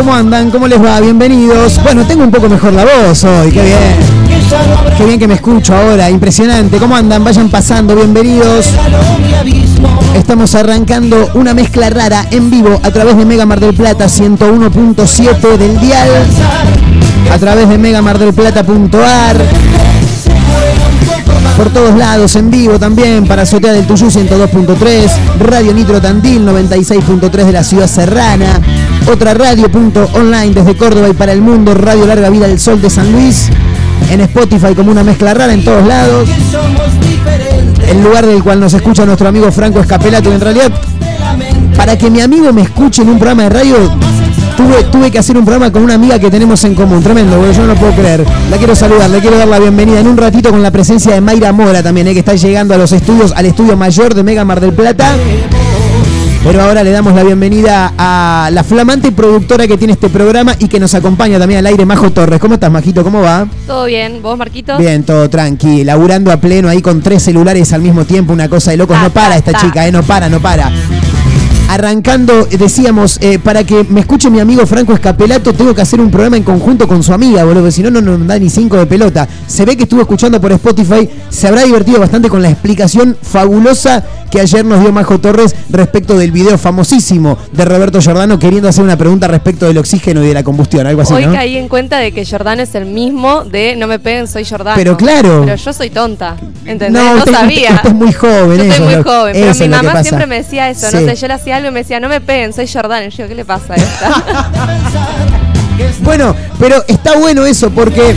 ¿Cómo andan? ¿Cómo les va? Bienvenidos. Bueno, tengo un poco mejor la voz hoy, qué bien. Qué bien que me escucho ahora, impresionante. ¿Cómo andan? Vayan pasando, bienvenidos. Estamos arrancando una mezcla rara en vivo a través de Mega Mar del Plata 101.7 del dial, a través de megamardelplata.ar por todos lados, en vivo también, para Azotea del Tuyú 102.3, Radio Nitro Tandil 96.3 de la ciudad serrana, otra radio punto online desde Córdoba y para el mundo, Radio Larga Vida del Sol de San Luis, en Spotify como una mezcla rara en todos lados, el lugar del cual nos escucha nuestro amigo Franco Escapelato, en realidad, para que mi amigo me escuche en un programa de radio, Tuve, que hacer un programa con una amiga que tenemos en común. Tremendo, yo no lo puedo creer. La quiero saludar, le quiero dar la bienvenida en un ratito con la presencia de Mayra Mora también, eh, que está llegando a los estudios, al estudio mayor de Mega Mar del Plata. Pero ahora le damos la bienvenida a la flamante productora que tiene este programa y que nos acompaña también al aire, Majo Torres. ¿Cómo estás, Majito? ¿Cómo va? Todo bien, ¿vos, Marquito? Bien, todo tranqui, laburando a pleno ahí con tres celulares al mismo tiempo, una cosa de locos. no para esta chica, ¿eh? No para, no para arrancando, decíamos, eh, para que me escuche mi amigo Franco Escapelato, tengo que hacer un programa en conjunto con su amiga, boludo, si no, no nos da ni cinco de pelota. Se ve que estuvo escuchando por Spotify, se habrá divertido bastante con la explicación fabulosa que ayer nos dio Majo Torres respecto del video famosísimo de Roberto Giordano queriendo hacer una pregunta respecto del oxígeno y de la combustión, algo así. Hoy caí en cuenta de que Giordano es el mismo de No me peguen, soy Giordano. Pero claro. Pero yo soy tonta. ¿Entendés? No, sabía. Usted, muy joven. Yo soy muy joven. Pero mi mamá siempre me decía eso. No sé, yo le hacía me decía, no me peguen, soy. Y yo, ¿qué le pasa a esta? bueno, pero está bueno eso porque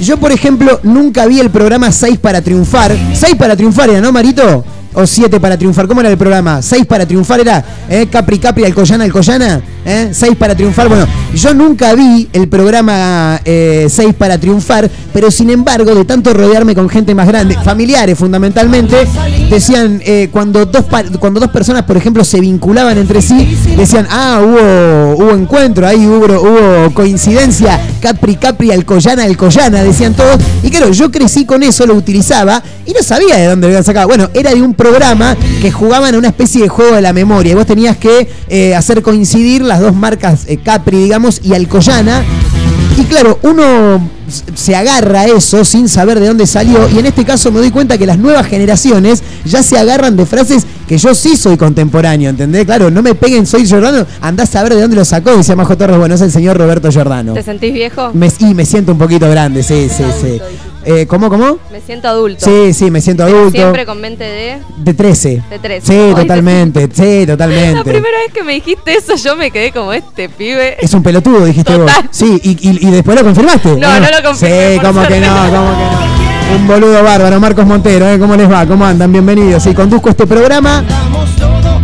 yo, por ejemplo, nunca vi el programa 6 para triunfar. 6 para triunfar era, ¿no, Marito? O siete para triunfar. ¿Cómo era el programa? ¿Seis para triunfar era? ¿Eh? Capri Capri, Alcoyana Alcoyana. ¿Eh? Seis para triunfar. Bueno, yo nunca vi el programa eh, Seis para triunfar, pero sin embargo, de tanto rodearme con gente más grande, familiares fundamentalmente, decían, eh, cuando, dos cuando dos personas, por ejemplo, se vinculaban entre sí, decían, ah, hubo, hubo encuentro, ahí hubo, hubo coincidencia, Capri Capri, Alcoyana Alcoyana, decían todos. Y claro, yo crecí con eso, lo utilizaba y no sabía de dónde lo habían sacado. Bueno, era de un programa que jugaban a una especie de juego de la memoria. Y vos tenías que eh, hacer coincidir las dos marcas eh, Capri, digamos, y Alcoyana. Y claro, uno se agarra a eso sin saber de dónde salió. Y en este caso me doy cuenta que las nuevas generaciones ya se agarran de frases que yo sí soy contemporáneo, ¿entendés? Claro, no me peguen, soy Giordano, andás a saber de dónde lo sacó, dice Majo Torres, bueno, es el señor Roberto Giordano. ¿Te sentís viejo? Me, y me siento un poquito grande, sí, sí, sí. Eh, ¿Cómo, cómo? Me siento adulto. Sí, sí, me siento adulto. Siempre con mente de... De 13. De 13. Sí, totalmente, sí, totalmente. La primera vez que me dijiste eso yo me quedé como este pibe. Es un pelotudo, dijiste vos. Sí, y, y, después lo confirmaste. No, no, lo confirmé. Sí, como que no, como que no. Un boludo bárbaro, Marcos Montero, ¿eh? ¿cómo les va? ¿Cómo andan? Bienvenidos. Sí, conduzco este programa.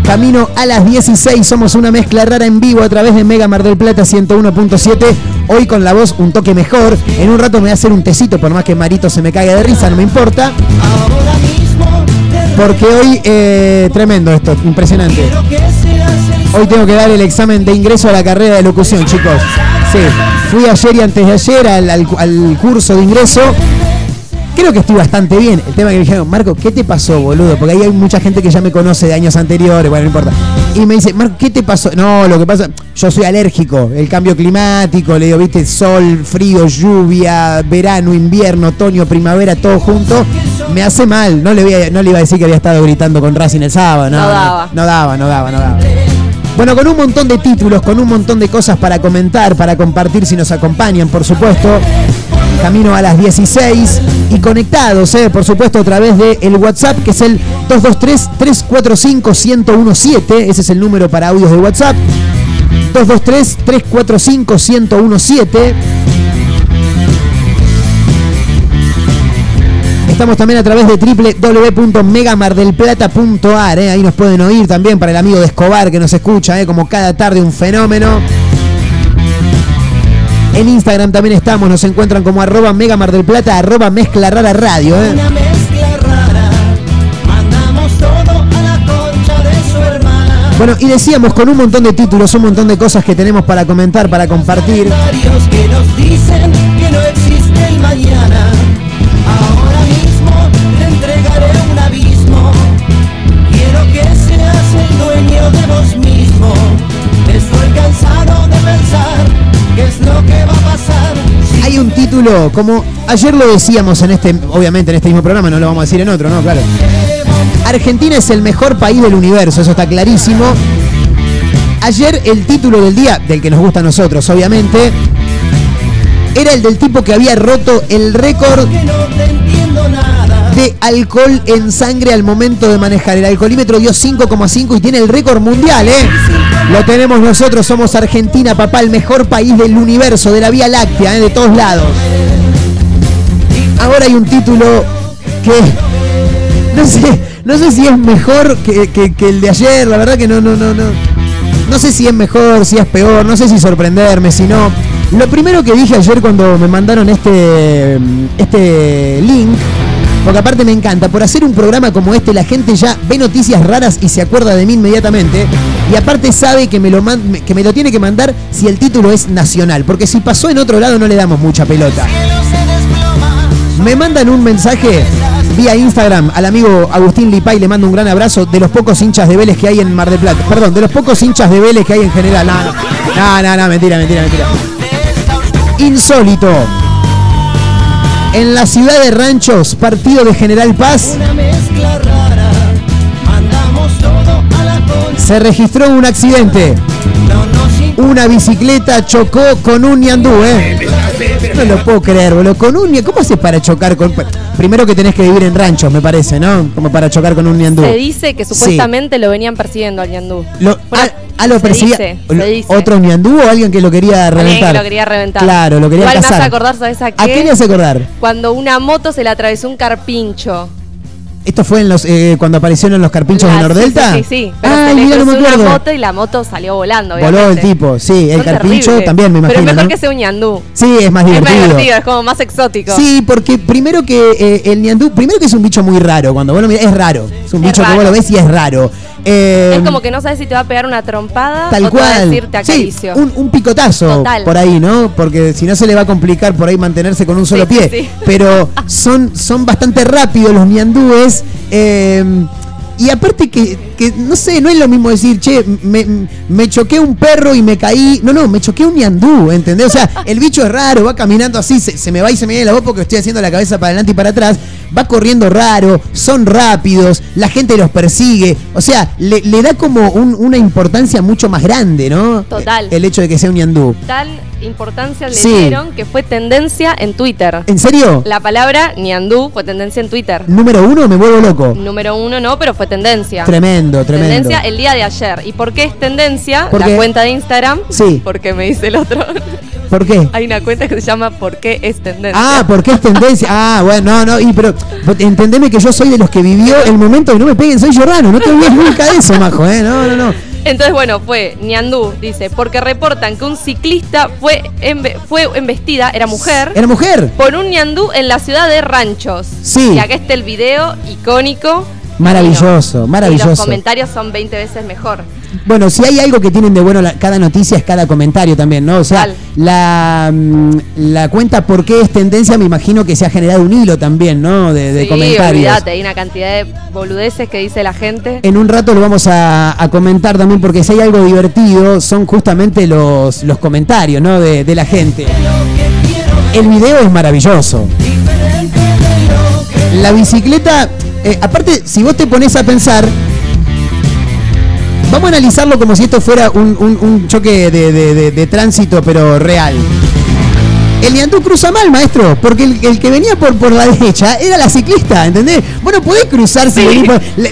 Camino a las 16, somos una mezcla rara en vivo a través de Mega Mar del Plata 101.7 Hoy con la voz un toque mejor. En un rato me voy a hacer un tecito, por más que Marito se me caiga de risa, no me importa. Porque hoy, eh, tremendo esto, impresionante. Hoy tengo que dar el examen de ingreso a la carrera de locución, chicos. Sí, fui ayer y antes de ayer al curso de ingreso creo que estoy bastante bien. El tema que me dijeron, Marco, ¿qué te pasó, boludo? Porque ahí hay mucha gente que ya me conoce de años anteriores, bueno, no importa. Y me dice, Marco, ¿qué te pasó? No, lo que pasa, yo soy alérgico, el cambio climático, le digo, viste, sol, frío, lluvia, verano, invierno, otoño, primavera, todo junto, me hace mal. No le, voy no le iba a decir que había estado gritando con Racing el sábado, no, no daba. No, daba, no daba, no daba. Bueno, con un montón de títulos, con un montón de cosas para comentar, para compartir si nos acompañan, por supuesto camino a las 16 y conectados, eh, por supuesto, a través del el WhatsApp, que es el 223-345-1017. Ese es el número para audios de WhatsApp. 223-345-1017. Estamos también a través de www.megamardelplata.ar. Eh. Ahí nos pueden oír también para el amigo de Escobar que nos escucha, eh, como cada tarde un fenómeno. En Instagram también estamos, nos encuentran como arroba Mega Mar del Plata, arroba Mezcla Rara Radio. ¿eh? Bueno, y decíamos con un montón de títulos, un montón de cosas que tenemos para comentar, para compartir. que nos dicen que no existe el mañana. Hay un título, como ayer lo decíamos en este, obviamente en este mismo programa, no lo vamos a decir en otro, ¿no? Claro. Argentina es el mejor país del universo, eso está clarísimo. Ayer el título del día, del que nos gusta a nosotros, obviamente, era el del tipo que había roto el récord de alcohol en sangre al momento de manejar. El alcoholímetro dio 5,5 y tiene el récord mundial, ¿eh? Lo tenemos nosotros, somos Argentina, papá, el mejor país del universo, de la Vía Láctea, ¿eh? de todos lados. Ahora hay un título que no sé, no sé si es mejor que, que el de ayer, la verdad que no, no, no, no. No sé si es mejor, si es peor, no sé si sorprenderme, si no. Lo primero que dije ayer cuando me mandaron este, este link porque aparte me encanta, por hacer un programa como este la gente ya ve noticias raras y se acuerda de mí inmediatamente. Y aparte sabe que me lo, que me lo tiene que mandar si el título es nacional. Porque si pasó en otro lado no le damos mucha pelota. Me mandan un mensaje vía Instagram al amigo Agustín Lipay, le mando un gran abrazo de los pocos hinchas de Vélez que hay en Mar del Plata. Perdón, de los pocos hinchas de Vélez que hay en general. No, no, no, no mentira, mentira, mentira. Insólito. En la ciudad de Ranchos, partido de General Paz. Se registró un accidente. Una bicicleta chocó con un ñandú, ¿eh? No lo puedo creer, boludo. Con un ¿Cómo haces para chocar con.? Primero que tenés que vivir en ranchos, me parece, ¿no? Como para chocar con un ñandú. Se dice que supuestamente lo venían persiguiendo al ñandú. Ah, lo percibía. ¿Otro ñandú o alguien que lo quería reventar? que lo quería reventar. Claro, lo quería Igual me hace acordar, ¿sabes a qué? ¿A qué le hace acordar? Cuando una moto se le atravesó un carpincho. ¿Esto fue en los eh, cuando aparecieron los carpinchos de Nordelta? Sí, sí, sí. Pero se le cruzó una moto y la moto salió volando, Voló el tipo, sí. El carpincho también, me imagino. Pero es mejor que sea un ñandú. Sí, es más divertido. Es más divertido, es como más exótico. Sí, porque primero que eh, el ñandú, primero que es un bicho muy raro. Cuando vos lo mirás, es raro. Es un bicho que vos lo ves y es raro. Eh, es como que no sabes si te va a pegar una trompada tal o cual. te va a decir te acaricio. Sí, un, picotazo por ahí, ¿no? Porque si no se le va a complicar por ahí mantenerse con un solo pie. Pero son, son bastante rápidos los ñandúes. Eh, y aparte que, no sé, no es lo mismo decir, che, me, choqué un perro y me caí. No, no, me choqué un ñandú, ¿entendés? O sea, el bicho es raro, va caminando así, se, me va y se me viene la voz porque estoy haciendo la cabeza para adelante y para atrás. Va corriendo raro, son rápidos, la gente los persigue. O sea, le, da como una importancia mucho más grande, ¿no? Total. El hecho de que sea un ñandú. Tal importancia le dieron que fue tendencia en Twitter. ¿En serio? La palabra ñandú fue tendencia en Twitter. Número uno, me vuelvo loco. Número uno no, pero fue tendencia. Tremendo, tremendo. Tendencia el día de ayer. ¿Y por qué es tendencia? la cuenta de Instagram. Sí. Porque me dice el otro. ¿Por qué? Hay una cuenta que se llama ¿Por qué es tendencia? Ah, ¿por qué es tendencia? Ah, bueno, no, no, y, pero entendeme que yo soy de los que vivió el momento de no me peguen, soy Jordano, no te olvides nunca de eso, majo, ¿eh? No, no, no. Entonces, bueno, fue Niandú, dice, porque reportan que un ciclista fue, fue embestida, era mujer. ¿Era mujer? Por un Niandú en la ciudad de Ranchos. Sí. Y acá está el video icónico Maravilloso, maravilloso. Y los comentarios son 20 veces mejor. Bueno, si hay algo que tienen de bueno cada noticia es cada comentario también, ¿no? O sea, la, mm, la cuenta por qué es tendencia, me imagino que se ha generado un hilo también, ¿no? De, de sí, comentarios. Olvidate, hay una cantidad de boludeces que dice la gente. En un rato lo vamos a, comentar también, porque si hay algo divertido, son justamente los, los comentarios, ¿no? De, de la gente. El video es maravilloso. La bicicleta eh, aparte, si vos te pones a pensar, vamos a analizarlo como si esto fuera un, choque de, tránsito, pero real. El Niandú cruza mal, maestro, porque el, que venía por, por la derecha era la ciclista, ¿entendés? Bueno, podés cruzarse.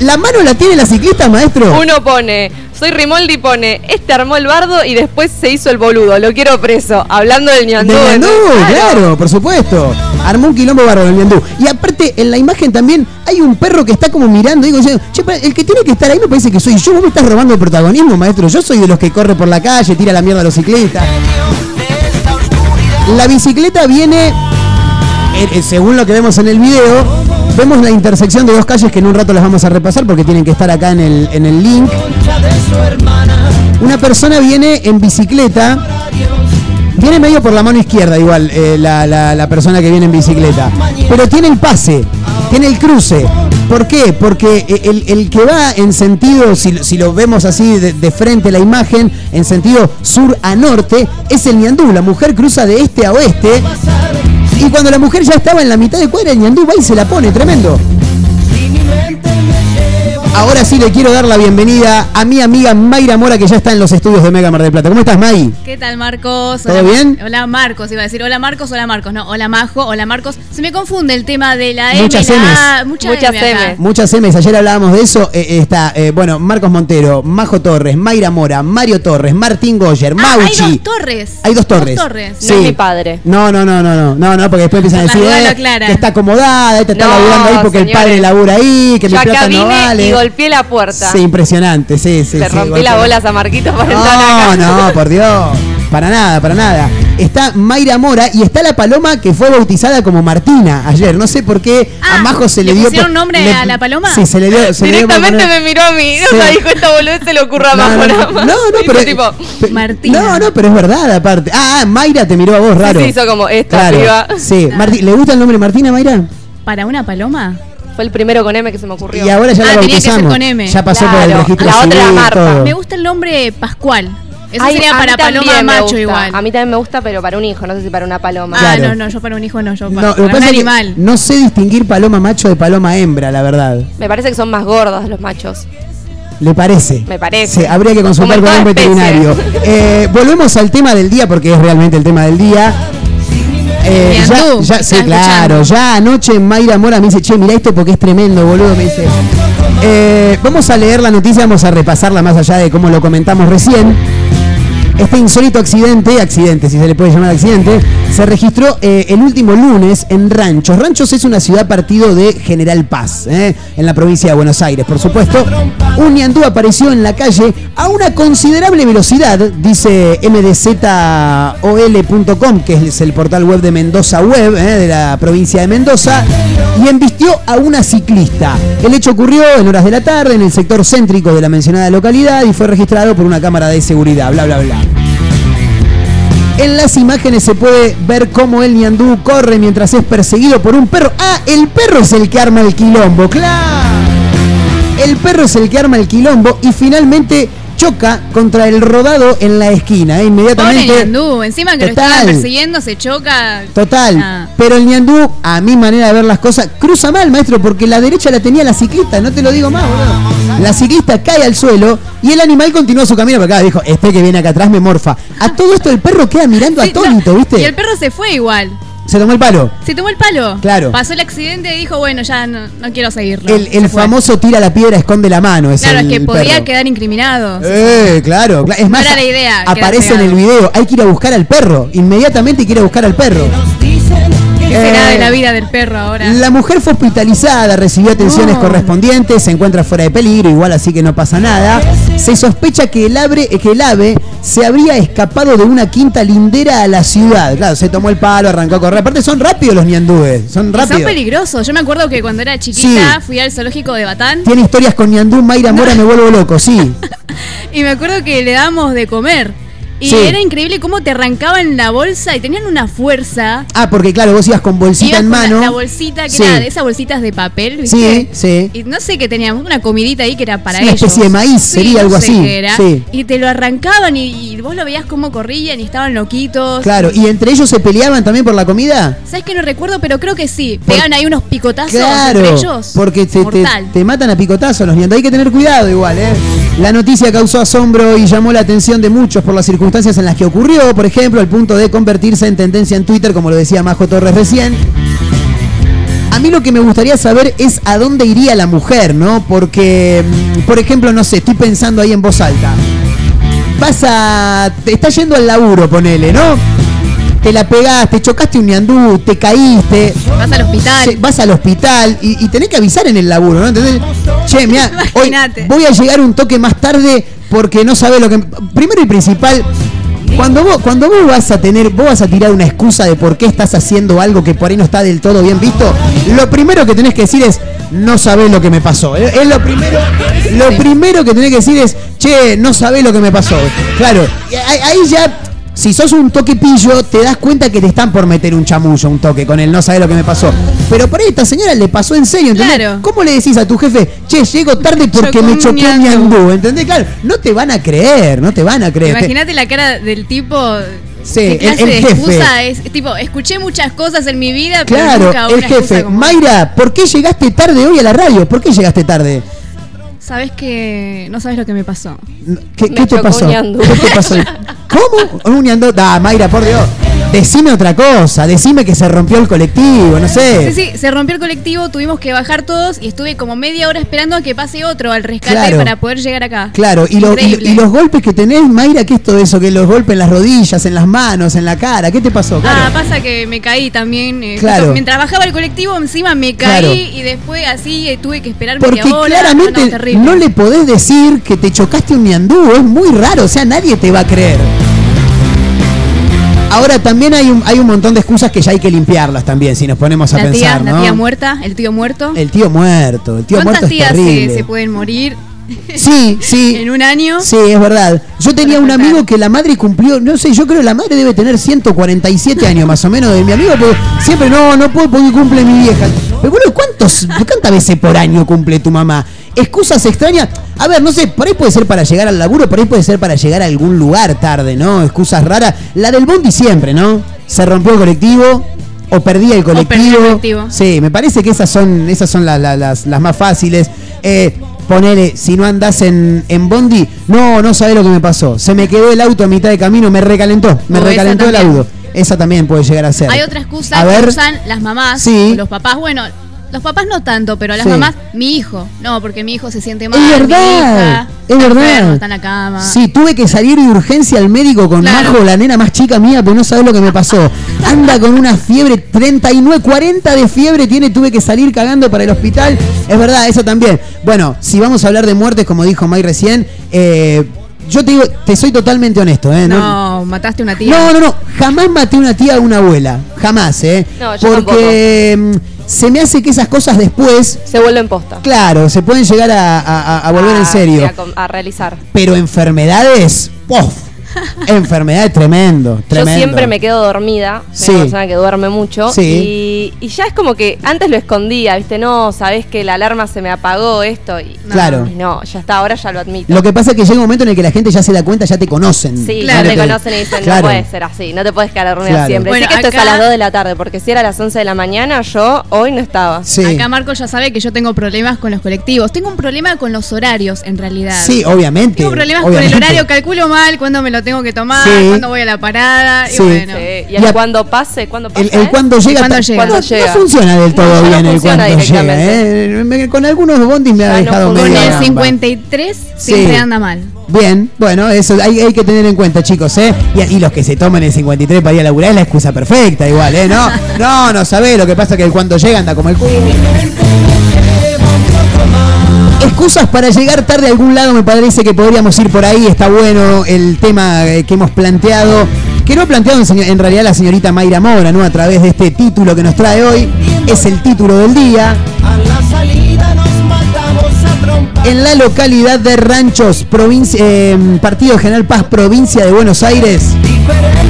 La, mano la tiene la ciclista, maestro. Uno pone, soy Rimoldi, pone, este armó el bardo y después se hizo el boludo, lo quiero preso. Hablando del Niandú. Del claro. por supuesto. Armó un quilombo bardo el Niandú. Y aparte, en la imagen también hay un perro que está como mirando. Digo, che, el que tiene que estar ahí me parece que soy yo. Vos me estás robando el protagonismo, maestro. Yo soy de los que corre por la calle, tira la mierda a los ciclistas. La bicicleta viene, según lo que vemos en el video, vemos la intersección de dos calles que en un rato las vamos a repasar porque tienen que estar acá en el, en el link. Una persona viene en bicicleta, viene medio por la mano izquierda igual eh, la, persona que viene en bicicleta, pero tiene el pase, tiene el cruce. ¿Por qué? Porque el, que va en sentido, si, lo vemos así de, frente la imagen, en sentido sur a norte, es el Niandú. La mujer cruza de este a oeste y cuando la mujer ya estaba en la mitad de cuadra, el ñandú va y se la pone, tremendo. Ahora sí le quiero dar la bienvenida a mi amiga Mayra Mora, que ya está en los estudios de Mega Mar del Plata. ¿Cómo estás, May? ¿Qué tal, Marcos? ¿Todo Hola, bien? Hola, Marcos. Iba a decir hola, Marcos, hola, Marcos. No, hola, Majo, hola, Marcos. Se me confunde el tema de la M, Muchas la Ms. A, mucha Muchas M acá. Ms. Muchas M's, ayer hablábamos de eso. Eh, está, eh, bueno, Marcos Montero, Majo Torres, Mayra Mora, Mario Torres, Martín Goyer, Ah, hay Mauchi. dos torres. Hay dos torres. Dos torres. No es mi padre. No, no, no, no, no, no, no, porque después empiezan a decir eh, que está acomodada, esta está No, laburando ahí porque el señores. padre labura ahí, que mi plata no vale. Golpeé la puerta. Sí, impresionante, sí, sí. Le sí, rompí las la- bolas a Marquito para entrar No, acá. no, por Dios. Para nada, para nada. Está Mayra Mora y está la paloma que fue bautizada como Martina ayer. No sé por qué a Ah, Majo se le, ¿le dio. pusieron por- nombre le- a la paloma? Sí, se le dio. se le dio Directamente poner- me miró a mí. Sí. O sea, dijo esta boludez se le ocurra No, más no, nada no, más. no, no, pero. tipo, Martina. No, no, pero es verdad, aparte. Ah, ah, Mayra te miró a vos raro. se hizo como esta Claro. Sí, Marti- ¿le gusta el nombre Martina, Mayra? ¿Para una paloma? Fue el primero con M que se me ocurrió. Y ahora ya Ah, la tenía que ser con M. Ya pasó por el registro la otra era civil, Marta. Me gusta el nombre Pascual. Eso Ay, sería para paloma me macho igual. A mí también me gusta, pero para un hijo, no sé si para una paloma. Ah, Claro. no, no, yo para un hijo no, yo No, para, para un animal. no sé distinguir paloma macho de paloma hembra, la verdad. Me parece que son más gordos los machos. ¿Le parece? Me parece. Sí, habría que consultar con un veterinario. Eh, volvemos al tema del día porque es realmente el tema del día. Eh, ya, ya- ¿estás sí, claro, escuchando? ya anoche Mayra Mora me dice, che, mira esto porque es tremendo, boludo, me dice. Eh, vamos a leer la noticia, vamos a repasarla más allá de cómo lo comentamos recién. Este insólito accidente, accidente si se le puede llamar accidente, se registró eh, el último lunes en Ranchos. Ranchos es una ciudad partido de General Paz, eh, en la provincia de Buenos Aires, por supuesto. Un ñandú apareció en la calle a una considerable velocidad, dice mdzol.com, que es el portal web de Mendoza Web, eh, de la provincia de Mendoza, y embistió a una ciclista. El hecho ocurrió en horas de la tarde en el sector céntrico de la mencionada localidad y fue registrado por una cámara de seguridad, bla, bla, bla. En las imágenes se puede ver cómo el ñandú corre mientras es perseguido por un perro. Ah, el perro es el que arma el quilombo, claro. El perro es el que arma el quilombo y finalmente choca contra el rodado en la esquina. eh, Pobre Inmediatamente. ñandú, encima que lo Total. estaban persiguiendo, se choca. Total. Ah. Pero el ñandú, a mi manera de ver las cosas, cruza mal, maestro, porque la derecha la tenía la ciclista, no te lo digo más, boludo. La ciclista cae al suelo y el animal continúa su camino, porque acá dijo, este que viene acá atrás me morfa. A todo esto el perro queda mirando Sí, atónito, no, ¿viste? Y el perro se fue igual. Se tomó el palo. Se tomó el palo. Claro. Pasó el accidente y dijo, bueno, ya no, no quiero seguirlo. El, famoso tira la piedra, esconde la mano. Es Claro, el es que podía perro. quedar incriminado. Eh, claro, cla- es más, era la idea, aparece en el video, hay que ir a buscar al perro, inmediatamente hay que ir a buscar al perro. ¿Qué será Eh, de la vida del perro ahora? La mujer fue hospitalizada, recibió atenciones No. correspondientes, se encuentra fuera de peligro, igual así que no pasa nada. Se sospecha que el, ave, que el ave se habría escapado de una quinta lindera a la ciudad. Claro, se tomó el palo, arrancó a correr. Aparte son rápidos los ñandúes, son Y son rápidos. peligrosos. Yo me acuerdo que cuando era chiquita Sí. fui al zoológico de Batán Tiene historias con ñandú, Mayra Mora, me vuelvo loco, sí. y me acuerdo que le damos de comer. Y Sí. era increíble cómo te arrancaban la bolsa y tenían una fuerza. Ah, porque claro, vos ibas con bolsita Ibas en con la- mano. La, bolsita que Sí. era de esas bolsitas de papel, Sí, ¿viste? sí. Y no sé qué teníamos, una comidita ahí que era para una ellos. especie de maíz, sería algo sé así, qué era. sí. Y te lo arrancaban y, y vos lo veías cómo corrían y estaban loquitos. Claro, ¿y entre ellos se peleaban también por la comida? ¿Sabes que no recuerdo? Pero creo que sí. Por- Pegan ahí unos picotazos Claro, entre ellos. porque te, te, matan a picotazos los ñandú. Hay que tener cuidado igual, ¿eh? La noticia causó asombro y llamó la atención de muchos por las circunstancias en las que ocurrió, por ejemplo, al punto de convertirse en tendencia en Twitter, como lo decía Majo Torres recién. A mí lo que me gustaría saber es a dónde iría la mujer, ¿no? Porque, mm, por ejemplo, no sé, estoy pensando ahí en voz alta. Vas a. Te estás yendo al laburo, ponele, ¿no? Te la pegaste, chocaste un ñandú, te caíste. Vas al hospital. Vas al hospital y, y tenés que avisar en el laburo, ¿no? ¿Entendés? Che, mira, hoy voy a llegar un toque más tarde porque no sabés lo que. Primero y principal, cuando vos, cuando vos vas a tener, vos vas a tirar una excusa de por qué estás haciendo algo que por ahí no está del todo bien visto, lo primero que tenés que decir es, no sabés lo que me pasó. Es lo primero, lo primero que tenés que decir es, che, no sabés lo que me pasó. Claro, ahí ya si sos un toque pillo, te das cuenta que te están por meter un chamullo, un toque con el no sabe lo que me pasó. Pero por ahí esta señora le pasó en serio, ¿entendés? Claro. ¿Cómo le decís a tu jefe, che, llego tarde porque Chocó me choqué un ñandú"? ñandú? ¿Entendés? Claro, no te van a creer, no te van a creer. Te- Imagínate la cara del tipo Sí, ¿Qué el, el jefe. excusa es? Tipo, escuché muchas cosas en mi vida, pero Claro, nunca una el jefe. como Mayra, ¿por qué llegaste tarde hoy a la radio? ¿Por qué llegaste tarde? Sabes que no sabes lo que me pasó. ¿Qué, Me qué te pasó? ¿Qué te pasó? ¿Cómo? Un. Da, Mayra, por Dios. Decime otra cosa. Decime que se rompió el colectivo, no sé. Sí, sí, se rompió el colectivo, tuvimos que bajar todos y estuve como media hora esperando a que pase otro al rescate Claro. para poder llegar acá. Claro, y, lo- y- Increíble. y los golpes que tenés, Mayra, ¿qué es todo eso? Que los golpes en las rodillas, en las manos, en la cara. ¿Qué te pasó? Ah, pasa que me caí también. eh, Claro. justo mientras bajaba el colectivo, encima me caí Claro. y después así eh, tuve que esperar Porque media hora. claramente no, le podés decir que te chocaste un ñandú, es muy raro, o sea, nadie te va a creer. Ahora también hay un, hay un montón de excusas que ya hay que limpiarlas también, si nos ponemos a la tía, pensar, la ¿no? tía muerta, el tío muerto. El tío muerto, el tío ¿Cuántas muerto es tías se, terrible. se pueden morir Sí, sí. en un año? Sí, es verdad. Yo tenía un amigo que la madre cumplió, no sé, yo creo que la madre debe tener 147 años más o menos de mi amigo, porque siempre no, no puedo porque cumple mi vieja. Pero bueno, ¿cuántos, ¿cuántas veces por año cumple tu mamá? Excusas extrañas. A ver, no sé, por ahí puede ser para llegar al laburo, por ahí puede ser para llegar a algún lugar tarde, ¿no? Excusas raras. La del Bondi siempre, ¿no? Se rompió el colectivo. O perdía el colectivo. perdí el colectivo. Sí, me parece que esas son, esas son la- la- las, las más fáciles. Eh, ponele, si no andás en, en Bondi, no, no sabés lo que me pasó. Se me quedó el auto a mitad de camino, me recalentó, me O recalentó el auto. Esa también puede llegar a ser. Hay otra excusa A que ver, usan las mamás Sí. los papás. Bueno, los papás no tanto, pero las Sí. mamás, mi hijo. No, porque mi hijo se siente mal. es mi verdad, hija es verdad. enfermo, está en la cama. Sí, tuve que salir de urgencia al médico con Claro. Majo, la nena más chica mía, pero no sabés lo que me pasó. Anda con una fiebre, 39, 40 de fiebre tiene, tuve que salir cagando para el hospital. Es verdad, eso también. Bueno, si vamos a hablar de muertes, como dijo May recién, eh, yo te digo, te soy totalmente honesto, ¿eh? No, mataste una tía. No, no, no. Jamás maté una tía o una abuela. Jamás, ¿eh? No, yo Porque se me hace que esas cosas después, Se vuelve en posta. claro, se pueden llegar a, a- a volver en serio. A, a realizar. Pero enfermedades, ¡pof! enfermedades tremendo, tremendo. Yo siempre me quedo dormida, soy Sí. una persona que duerme mucho Sí. y, y ya es como que antes lo escondía, ¿viste? No, sabés que la alarma se me apagó esto y no, Claro. y no, ya está, ahora ya lo admito. Lo que pasa es que llega un momento en el que la gente ya se da cuenta, ya te conocen. Sí, Claro. ya te conocen y dicen, Claro. no puede ser así, no te puedes quedar dormida Claro. siempre. Bueno, sé que esto es a las 2 de la tarde, porque si era a las 11 de la mañana, yo hoy no estaba. Sí. Acá Marco ya sabe que yo tengo problemas con los colectivos. Tengo un problema con los horarios, en realidad. Sí, obviamente. Tengo problemas obviamente. con el horario, calculo mal cuándo me lo tengo que tomar, Sí. cuándo voy a la parada. Sí. Y bueno. Sí, y Y el a- cuando pase, cuando pase. El, el cuando llega, cuando llega. No, llega. no funciona del todo No, ya no bien el cuando llega. ¿eh? Me- Con algunos bondis me ha dejado. Con el gamba. 53 Sí. siempre anda mal. Bien, bueno, eso hay, hay que tener en cuenta, chicos, ¿eh? Y, y los que se toman el 53 para ir a laburar es la excusa perfecta, igual, ¿eh? No, no, no sabés, lo que pasa es que cuando llega anda como el culo. Excusas para llegar tarde a algún lado, me parece que podríamos ir por ahí, está bueno el tema eh, que hemos planteado, que no ha planteado en, en realidad la señorita Mayra Mora, ¿no? A través de este título que nos trae hoy, es el título del día. En la localidad de Ranchos, provincia, eh, Partido General Paz, provincia de Buenos Aires,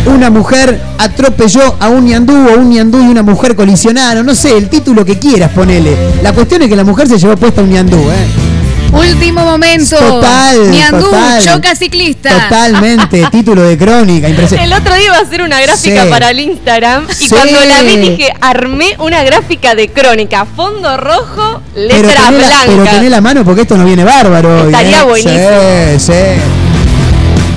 una mujer atropelló a un ñandú o un ñandú y una mujer colisionaron. No sé, el título que quieras ponele. La cuestión es que la mujer se llevó puesta un ñandú, ¿eh? Último momento. Total, Niandú, total. choca ciclista. Totalmente, título de crónica, impresionante. El otro día iba a hacer una gráfica Sí. para el Instagram y Sí. cuando la vi dije, armé una gráfica de crónica, fondo rojo, Pero letra la, pero blanca. tené la mano porque esto no viene bárbaro. hoy, Estaría ¿eh? buenísimo. Sí, sí.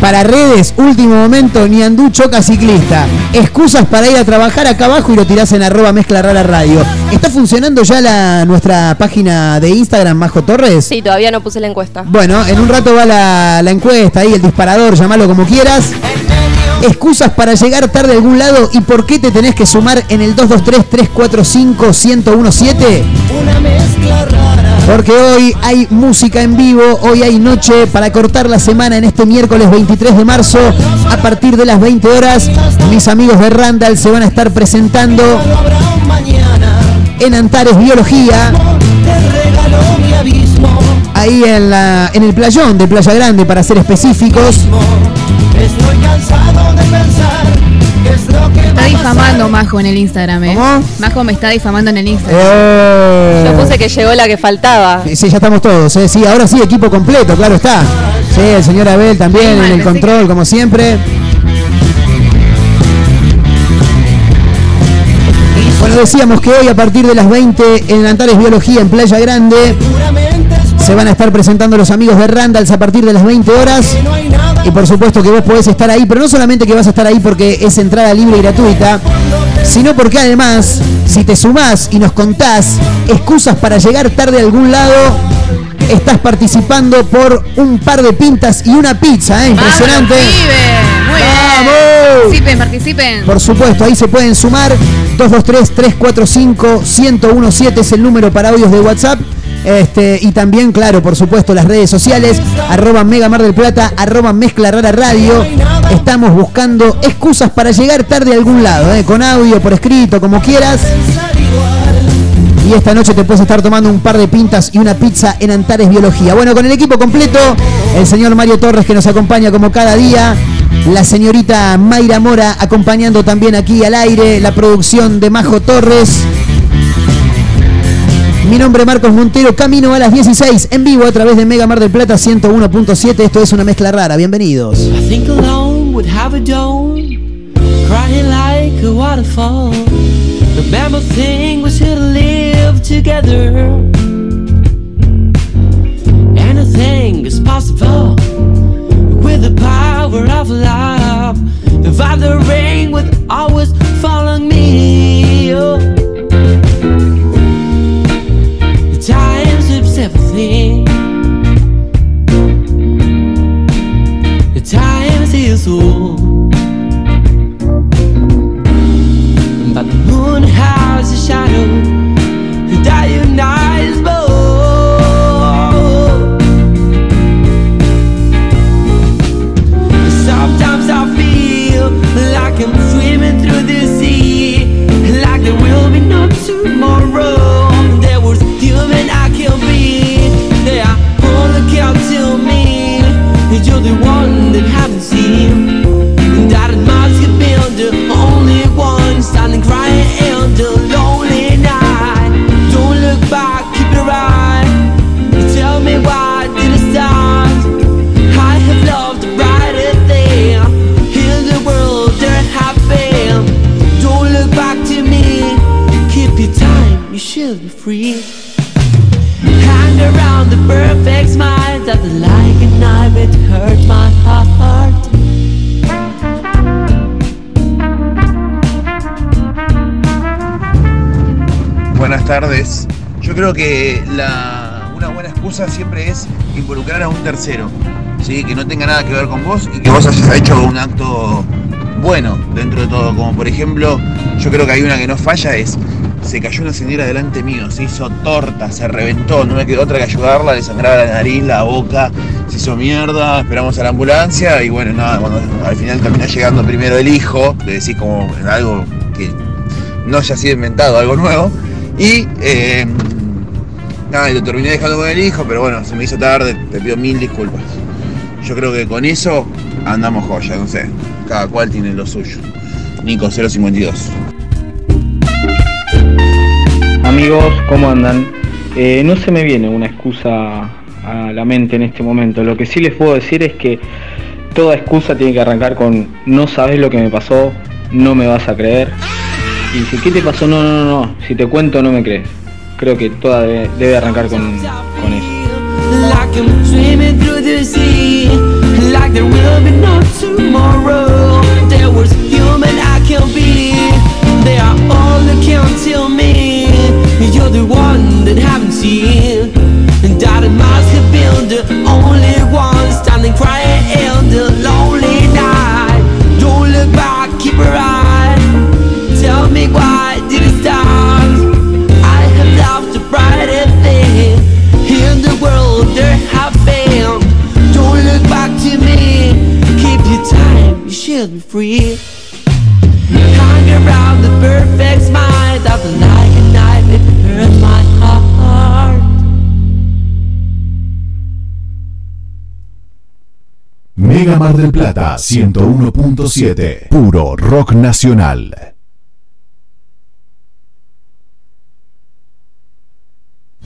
Para redes, último momento, Niandú choca ciclista. Excusas para ir a trabajar acá abajo y lo tirás en arroba mezcla rara radio. ¿Está funcionando ya la, nuestra página de Instagram, Majo Torres? Sí, todavía no puse la encuesta. Bueno, en un rato va la, la encuesta ahí, el disparador, llamalo como quieras. Excusas para llegar tarde a algún lado y por qué te tenés que sumar en el 223-345-1017. Una mezcla rara. Porque hoy hay música en vivo, hoy hay noche para cortar la semana en este miércoles 23 de marzo a partir de las 20 horas. Mis amigos de Randall se van a estar presentando en Antares Biología, ahí en, la, en el playón de Playa Grande para ser específicos. Estoy cansado de pensar que es lo que Está difamando. Majo en el Instagram, eh. Majo me está difamando en el Instagram. Eh. Yo puse que llegó la que faltaba. Sí, ya estamos todos. Eh. Sí, ahora sí, equipo completo, claro está. Sí, el señor Abel también en el control, como siempre. Bueno, decíamos que hoy a partir de las 20 en Antares Biología, en Playa Grande, se van a estar presentando los amigos de Randalls a partir de las 20 horas. Y por supuesto que vos podés estar ahí, pero no solamente que vas a estar ahí porque es entrada libre y gratuita, sino porque además, si te sumás y nos contás excusas para llegar tarde a algún lado, estás participando por un par de pintas y una pizza, ¿eh? Impresionante. ¡Vamos! Participen, participen. Por supuesto, ahí se pueden sumar. 223-345-1017 es el número para audios de WhatsApp. Este, y también, claro, por supuesto, las redes sociales, arroba Mega Mar del Plata, arroba Mezcla Rara Radio. Estamos buscando excusas para llegar tarde a algún lado, ¿eh? con audio, por escrito, como quieras. Y esta noche te puedes estar tomando un par de pintas y una pizza en Antares Biología. Bueno, con el equipo completo, el señor Mario Torres que nos acompaña como cada día, la señorita Mayra Mora acompañando también aquí al aire, la producción de Majo Torres. Mi nombre es Marcos Montero, camino a las 16 en vivo a través de Mega Mar del Plata 101.7. Esto es una mezcla rara, bienvenidos. Remember thing we should live together. Anything is possible with the power of love. If I the rain would always follow me. Oh. isso que una buena excusa siempre es involucrar a un tercero, ¿sí? que no tenga nada que ver con vos y que vos hayas hecho un acto bueno dentro de todo. Como por ejemplo, yo creo que hay una que no falla, es se cayó una señora delante mío, se hizo torta, se reventó, no me quedó otra que ayudarla, le sangraba la nariz, la boca, se hizo mierda, esperamos a la ambulancia y bueno, nada, al final terminó llegando primero el hijo, le decís como algo que no haya sido inventado, algo nuevo. Y eh, nada, y lo terminé dejando con el hijo, pero bueno, se me hizo tarde, te pido mil disculpas. Yo creo que con eso andamos joya, no sé, cada cual tiene lo suyo. Nico 052. Amigos, ¿cómo andan? Eh, no se me viene una excusa a la mente en este momento. Lo que sí les puedo decir es que toda excusa tiene que arrancar con no sabes lo que me pasó, no me vas a creer. Y si ¿qué te pasó? No, no, no, no. Si te cuento no me crees. Creo que toda debe, debe arrancar con, con eso. Free. Hang around the perfect smile that like a knife it hurts my heart. Mega Mar del Plata 101.7. Puro rock nacional.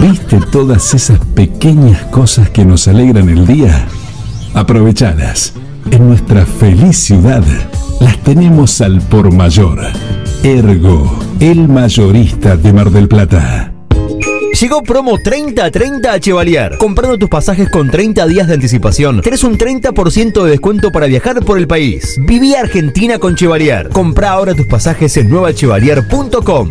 ¿Viste todas esas pequeñas cosas que nos alegran el día? Aprovechadas. En nuestra feliz ciudad las tenemos al por mayor. Ergo, el mayorista de Mar del Plata. Llegó promo 30-30 a Chevalier. Comprando tus pasajes con 30 días de anticipación, tenés un 30% de descuento para viajar por el país. Viví Argentina con Chevalier. Compra ahora tus pasajes en nuevachevalier.com.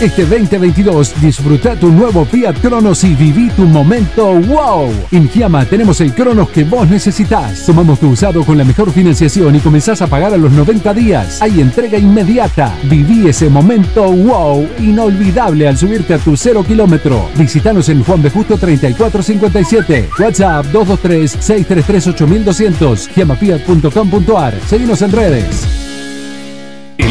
Este 2022 disfruta tu nuevo Fiat Cronos y viví tu momento wow. En Giamma tenemos el Cronos que vos necesitas. Tomamos tu usado con la mejor financiación y comenzás a pagar a los 90 días. Hay entrega inmediata. Viví ese momento wow inolvidable al subirte a tu cero kilómetro. Visítanos en Juan de Justo 3457. WhatsApp 223-633-8200. Giamafiat.com.ar. Seguimos en redes.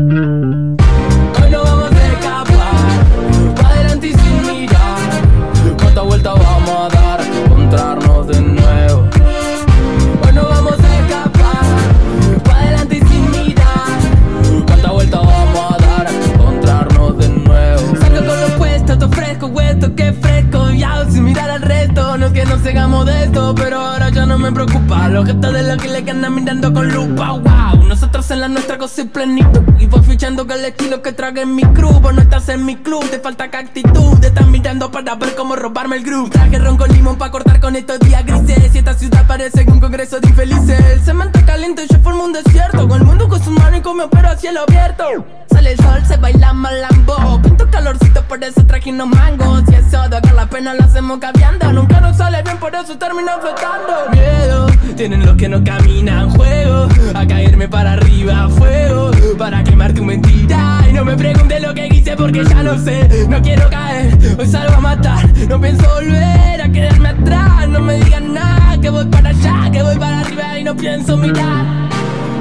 Hoy no vamos a escapar, para adelante y sin mirar. Cuánta vuelta vamos a dar, encontrarnos de nuevo. Hoy no vamos a escapar, para adelante y sin mirar. Cuánta vuelta vamos a dar, encontrarnos de nuevo. Saca con lo puesto, te ofrezco huesto, que fresco. Ya sin mirar al resto, no es que no sigamos de esto, pero ahora ya no me preocupa. Los gestos de los que le andan mirando con lupa. Y voy fichando con el estilo que trague en mi crew. Vos no estás en mi club, te falta que actitud. Te están mirando para ver cómo robarme el groove. Traje ron con limón para cortar con estos días grises. Y esta ciudad parece un congreso de infelices. El cemento caliente, yo formo un desierto. Con el mundo con su mano y con mi opero a cielo abierto. Sale el sol, se baila malambo. Pinto calorcito, por eso traje unos mangos. Y eso de acá la pena lo hacemos caviando. Nunca nos sale bien, por eso termina flotando. Miedo, tienen los que no caminan. Juego a caerme para arriba. Fuego para quemar tu mentira. Y no me preguntes lo que hice porque ya lo sé. No quiero caer, hoy salgo a matar. No pienso volver a quedarme atrás. No me digan nada, que voy para allá, que voy para arriba y no pienso mirar.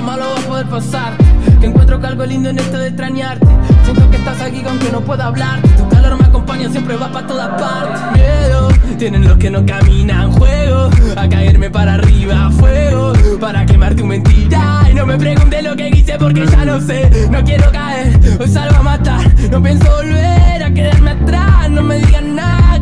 malo va a poder pasar. Que encuentro que algo lindo en esto de extrañarte. Siento que estás aquí aunque no pueda hablar. Tu calor me acompaña, siempre va para todas partes. Miedo, tienen los que no caminan. Juego a caerme para arriba. Fuego para quemar tu mentira. Y no me preguntes lo que hice porque ya lo sé. No quiero caer, hoy salgo a matar. No pienso volver a quedarme atrás. No me digan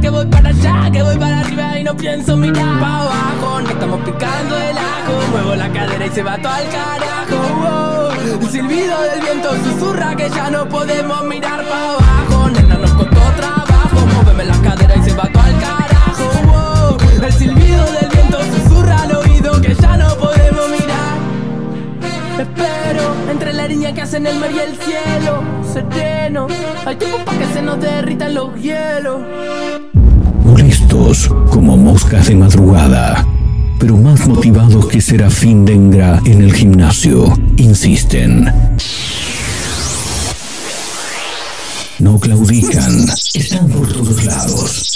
que voy para allá, que voy para arriba y no pienso mirar para abajo. No estamos picando el ajo. Muevo la cadera y se va todo al carajo. wow. El silbido del viento susurra que ya no podemos mirar para abajo. Nena, nos costó trabajo. Móveme la cadera y se va todo al carajo. El silbido del viento susurra al oído que ya no podemos mirar. Espero entre la línea que hacen el mar y el cielo. Sereno, hay tiempo para que se nos derritan los hielos. Como moscas de madrugada, pero más motivados que Serafín Dengra en el gimnasio, insisten. No claudican, están por todos lados.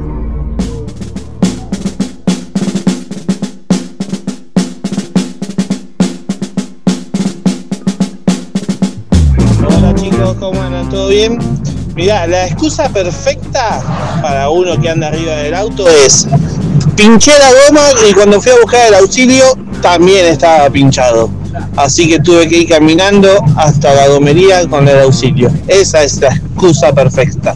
¿Cómo? ¿Todo bien? Mirá, la excusa perfecta para uno que anda arriba del auto es pinché la goma y cuando fui a buscar el auxilio también estaba pinchado. Así que tuve que ir caminando hasta la gomería con el auxilio. Esa es la excusa perfecta.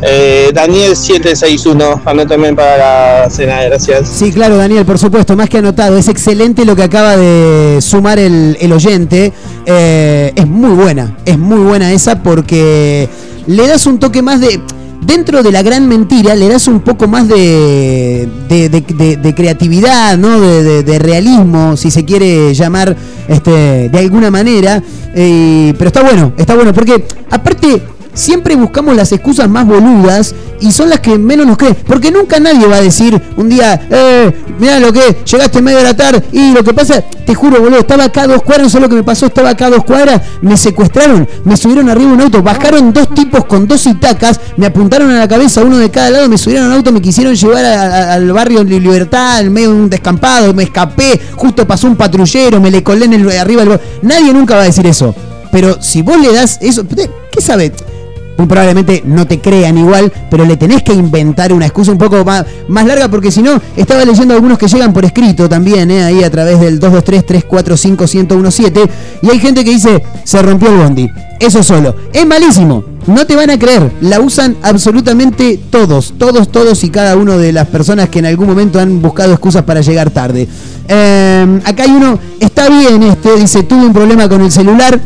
Eh, Daniel 761, anótame para la cena, gracias. Sí, claro, Daniel, por supuesto, más que anotado. Es excelente lo que acaba de sumar el, oyente. Eh, es muy buena, es muy buena esa porque le das un toque más de... Dentro de la gran mentira le das un poco más de, de, creatividad, ¿no? De realismo, si se quiere llamar este, de alguna manera. Eh, pero está bueno, está bueno, porque aparte siempre buscamos las excusas más boludas y son las que menos nos creen. Porque nunca nadie va a decir un día, eh, mira lo que, llegaste medio de la tarde y lo que pasa, te juro, boludo, estaba acá a dos cuadras, no sé lo que me pasó, estaba acá a dos cuadras, me secuestraron, me subieron arriba un auto, bajaron dos tipos con dos itacas, me apuntaron a la cabeza, uno de cada lado, me subieron a un auto, me quisieron llevar al barrio Libertad, en medio de un descampado, me escapé, justo pasó un patrullero, me le colé en el, arriba del... Nadie nunca va a decir eso. Pero si vos le das eso, ¿qué sabe? Muy probablemente no te crean igual, pero le tenés que inventar una excusa un poco más, larga, porque si no, estaba leyendo algunos que llegan por escrito también, ¿eh? ahí a través del 223-345-1017, y hay gente que dice, se rompió el bondi. Eso solo. Es malísimo. No te van a creer. La usan absolutamente todos, todos, todos y cada uno de las personas que en algún momento han buscado excusas para llegar tarde. Eh, acá hay uno, está bien este, dice, tuve un problema con el celular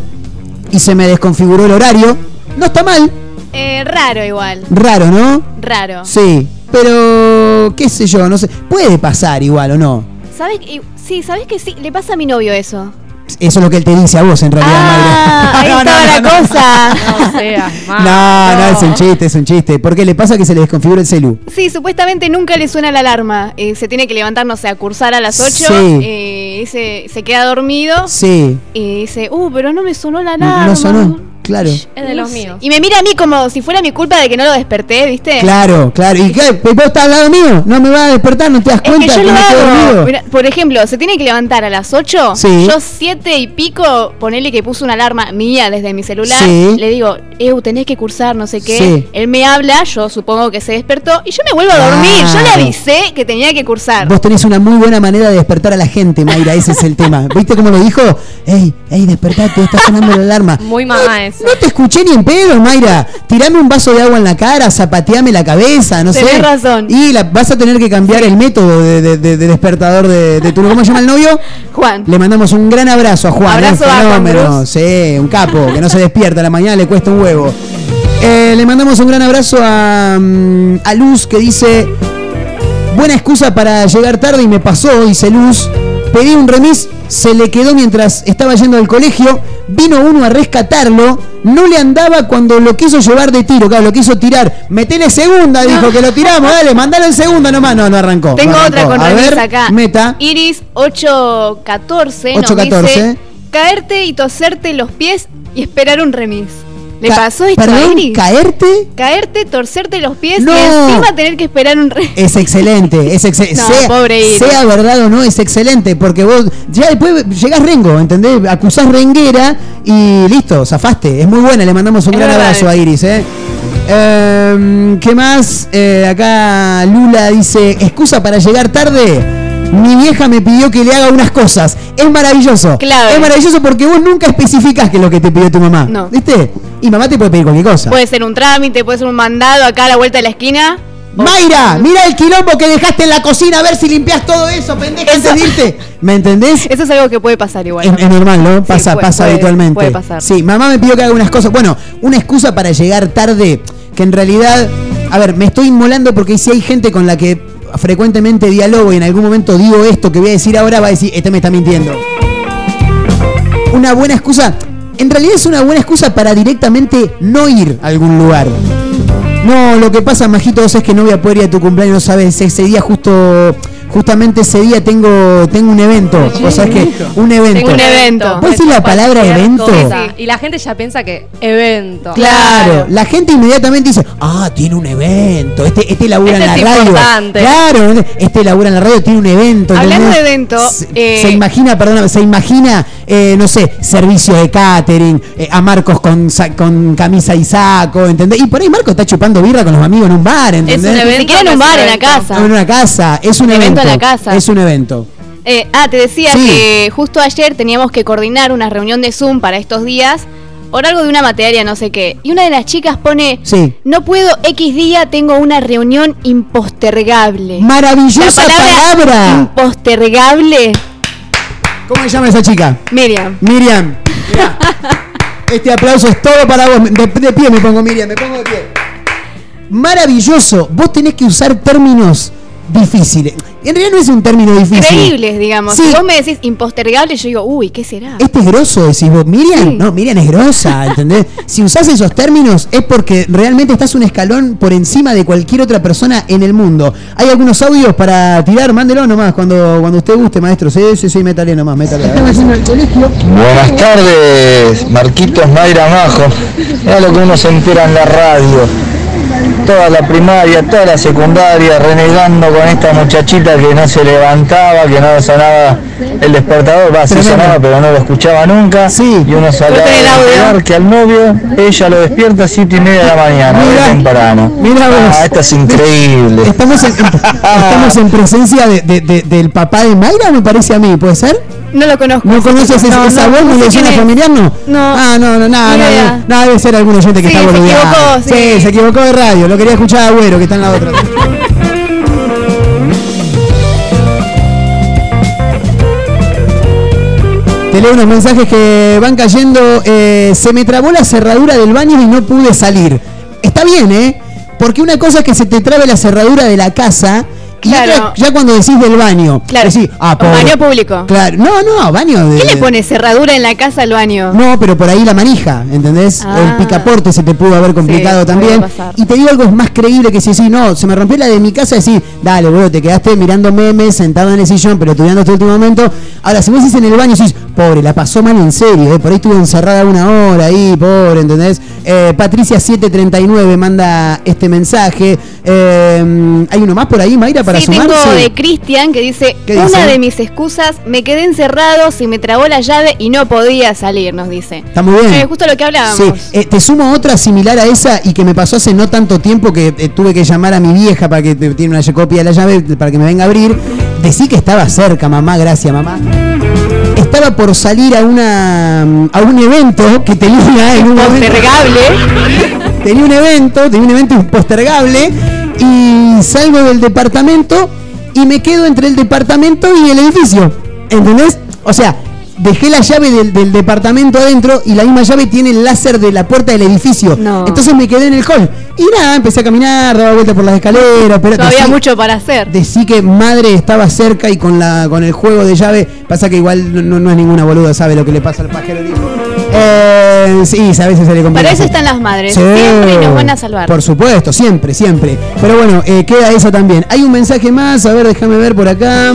y se me desconfiguró el horario. No está mal, Eh, raro igual. Raro, ¿no? Raro. Sí, pero qué sé yo, no sé. Puede pasar igual o no. ¿Sabes? que- Sí, ¿sabes que sí? Le pasa a mi novio eso. Eso es lo que él te dice a vos, en realidad, Ah, ahí Mayra. estaba la cosa. No seas No, no, es un chiste, es un chiste. ¿Por qué le pasa que se le desconfigura el celu? Sí, supuestamente nunca le suena la alarma. Eh, se tiene que levantar, no sé, a cursar a las 8. Sí. eh, se, se queda dormido. Sí. Y dice, uh, pero no me sonó la No, alarma. no sonó, claro. Es de los míos. Y me mira a mí como si fuera mi culpa de que no lo desperté, ¿viste? Claro, claro. ¿Y qué? ¿Vos estás al lado mío? ¿No me vas a despertar? ¿No te das Es cuenta que yo lo me hago. por ejemplo, se tiene que levantar a las 8. Sí. Yo 7 y pico, ponele que puso una alarma mía desde mi celular. Sí. Le digo, Eu, tenés que cursar, no sé qué. Sí. Él me habla, yo supongo que se despertó. Y yo me vuelvo a dormir. Yo le avisé que tenía que cursar. Vos tenés una muy buena manera de despertar a la gente, Mayra, ese es el tema. ¿Viste cómo lo dijo? Ey, ey, despertate, está sonando la alarma. Muy mamá eso. No te escuché ni en pedo, Mayra. Tirame un vaso de agua en la cara, zapateame la cabeza, no sé. Tenés razón. Y la- vas a tener que cambiar el método de, de- de- de despertador de, tu... ¿Cómo se llama el novio? Juan. Le mandamos un gran abrazo a Juan. Abrazo ¿eh? a Juan. Sí, un capo, que no se despierta a la mañana, le cuesta un huevo. Eh, le mandamos un gran abrazo a, mm, a Luz que dice, buena excusa para llegar tarde y me pasó, dice Luz. Pedí un remis, se le quedó mientras estaba yendo al colegio, vino uno a rescatarlo, no le andaba cuando lo quiso llevar de tiro, claro, lo quiso tirar. Metele segunda, dijo que lo tiramos, dale, mandalo en segunda nomás. No, no arrancó. Tengo no otra con A remis ver, acá. Meta. Iris 814 nos 814. dice caerte y toserte los pies y esperar un remis. ¿Le Ca- pasó esto perdón? ¿caerte? Caerte, torcerte los pies No. y encima tener que esperar un remis. Es excelente, es excelente. No, sea, pobre Iris. sea verdad o no, es excelente, porque vos ya después llegás rengo, ¿entendés? Acusás renguera y listo, zafaste. Es muy buena, le mandamos un Es gran verdad abrazo a. Iris, ¿eh? Em, ¿Qué más? Eh, acá Lula dice, excusa para llegar tarde. Mi vieja me pidió que le haga unas cosas. Es maravilloso. Clave. Es maravilloso porque vos nunca especificás qué es lo que te pidió tu mamá. No. ¿Viste? Y mamá te puede pedir cualquier cosa. Puede ser un trámite, puede ser un mandado acá a la vuelta de la esquina. Mayra, mira el quilombo que dejaste en la cocina, a ver si limpias todo eso, pendeja, antes irte. ¿Me entendés? Eso es algo que puede pasar igual. Es, es normal, ¿no? Pasa, puede- pasa puede- habitualmente. puede pasar. Sí, mamá me pidió que haga unas cosas. Bueno, una excusa para llegar tarde, que en realidad, a ver, me estoy inmolando porque si hay gente con la que frecuentemente dialogo y en algún momento digo esto que voy a decir ahora, va a decir, este me está mintiendo. Una buena excusa, en realidad es una buena excusa para directamente no ir a algún lugar. No, lo que pasa, Majito, vos es que no voy a poder ir a tu cumpleaños, sabes, ese día justo, justamente ese día tengo, tengo un evento. Vos sabés que un evento. Tengo un evento. ¿Vos decís la palabra evento? cosa. Y la gente ya piensa que evento. Claro, la gente inmediatamente dice, ah, tiene un evento, este, este labura Este en la es radio. importante. Claro, este labura en la radio, tiene un evento. Hablando ¿entendés? de evento, se, eh, se imagina, perdóname, se imagina, eh, no sé, servicio de catering, eh, a Marcos con, con camisa y saco, ¿entendés? Y por ahí Marcos está chupando birra con los amigos en un bar, ¿entendés? un evento, Ni siquiera en un es bar, un en la casa. No, en una casa, es un Evento evento. La casa. Es un evento. Eh, ah, te decía Sí. que justo ayer teníamos que coordinar una reunión de Zoom para estos días por algo de una materia, no sé qué. Y una de las chicas pone, Sí. no puedo, X día tengo una reunión impostergable. Maravillosa La palabra. Impostergable. ¿Cómo se llama esa chica? Miriam. Miriam. mirá. Este aplauso es todo para vos. De, de pie me pongo, Miriam, me pongo de pie. Maravilloso. Vos tenés que usar términos difíciles. En realidad no es un término difícil. Creíbles, digamos. Sí. Si vos me decís impostergable, yo digo, uy, ¿qué será? Este es grosso, decís vos. Miriam, Sí. no, Miriam es grosa, ¿entendés? si usás esos términos es porque realmente estás un escalón por encima de cualquier otra persona en el mundo. Hay algunos audios para tirar, mándelo nomás cuando, cuando usted guste, maestro. Sí, sí, sí, métale nomás, métale. Buenas tardes, Marquitos Mayra Majo. Mira lo que uno se entera en la radio. Toda la primaria, toda la secundaria, renegando con esta muchachita que no se levantaba, que no sonaba el despertador, va, sí Tremendo. sonaba, pero no lo escuchaba nunca. Y uno se de enterar que al novio ella lo despierta a siete y media de la mañana, Mira. temprano. Mira vos. Ah, esto es increíble. Estamos en, estamos en presencia de- de- de- del papá de Mayra, me parece a mí, ¿puede ser? No lo conozco. ¿No conoces esa, No, esa no, voz? no ¿No sé le quién suena es. familiar? No. No. Ah, no, no, nada, Ni nada, nada, debe ser algún oyente que Sí, está se boludeando. equivocó, sí. se equivocó de radio, lo quería escuchar a Agüero, que está en la otra. Te leo unos mensajes que van cayendo. eh, se me trabó la cerradura del baño y no pude salir. Está bien, ¿eh? Porque una cosa es que se te trabe la cerradura de la casa Y Claro. otra, ya cuando decís del baño. Claro. Decís, ah, pobre. Baño público. Claro. No, no, baño de. ¿Qué le pone cerradura en la casa al baño? No, pero por ahí la manija, ¿entendés? Ah. El picaporte se te pudo haber complicado Sí, también. Y te digo algo, es más creíble que si sí, no, se me rompió la de mi casa, decís, dale, boludo, te quedaste mirando memes, sentado en el sillón, pero estudiando este último momento. Ahora, si vos decís en el baño, decís, pobre, la pasó mal en serio, ¿eh? por ahí estuvo encerrada una hora ahí, pobre, ¿entendés? Eh, Patricia739 manda este mensaje. Eh, ¿Hay uno más por ahí, Mayra, para sí, sumarse? tengo de Cristian que dice, ¿Qué una de mis excusas, me quedé encerrado, se me trabó la llave y no podía salir, nos dice. Está muy bien. Eh, justo lo que hablábamos. Sí, eh, te sumo otra similar a esa y que me pasó hace no tanto tiempo que eh, tuve que llamar a mi vieja para que tiene una copia de la llave para que me venga a abrir. Decí que estaba cerca, mamá, gracias, mamá. Estaba por salir a una a un evento que tenía en un momento- tenía un evento, tenía un evento impostergable y salgo del departamento y me quedo entre el departamento y el edificio. ¿Entendés? O sea, dejé la llave del, del departamento adentro y la misma llave tiene el láser de la puerta del edificio. Entonces me quedé en el hall. Y nada, empecé a caminar, daba vueltas por las escaleras. Pero No había mucho para hacer. Decí que madre estaba cerca y con la con el juego de llave. Pasa que igual no, no- no es ninguna boluda, sabe lo que le pasa al pajero. Eh, sí, a veces se le complica. Para eso están las madres, Sí. siempre nos van a salvar. Por supuesto, siempre, siempre. Pero bueno, eh, queda esa también. Hay un mensaje más, a ver, déjame ver por acá.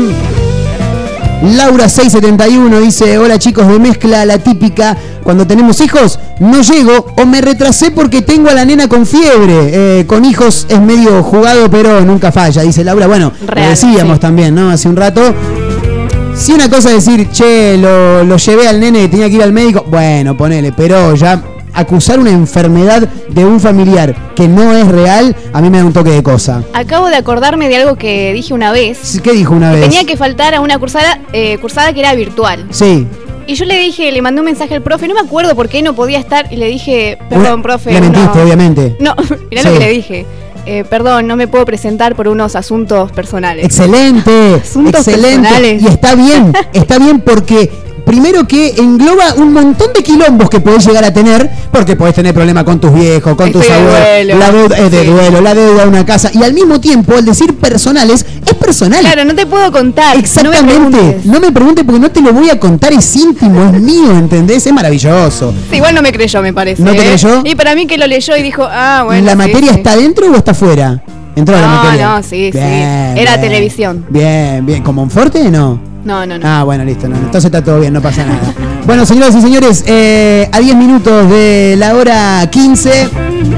Laura671 dice, hola chicos de mezcla, la típica, cuando tenemos hijos no llego o me retrasé porque tengo a la nena con fiebre. Eh, con hijos es medio jugado pero nunca falla, dice Laura. Bueno, lo decíamos sí. también, ¿no? Hace un rato. Si una cosa es decir, che, lo, lo llevé al nene, tenía que ir al médico, bueno, ponele, pero ya acusar una enfermedad de un familiar que no es real, a mí me da un toque de cosa. Acabo de acordarme de algo que dije una vez. ¿Qué dijo una que vez? tenía que faltar a una cursada, eh, cursada que era virtual. Sí. Y yo le dije, le mandé un mensaje al profe, no me acuerdo por qué no podía estar, y le dije, perdón, profe. Le mentiste, no". obviamente. No, mirá Sí. lo que le dije. Eh, perdón, no me puedo presentar por unos asuntos personales. Excelente, Asuntos excelente. personales. Y está bien, está bien porque primero que engloba un montón de quilombos que podés llegar a tener, porque podés tener problemas con tus viejos, con tus Estoy de abuelos, la deuda es de Sí. duelo, la deuda de una casa, y al mismo tiempo el decir personales es personal. Claro, no te puedo contar. Exactamente. No me preguntes. No porque no te lo voy a contar, es íntimo, es mío, ¿entendés? Es maravilloso. Sí, igual no me creyó, me parece. ¿No te ¿eh? creyó? Y para mí que lo leyó y dijo, ah, bueno. ¿La sí, materia sí. está dentro o está afuera? Entró la No, materia. no, sí, sí. Era bien. televisión. Bien, bien. ¿Con Monforte no? No, no, no. Ah, bueno, listo. No, no. entonces está todo bien, no pasa nada. Bueno, señoras y señores, eh, a 10 minutos de la hora 15,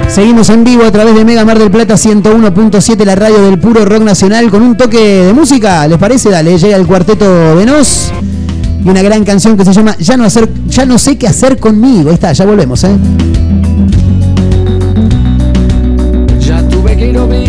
seguimos en vivo a través de Mega Mar del Plata 101.7, la radio del puro rock nacional, con un toque de música. ¿Les parece? Dale, llega el cuarteto de Nos y una gran canción que se llama Ya no, hacer, ya no sé qué hacer conmigo. Ahí está, ya volvemos, ¿eh? Ya tuve que ir obligado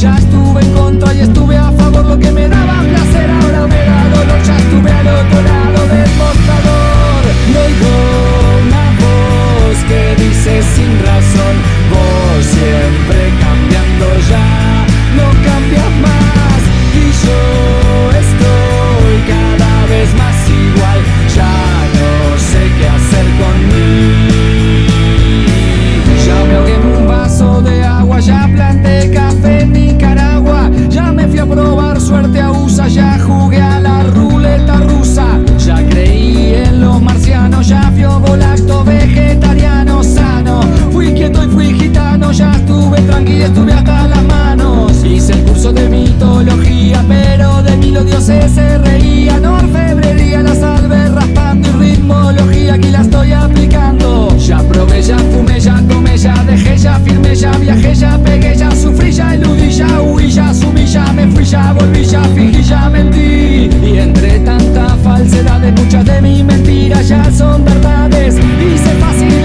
just ya huí, ya sumí, ya me fui, ya volví, ya fingí, ya mentí, y entre tanta falsedades, muchas de mis mentiras ya son verdades, y Fui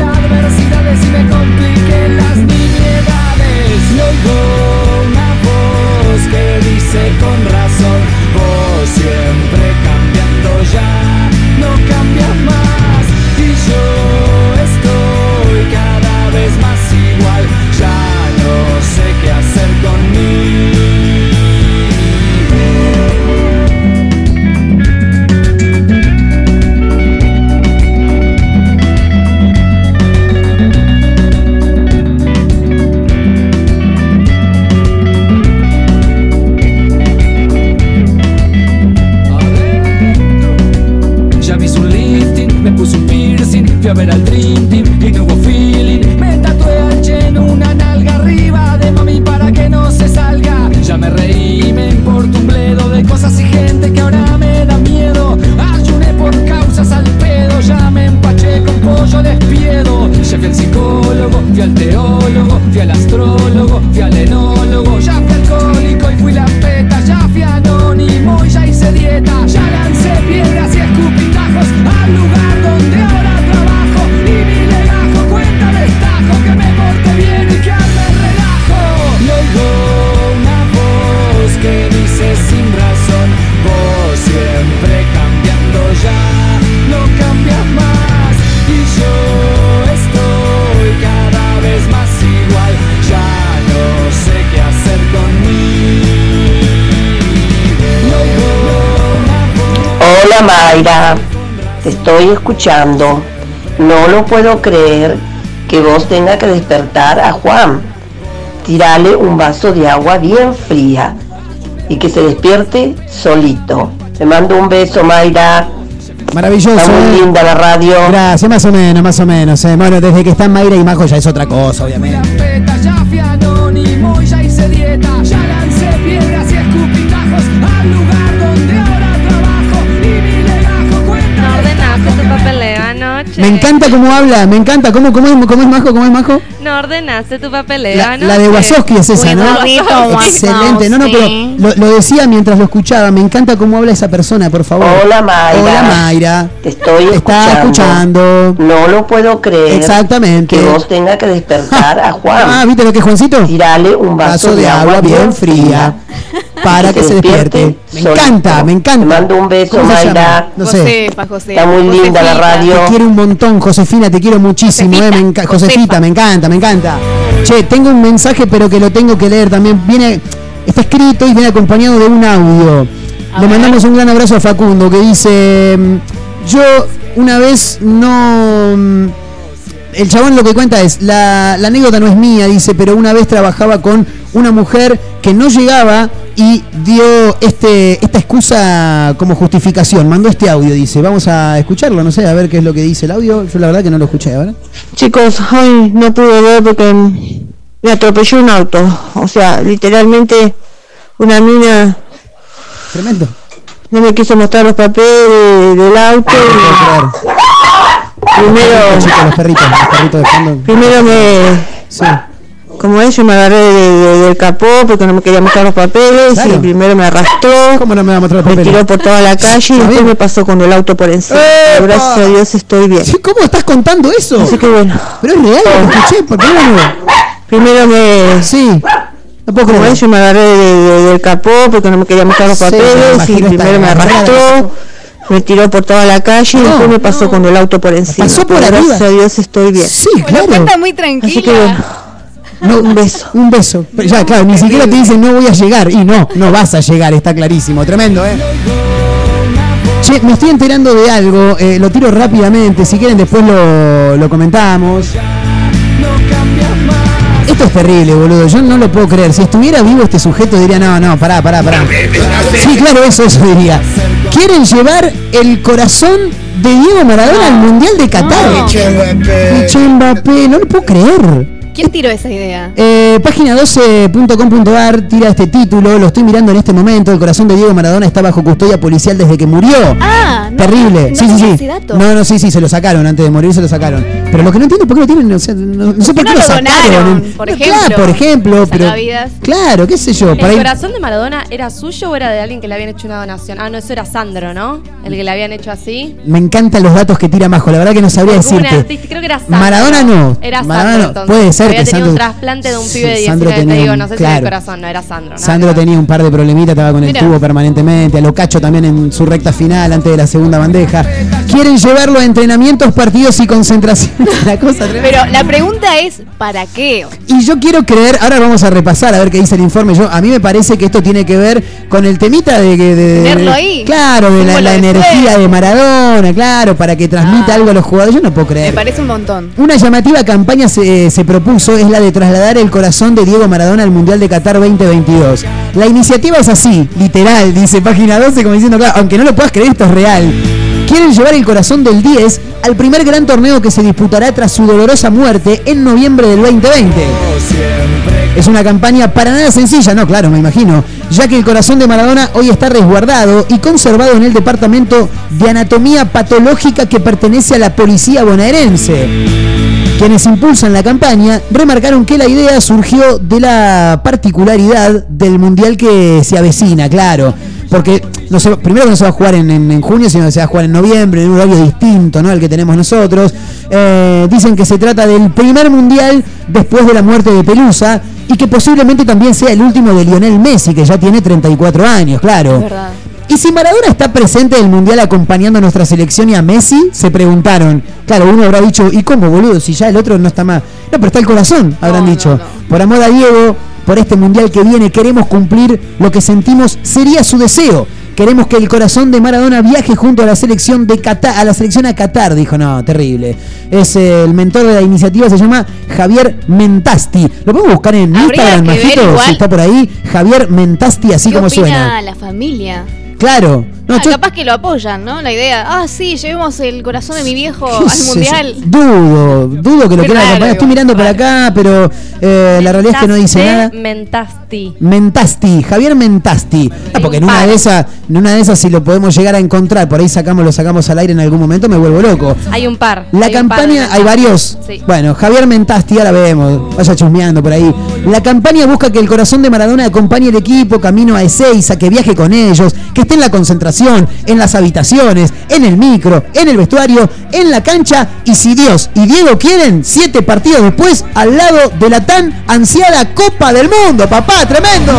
Mayra, te estoy escuchando. No lo puedo creer que vos tenga que despertar a Juan. Tirale un vaso de agua bien fría y que se despierte solito. Te mando un beso Mayra. Maravilloso. Está muy eh. linda la radio. Gracias, más o menos, más o menos. eh. Bueno, desde que están Mayra y Majo ya es otra cosa, obviamente. Me encanta cómo habla, me encanta. ¿Cómo, cómo, es, cómo es Majo? ¿Cómo es Majo? No ordenaste tu papeleo La, anoche. la de Wazowski es esa, ¿no? Excelente. No, no, pero lo, lo decía mientras lo escuchaba. Me encanta cómo habla esa persona, por favor. Hola Mayra. Hola Mayra. Te estoy Te está escuchando. No lo puedo creer. Exactamente. Que vos tenga que despertar a Juan. Ah, ¿viste lo que es Juancito? Tirale un vaso, Vaso de agua bien fría. Para que se despierte. Me encanta, me encanta. Te mando un beso, ¿Cómo se Mayra. llama? No sé. Josefa, José. Está muy linda la radio. Te quiero un montón, Josefina, te quiero muchísimo. eh, me enca- Josefita, me encanta, me encanta. Che, tengo un mensaje, pero que lo tengo que leer también. Viene, está escrito y viene acompañado de un audio. Le mandamos un gran abrazo a Facundo que dice: mm, Yo una vez no. El chabón lo que cuenta es, la, la anécdota no es mía, dice, pero una vez trabajaba con una mujer que no llegaba y dio este, esta excusa como justificación. Mandó este audio, dice. Vamos a escucharlo, no sé, a ver qué es lo que dice el audio. Yo la verdad que no lo escuché, ¿verdad? Chicos, hoy no pude ver porque me atropelló un auto. O sea, literalmente una mina Tremendo. no me quiso mostrar los papeles del auto. y primero, Chicos, los perritos, los perritos de fondo. primero me... Como es, yo me agarré de- de- del capó porque no me quería mostrar los papeles Claro. y primero me arrastró. ¿Cómo no me va a mostrar los Me papeles? tiró por toda la calle y después me pasó con el auto por encima. Pero Gracias a Dios estoy bien. ¿Cómo estás contando eso? Así que bueno. Pero es real, lo escuché, ¿por qué no? Primero me... Sí. No puedo Como es, yo me agarré de- de- del capó porque no me quería mostrar los Sí, me papeles y imagino esta primero me arrastró, me tiró por toda la calle y No, después me pasó con el auto por encima. Pasó por Pero arriba. Gracias a Dios estoy bien. Sí, claro. cuenta muy Así que tranquila. bueno. No, un beso. Un beso. Pero ya, claro, ni siquiera te dicen no voy a llegar. Y no, no vas a llegar, está clarísimo. Tremendo, ¿eh? Che, me estoy enterando de algo, eh, lo tiro rápidamente, si quieren después lo, lo comentamos. Esto es terrible, boludo, yo no lo puedo creer. Si estuviera vivo este sujeto diría, no, no, pará, pará, pará. Sí, claro, eso, eso diría. Quieren llevar el corazón de Diego Maradona al Mundial de Qatar. Miche Mbappé, no lo puedo creer. ¿Quién tiró esa idea? Eh, página 12.com.ar tira este título, lo estoy mirando en este momento. El corazón de Diego Maradona está bajo custodia policial desde que murió. Ah, no, Terrible. no sí, sí, tenía sí. dato. No, no, sí, sí, se lo sacaron antes de morir, se lo sacaron. Pero lo que no entiendo es por qué lo tienen, o sea, no, no sé por qué no lo lo sacaron. donaron, por No, ejemplo? Claro, por ejemplo, pero claro, qué sé yo, ¿El corazón de Maradona era suyo o era de alguien que le habían hecho una donación? Ah, no, eso era Sandro, ¿no? El que le habían hecho así. me encantan los datos que tira Majo, la verdad que no sabría decirte. artista, creo que era Sandro. Maradona no. Era Maradona Sandro, no. entonces. Puede ser Había que tenido un trasplante de un pibe de Sandro 19, te tenía digo, un- no sé si claro. era el corazón, no era Sandro. Sandro tenía un par de problemitas, estaba con el tubo permanentemente, a lo cacho también en su recta final antes de la segunda bandeja. Quieren llevarlo a entrenamientos, partidos y concentración. la cosa tremenda. Pero la pregunta es, ¿para qué? Y yo quiero creer, ahora vamos a repasar a ver qué dice el informe. Yo, a mí me parece que esto tiene que ver con el temita de que. de- de- ahí. Claro, de la, energía de Maradona, claro, para que transmita algo a los jugadores. Yo no puedo Me creer. parece un montón. Una llamativa campaña se, se propuso, es la de trasladar el corazón de Diego Maradona al Mundial de Qatar 2022. La iniciativa es así, literal, dice página 12, como diciendo, claro, aunque no lo puedas creer, esto es real. Quieren llevar el corazón del 10 al primer gran torneo que se disputará tras su dolorosa muerte en noviembre del 2020. Es una campaña para nada sencilla, no, claro, me imagino, ya que el corazón de Maradona hoy está resguardado y conservado en el Departamento de Anatomía Patológica que pertenece a la Policía Bonaerense. Quienes impulsan la campaña remarcaron que la idea surgió de la particularidad del mundial que se avecina, claro. Porque no se- primero no se va a jugar en, en- junio, sino que se va a jugar en noviembre, en un horario distinto ¿no? al que tenemos nosotros. Eh, dicen que se trata del primer mundial después de la muerte de Pelusa y que posiblemente también sea el último de Lionel Messi, que ya tiene 34 años, claro. Y si Maradona está presente en el Mundial acompañando a nuestra selección y a Messi, se preguntaron. Claro, uno habrá dicho, ¿y cómo, boludo? Si ya el otro no está más. No, pero está el corazón, habrán dicho. Por amor a Diego, por este Mundial que viene, queremos cumplir lo que sentimos sería su deseo. Queremos que el corazón de Maradona viaje junto a la selección de Qatar, a la selección a Qatar, dijo, no, terrible. Es eh, el mentor de la iniciativa, se llama Javier Mentasti. Lo podemos buscar en Instagram, Majito, si está por ahí. Javier Mentasti, así ¿Qué como opina suena. la familia? Claro. No, Ah, yo- capaz que lo apoyan, ¿no? La idea, ah, sí, llevemos el corazón de mi viejo ¿Qué al es mundial. Dudo, dudo que lo quieran acompañar. Estoy mirando por acá, pero eh, la realidad es que no dice nada. Mentasti. Mentasti, Javier Mentasti. Ah, porque en una de esas, en una de esas si lo podemos llegar a encontrar, por ahí sacamos, lo sacamos al aire en algún momento, me vuelvo loco. Hay un par. La hay un par campaña, hay varios. Sí. Bueno, Javier Mentasti, ahora vemos, vaya chusmeando por ahí. La campaña busca que el corazón de Maradona acompañe el equipo camino a Ezeiza, que viaje con ellos, que esté en la concentración, en las habitaciones, en el micro, en el vestuario, en la cancha y si Dios y Diego quieren, siete partidos después al lado de la tan ansiada Copa del Mundo, papá, tremendo.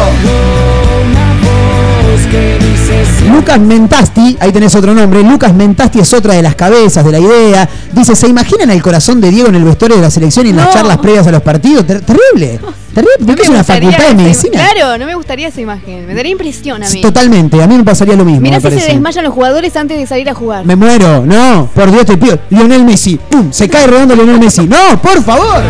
Lucas Mentasti, ahí tenés otro nombre, Lucas Mentasti es otra de las cabezas de la idea. Dice, ¿se imaginan el corazón de Diego en el vestuario de la selección y en las No. charlas previas a los partidos? Ter- terrible, terrible, porque es una facultad de medicina. Claro, no me gustaría esa imagen. Me daría impresión a mí. Totalmente, a mí me pasaría lo mismo. Mirá si se desmayan los jugadores antes de salir a jugar. Me muero, no, por Dios te pido. Lionel Messi, ¡pum! se cae rodando Lionel Messi. No, por favor.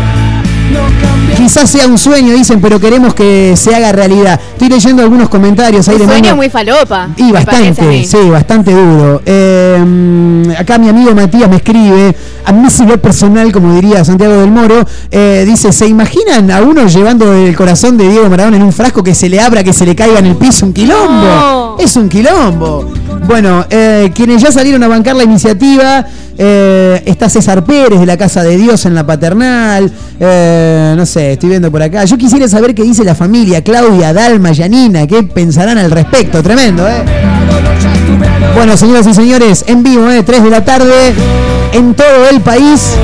Quizás sea un sueño, dicen, pero queremos que se haga realidad. Estoy leyendo algunos comentarios ahí Un de sueño mano. muy falopa. Y bastante, sí, bastante duro. Eh, acá mi amigo Matías me escribe, a mí sí lo personal, como diría Santiago del Moro, eh, dice, ¿se imaginan a uno llevando el corazón de Diego Maradona en un frasco que se le abra, que se le caiga en el piso? Un quilombo. Es un quilombo. Bueno, eh, quienes ya salieron a bancar la iniciativa, eh, está César Pérez de la Casa de Dios en la Paternal, eh, no sé, estoy viendo por acá. Yo quisiera saber qué dice la familia, Claudia, Dalma, Yanina, qué pensarán al respecto. Tremendo, ¿eh? Bueno, señoras y señores, en vivo, ¿eh? 3 de la tarde, en todo el país,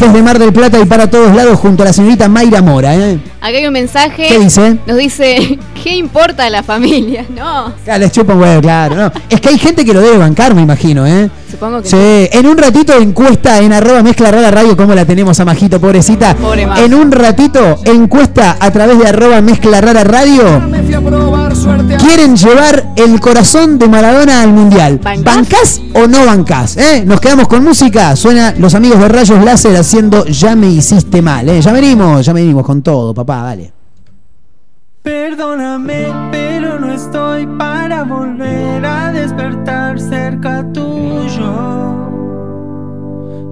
desde Mar del Plata y para todos lados, junto a la señorita Mayra Mora, ¿eh? Acá hay un mensaje. ¿Qué dice? Nos dice, ¿qué importa a la familia? No, Claro, les chupa un huevo, claro, ¿no? Es que hay gente que lo debe bancar, me imagino, ¿eh? Supongo que Sí, en un ratito encuesta en arroba mezcla rara radio, como la tenemos a Majito, pobrecita. Pobre. En un ratito encuesta a través de arroba mezcla rara radio. ¿Quieren llevar el corazón de Maradona al mundial? ¿Bancás o no bancás? eh? Nos quedamos con música. Suena los amigos de Rayos Láser haciendo Ya me hiciste mal. ¿eh? Ya venimos, ya venimos con todo, papá, dale. Perdóname, pero no estoy para volver a despertar cerca tuyo.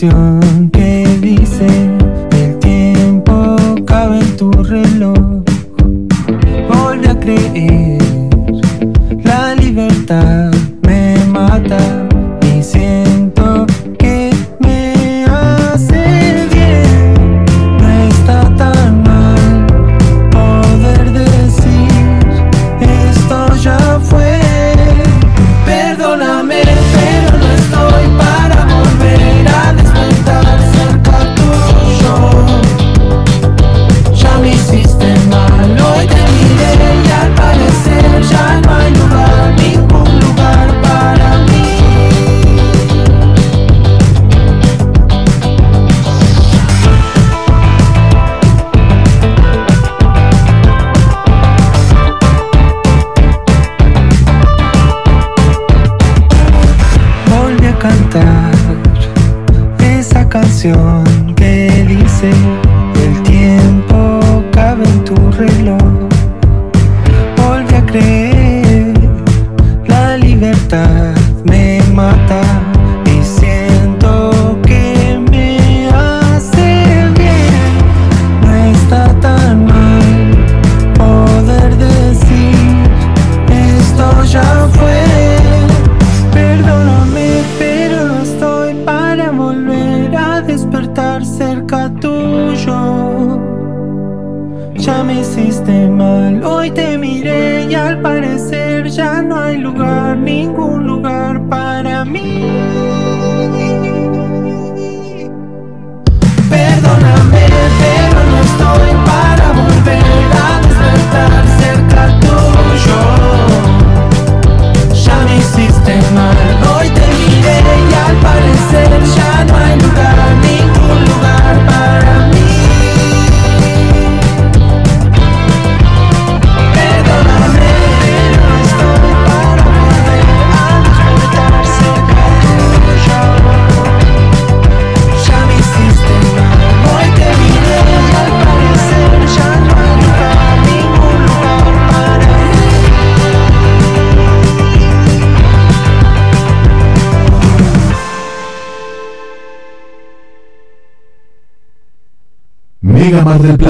Que dice el tiempo cabe en tu reloj. Volví a creer la libertad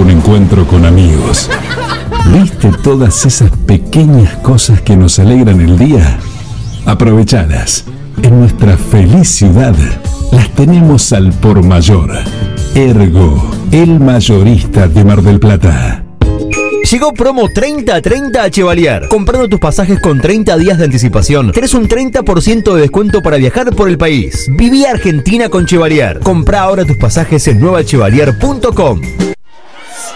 un encuentro con amigos. ¿Viste todas esas pequeñas cosas que nos alegran el día? Aprovechadas. En nuestra feliz ciudad las tenemos al por mayor. Ergo, el mayorista de Mar del Plata. Llegó promo 30-30 a Chevalier. Comprando tus pasajes con 30 días de anticipación, tenés un 30% de descuento para viajar por el país. Viví Argentina con Chevalier. Compra ahora tus pasajes en nuevachevalier.com.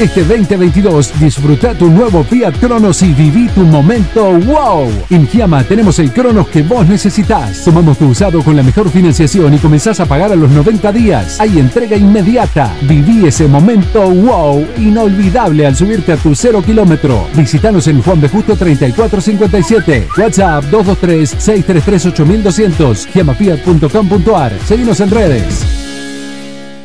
Este 2022 disfruta tu nuevo Fiat Cronos y viví tu momento wow. En Giamma tenemos el Cronos que vos necesitas. Tomamos tu usado con la mejor financiación y comenzás a pagar a los 90 días. Hay entrega inmediata. Viví ese momento wow inolvidable al subirte a tu cero kilómetro. Visítanos en Juan de Justo 3457. WhatsApp 223-633-8200. Giamafiat.com.ar. Seguimos en redes.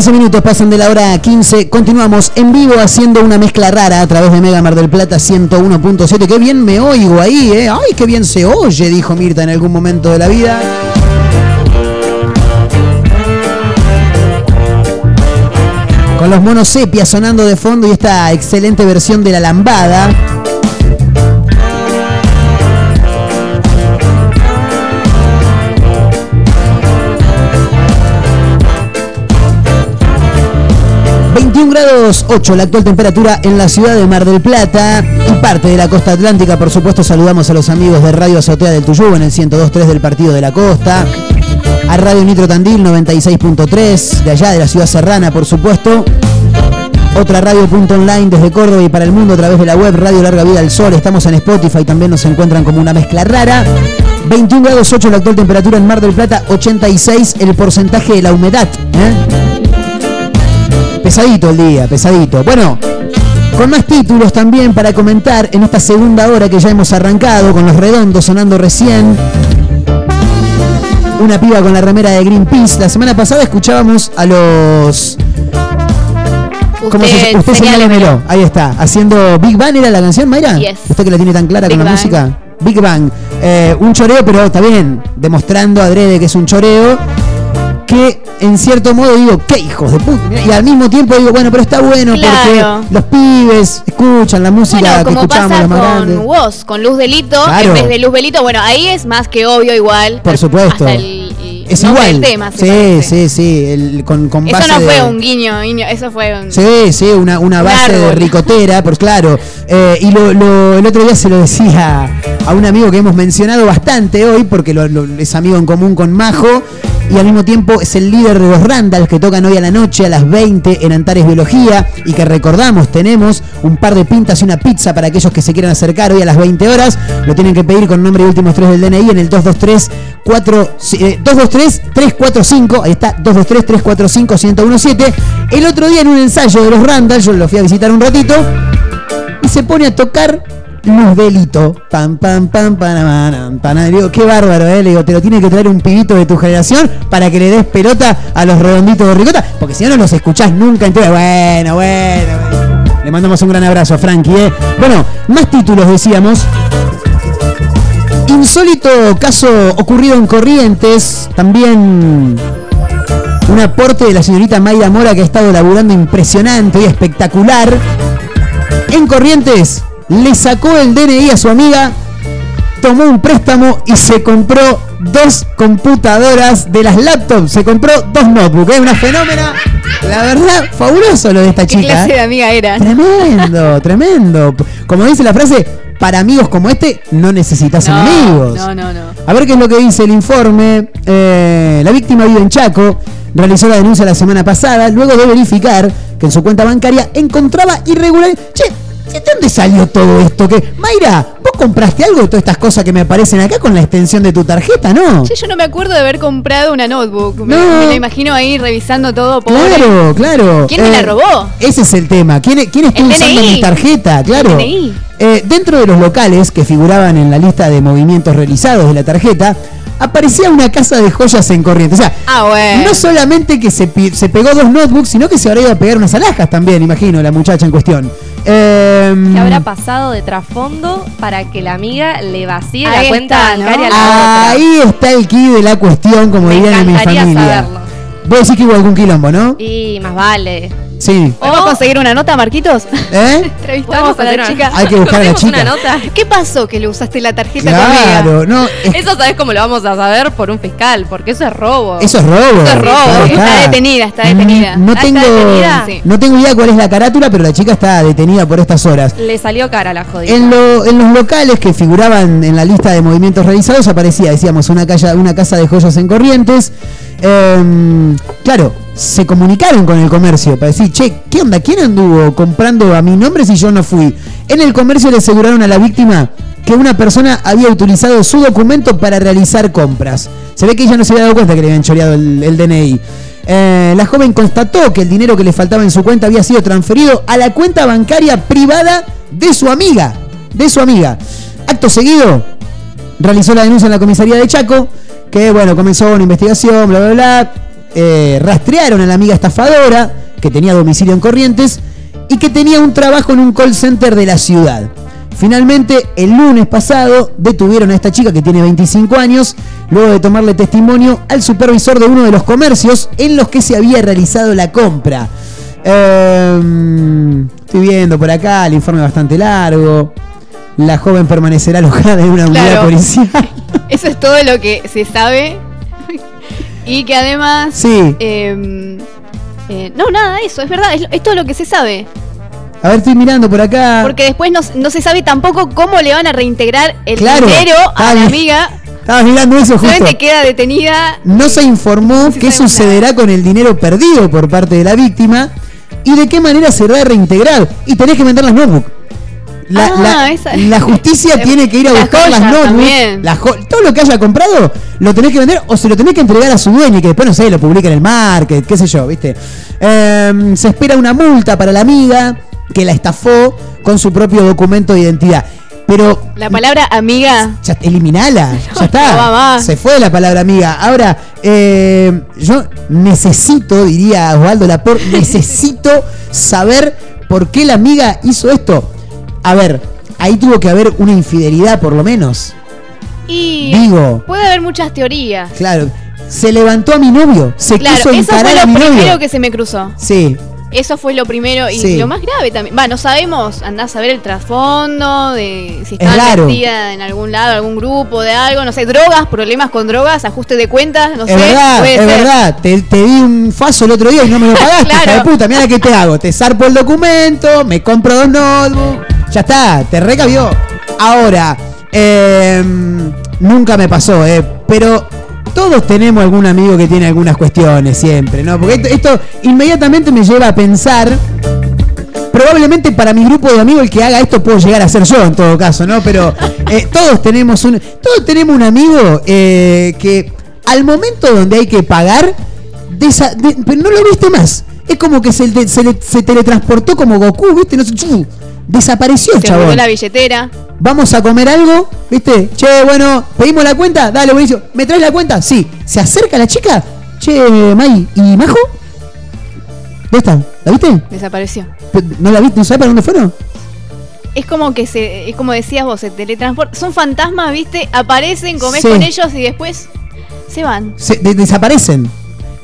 13 minutos pasan de la hora 15. Continuamos en vivo haciendo una mezcla rara a través de Mega Mar del Plata 101.7. Qué bien me oigo ahí, ¿eh? Ay, qué bien se oye, dijo Mirta en algún momento de la vida. Con los monos sepia sonando de fondo y esta excelente versión de la lambada. ...21 grados 8 la actual temperatura en la ciudad de Mar del Plata... ...y parte de la costa atlántica, por supuesto... ...saludamos a los amigos de Radio Azotea del Tuyú... ...en el 102.3 del Partido de la Costa... ...a Radio Nitro Tandil 96.3... ...de allá de la ciudad serrana, por supuesto... Otra radio punto online desde Córdoba y para el mundo a través de la web Radio Larga Vida al Sol. Estamos en Spotify, también nos encuentran como una mezcla rara. 21 grados 8 la actual temperatura en Mar del Plata, 86 el porcentaje de la humedad. ¿eh? Pesadito el día, pesadito. Bueno, con más títulos también para comentar en esta segunda hora que ya hemos arrancado, con los redondos sonando recién. Una piba con la remera de Greenpeace. La semana pasada escuchábamos a los ¿Cómo se, usted señálemelo. Ahí está. Haciendo Big Bang era la canción, Mayra. Yes. Usted que la tiene tan clara Big con la Bang. música. Big Bang. Eh, un choreo, pero está bien. Demostrando adrede que es un choreo. Que en cierto modo digo, qué hijos de puta. Y al mismo tiempo digo, bueno, pero está bueno Claro. porque los pibes escuchan la música Bueno, que escuchamos pasa los más grandes. con con Luz Delito, Claro. en vez de Luz Belito, bueno, ahí es más que obvio igual. Por supuesto. Hasta el, el Es igual. del tema, sí, sí, sí. el- con, con Eso base no fue de- un guiño, guiño, eso fue un... Sí, sí, una, una Un base de ricotera, pues claro. Eh, y lo, lo- el otro día se lo decía a un amigo que hemos mencionado bastante hoy, porque lo- lo- es amigo en común con Majo, y al mismo tiempo es el líder de los Randalls que tocan hoy a la noche a las 20 en Antares Biología, y que recordamos, tenemos un par de pintas y una pizza para aquellos que se quieran acercar hoy a las 20 horas. Lo tienen que pedir con nombre y últimos tres del DNI en el 223 4, eh, 223 345, ahí está, 223 345 1017. El otro día en un ensayo de los Randall, yo lo fui a visitar un ratito, y se pone a tocar Luz Delito. Pam, pam, pam, pam, Le digo, qué bárbaro, eh. Le digo, te lo tiene que traer un pibito de tu generación para que le des pelota a los redonditos de ricota, porque si no, no los escuchás nunca. Entonces, bueno, bueno, bueno. Le mandamos un gran abrazo a Frankie, eh. Bueno, más títulos decíamos. Insólito caso ocurrido en Corrientes, también un aporte de la señorita Mayra Mora que ha estado laburando impresionante y espectacular. En Corrientes le sacó el DNI a su amiga, tomó un préstamo y se compró dos computadoras de las laptops, se compró dos notebooks, es una fenómena. La verdad, fabuloso lo de esta ¿Qué chica. clase ¿eh? de amiga era? Tremendo, tremendo. Como dice la frase, para amigos como este no necesitas No, enemigos. no, no, no. A ver qué es lo que dice el informe. Eh, la víctima vive en Chaco. Realizó la denuncia la semana pasada luego de verificar que en su cuenta bancaria encontraba irregular. Che, ¿de dónde salió todo esto? Que Mayra, vos compraste algo de todas estas cosas que me aparecen acá con la extensión de tu tarjeta, ¿no? Che, yo no me acuerdo de haber comprado una notebook. Me, No. me la imagino ahí revisando todo. Pobre. Claro, claro. ¿Quién me la Eh, robó? Ese es el tema. ¿Quién, quién está El usando mi tarjeta? Claro. Eh, dentro de los locales que figuraban en la lista de movimientos realizados de la tarjeta, aparecía una casa de joyas en corriente. O sea, Ah, bueno. no solamente que se, se pegó dos notebooks, sino que se habrá ido a pegar unas alhajas también, imagino, la muchacha en cuestión. Em, ¿Qué habrá pasado de trasfondo para que la amiga le vacíe la cuenta está, ¿no? bancaria a la otra? Ahí está el key de la cuestión, como Me dirían en mi familia. saberlo. Vos decís que hubo algún quilombo, ¿no? Y más vale. Sí. ¿Podemos conseguir una nota, Marquitos? ¿Eh? Entrevistamos a la chica. Hay que buscar a la ¿Conseguimos chica. una nota? ¿Qué pasó que le usaste la tarjeta Claro, no, es- Eso sabes cómo lo vamos a saber por un fiscal, porque eso es robo. eso es robo. Eso es robo. Claro, Está detenida, está detenida. Mm, No Ah, tengo, ¿está detenida? Sí. no tengo idea cuál es la carátula, pero la chica está detenida por estas horas. Le salió cara la jodida. En, lo- en los locales que figuraban en la lista de movimientos realizados aparecía, decíamos, una, calla- una casa de joyas en Corrientes. Em, claro, se comunicaron con el comercio para decir, che, ¿qué onda? ¿Quién anduvo comprando a mi nombre si yo no fui? En el comercio le aseguraron a la víctima que una persona había utilizado su documento para realizar compras. Se ve que ella no se había dado cuenta que le habían choreado el, DNI. Eh, la joven constató que el dinero que le faltaba en su cuenta había sido transferido a la cuenta bancaria privada de su amiga. De su amiga. Acto seguido, realizó la denuncia en la comisaría de Chaco, que bueno, comenzó una investigación, bla, bla, bla. eh, rastrearon a la amiga estafadora, que tenía domicilio en Corrientes, y que tenía un trabajo en un call center de la ciudad. Finalmente, el lunes pasado, detuvieron a esta chica que tiene 25 años, luego de tomarle testimonio al supervisor de uno de los comercios en los que se había realizado la compra. Ehm, estoy viendo por acá, el informe bastante largo. La joven permanecerá alojada en una unidad Claro. policial. Eso es todo lo que se sabe. y que además. Sí. eh, eh, no, nada, eso, es verdad, es, es todo lo que se sabe. A ver, estoy mirando por acá. Porque después no, no se sabe tampoco cómo le van a reintegrar el Claro. dinero a la amiga. Estabas mirando eso justo. Solamente queda detenida. No se informó qué sucederá con el dinero perdido por parte de la víctima y de qué manera será reintegrado. Y tenés que vender las notebooks. La, Ah, la- esa- la justicia tiene que ir a Las buscar las todo lo que haya comprado lo tenés que vender o se lo tenés que entregar a su dueño y que después, no sé, lo publique en el market, qué sé yo, ¿viste? Em, se espera una multa para la amiga que la estafó con su propio documento de identidad. Pero La palabra amiga. ya, eliminala, ya está. no va más. Se fue la palabra amiga. Ahora, eh, yo necesito, diría Osvaldo Lapor, necesito saber por qué la amiga hizo esto. A ver, ahí tuvo que haber una infidelidad por lo menos. Y Digo. puede haber muchas teorías. Claro, se levantó a mi novio, se claro, quiso eso fue a lo mi primero novio. que se me cruzó. Sí, Eso fue lo primero y Sí. lo más grave también. Va, no sabemos, andás a ver el trasfondo de si estaba raro. metida en algún lado, algún grupo de algo, no sé, drogas, problemas con drogas, ajuste de cuentas, no sé. es verdad, puede es ser. verdad. Te, te di un faso el otro día y no me lo pagaste, Claro. hija de puta. Mira qué te hago. Te zarpo el documento, me compro dos notebooks. Ya está, te recabió. Ahora, eh, nunca me pasó, eh, pero todos tenemos algún amigo que tiene algunas cuestiones siempre, ¿no? Porque esto, esto inmediatamente me lleva a pensar. Probablemente para mi grupo de amigos el que haga esto puedo llegar a ser yo en todo caso, ¿no? Pero eh, todos tenemos un todos tenemos un amigo eh, que al momento donde hay que pagar desa- de- pero no lo viste más. Es como que se, se le- se teletransportó como Goku, ¿viste? No sé, desapareció, Se chabón. la billetera. Vamos a comer algo, ¿viste? Che, bueno, pedimos la cuenta, dale, buenísimo. ¿Me traes la cuenta? Sí. ¿Se acerca la chica? Che, May, ¿y Majo? ¿Dónde están? ¿La viste? Desapareció. ¿No la viste? ¿No sabes para dónde fueron? Es como que se, es como decías vos, se teletransportan. Son fantasmas, viste, aparecen, comés Sí. con ellos y después se van. Se- de- desaparecen.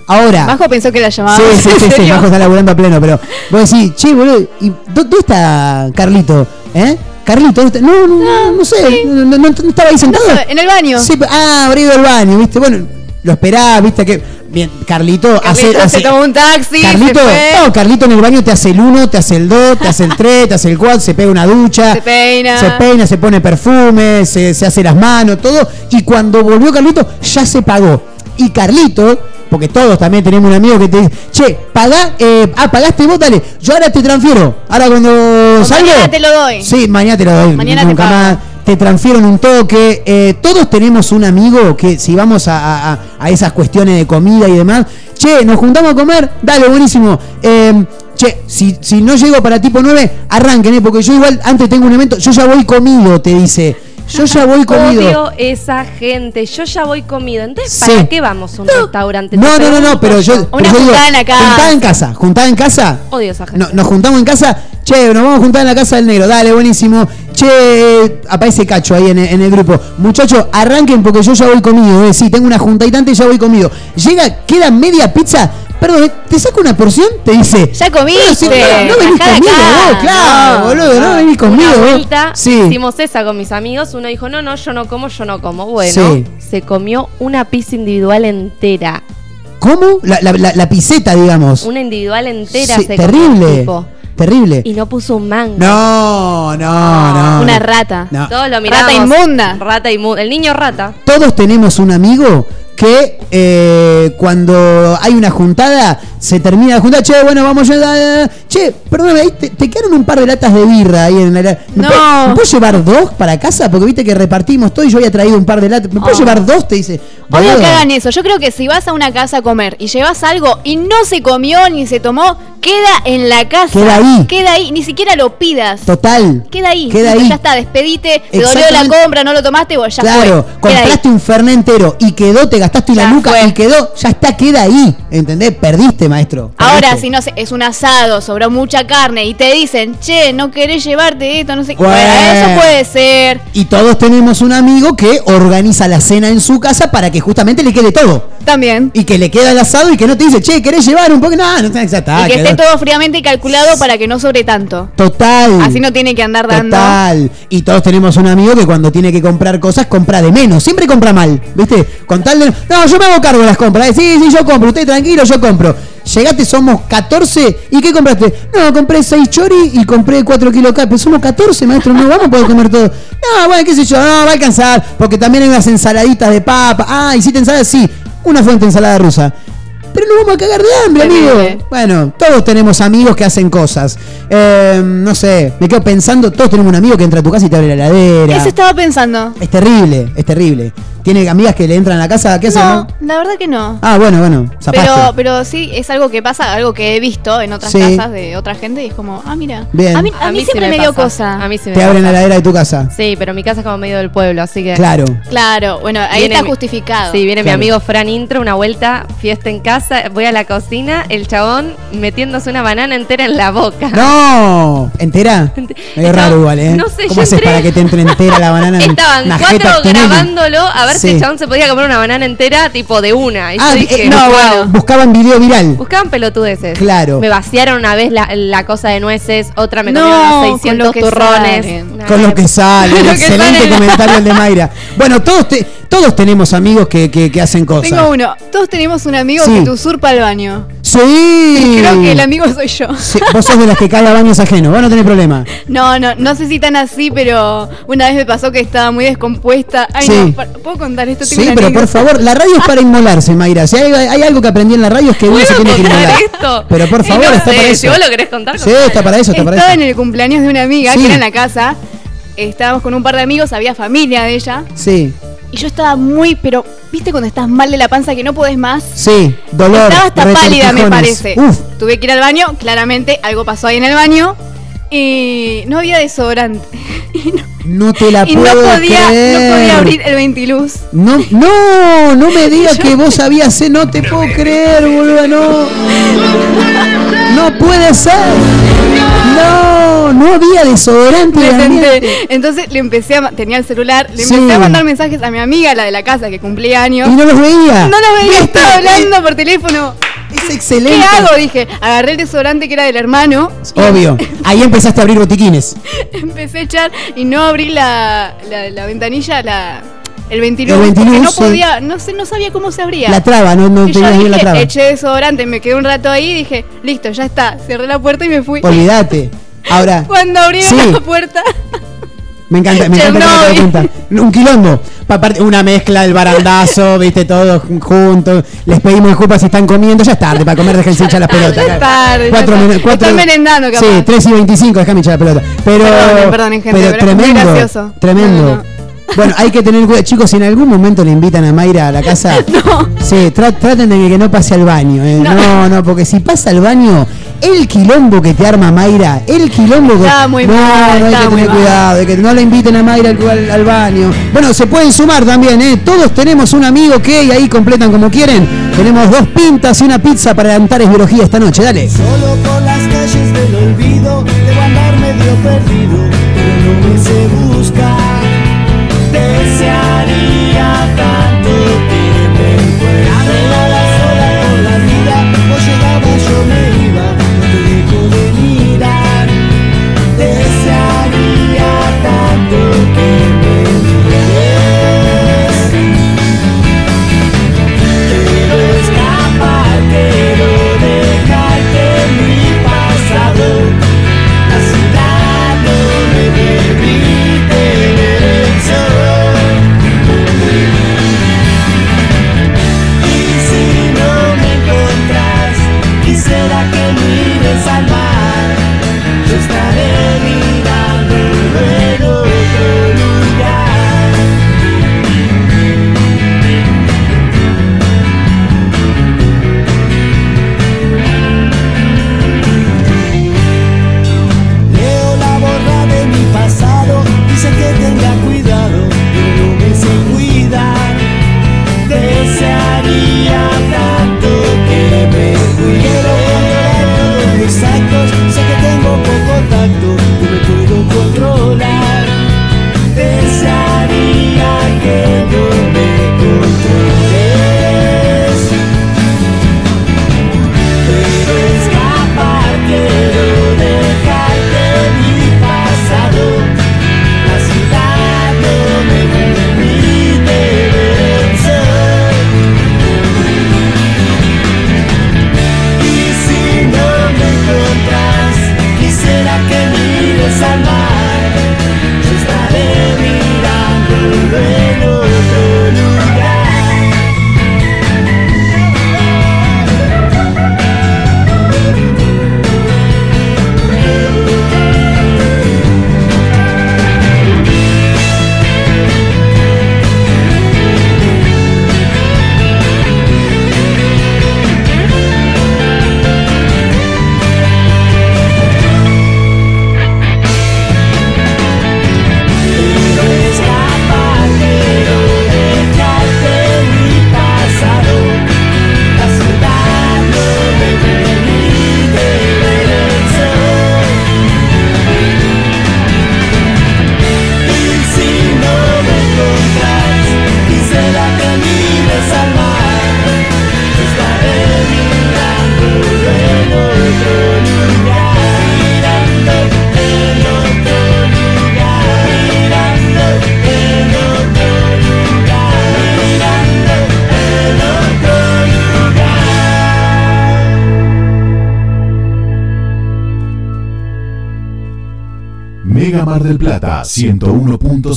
Ahora. Majo pensó que la llamaba. Sí, sí, sí, sí, Majo está laburando a pleno, pero vos decís, che, boludo, ¿y dó- ¿dónde está Carlito? ¿Eh? Carlito, ¿dónde está? No, no, no, no sé, no, no- no- no estaba ahí sentado. en el baño. Sí, pero- ah, habrá ido al baño, ¿viste? Bueno, lo esperaba, ¿viste? que Bien, Carlito, hace, Carlito hace- se tomó un taxi, Carlito, se fue. no, Carlito en el baño te hace el 1, te hace el 2, te hace el 3, te hace el 4, se pega una ducha. Se peina. Se peina, se pone perfume, se, se hace las manos, todo. Y cuando volvió Carlito, ya se pagó. Y Carlito, porque todos también tenemos un amigo que te dice, che, pagá, eh, ah, pagaste vos, dale, yo ahora te transfiero. Ahora cuando salgo. mañana te lo doy. Sí, mañana te lo doy. Mañana te nunca pago. más. Te transfiero en un toque. Eh, todos tenemos un amigo que si vamos a, a- a- a esas cuestiones de comida y demás, che, nos juntamos a comer, dale, buenísimo. Eh, che, si, si no llego para tipo 9, arranquen, eh, porque yo igual antes tengo un evento, yo ya voy comido, te dice. Yo ya voy comido. Odio esa gente. Yo ya voy comido. Entonces, Sí. ¿para qué vamos a un restaurante? No, no, no, no, pero yo. yo. pero yo digo, Juntada en casa, juntada en casa. Odio esa gente. No, nos juntamos en casa, che, nos vamos a juntar en la casa del negro, dale, buenísimo. Che, aparece Cacho ahí en, el- en el grupo. Muchachos, arranquen porque yo ya voy comido, eh. Sí, tengo una junta y tanto y ya voy comido. Llega, queda media pizza. Perdón, eh, ¿te saco una porción? Te dice. Ya comiste. "Bueno, sí, no, no venís de conmigo, acá". vos, claro, No, boludo, no, venís conmigo. Una vos. vuelta Sí. hicimos esa con mis amigos. Uno dijo, no, no, yo no como, yo no como. Bueno, Sí. se comió una pizza individual entera. ¿Cómo? La, la, la, la piseta, digamos. Una individual entera Sí, se comió terrible. tipo. Terrible. Y no puso un mango. No, no, no. Una no. rata. No. Todos lo Rata miramos. inmunda. Rata inmunda. El niño rata. todos tenemos un amigo que eh, cuando hay una juntada, se termina la juntada, che, bueno, vamos ya, da. che, perdóname, ahí te, te quedaron un par de latas de birra ahí en la... ¿Me, No. puedo- ¿me puedo llevar dos para casa? Porque viste que repartimos todo y yo había traído un par de latas. ¿Me puedo Oh. llevar dos? Te dice. "Boludo". que hagan eso. Yo creo que si vas a una casa a comer y llevas algo y no se comió ni se tomó, queda en la casa. Queda ahí. Queda ahí, ni siquiera lo pidas. Total. Queda ahí. Queda ahí. Ya está, despedite. Te dolió la compra, no lo tomaste, vos ya claro, fue. Queda ahí. compraste un fernet entero y quedó, te gastaste la nuca y quedó, ya está, queda ahí. ¿Entendés? Perdiste, maestro. Ahora, si no sé, es un asado, sobró mucha carne y te dicen, che, no querés llevarte esto, no sé qué. Bueno. Eso puede ser. Y todos tenemos un amigo que organiza la cena en su casa para que justamente le quede todo. También. Y que le queda el asado y que no te dice, che, ¿querés llevar un poco? No, no, está. y que quedó. esté todo fríamente calculado para que no sobre tanto. Total. Así no tiene que andar dando. Total. Y todos tenemos un amigo que cuando tiene que comprar cosas compra de menos. Siempre compra mal. ¿Viste? Con tal de. No, yo me hago cargo de las compras. Sí, sí, yo compro. Usted tranquilo, yo compro. Llegaste, somos 14. ¿Y qué compraste? No, compré 6 chori y compré 4 kilos de Pero somos 14, maestro. No vamos a poder comer todo. No, bueno, qué sé yo. No, va a alcanzar. Porque también hay unas ensaladitas de papa. Ah, y si te ensaladas, sí. Una fuente de ensalada rusa. Pero nos vamos a cagar de hambre, amigo. Bueno, todos tenemos amigos que hacen cosas. Eh, no sé, me quedo pensando, todos tenemos un amigo que entra a tu casa y te abre la heladera. Eso estaba pensando. Es terrible, es terrible. Tiene amigas que le entran a la casa, ¿qué hacen? No, la verdad que no. Ah, bueno, bueno, zapaste. Pero, pero sí, es algo que pasa, algo que he visto en otras Sí. casas de otra gente y es como, ah, mira. Bien. A mí, a mí sí siempre me, dio pasa. cosa. A mí sí me Te abren la pasa. heladera de tu casa. Sí, pero mi casa es como medio del pueblo, así que. Claro. Claro, bueno, ahí Viene está mi- justificado. Sí, viene Claro. mi amigo Fran Intro, una vuelta, fiesta en casa, voy a la cocina, el chabón metiéndose una banana entera en la boca. ¡No! ¿Entera? Medio raro igual, ¿eh? no sé, ¿Cómo yo haces entré- para que te entre entera la banana? en Estaban una cuatro grabándolo a ver si Sí. el chabón se podía comer una banana entera, tipo de una. Y Ah, yo dije, eh, no, wow. buscaban video viral. Buscaban pelotudeces. Claro. Me vaciaron una vez la, la cosa de nueces, otra me No, comieron con unos 600 lo que turrones. Con lo que sale. Con lo que Excelente sale. comentario el de Mayra. Bueno, todos, te- todos tenemos amigos que, que- que hacen cosas. Tengo uno. Todos tenemos un amigo Sí. que te usurpa el baño. Sí. Creo que el amigo soy yo. Sí, vos sos de las que cae a baños ajenos, vos no tenés problema. No, no, no sé si tan así, pero una vez me pasó que estaba muy descompuesta. Ay, Sí. no, ¿puedo contar esto? Tengo Sí, pero por favor, la radio es para inmolarse, Mayra. Si hay, hay algo que aprendí en la radio es que uno se tiene que inmolar. esto? Pero por Y favor, no está sé, para eso. Si vos lo querés contar, Sí, está para eso, está para Estaba eso. en el cumpleaños de una amiga que era en la casa. Estábamos con un par de amigos, había familia de ella. Sí, Y yo estaba muy, pero, ¿viste cuando estás mal de la panza que no podés más? sí, dolor. Estaba hasta pálida, me parece. Uf, Tuve que ir al baño, claramente algo pasó ahí en el baño. Y no había desodorante. no te la y no podía, creer. no podía abrir el ventiluz. No, no, no me digas que vos sabías, eh, no te puedo creer, boludo, no. No puede ser. No, no había desodorante. De. Entonces le empecé a tenía el celular, le Sí. empecé a mandar mensajes a mi amiga, la de la casa que cumplía años. Y no los veía. No los veía, estaba hablando por teléfono. Es excelente. ¿Qué hago? Dije, agarré el desodorante que era del hermano, Obvio. Ahí empezaste a abrir botiquines. empecé a echar y no abrí la, la, la ventanilla, la, el ventiluz, El ventiluz, no podía, no sé, no sabía cómo se abría. La traba, no, no tenías bien la traba. eché desodorante, me quedé un rato ahí y dije, listo, ya está. Cerré la puerta y me fui. Olvídate. Ahora, Cuando abrieron Sí. la puerta, me encanta, me encanta que cuenta. Un quilombo. Una mezcla del barandazo, viste, todos juntos. Les pedimos disculpas si están comiendo. Ya es tarde para comer, déjense hinchar las pelotas. ya es tarde. ya Cuatro, minu- cuatro- Están merendando, capaz. Sí, 3 y 25, déjame hinchar la pelota. Pero, Perdonen, perdonen, gente, pero pero es muy tremendo. gracioso. Tremendo. No, no, Bueno, hay que tener cuidado. Chicos, si en algún momento le invitan a Mayra a la casa, sí, tra- traten de que no pase al baño. eh. No. no, porque si pasa al baño, el quilombo que te arma Mayra, el quilombo que. Estaba muy no, mal, no hay que tener mal. cuidado, de que no le inviten a Mayra al, al- al baño. Bueno, se pueden sumar también, ¿eh? Todos tenemos un amigo que y ahí completan como quieren. Tenemos dos pintas y una pizza para Antares Biología esta noche, dale. Solo por las calles del olvido debo andar medio perdido, pero no me sé buscar.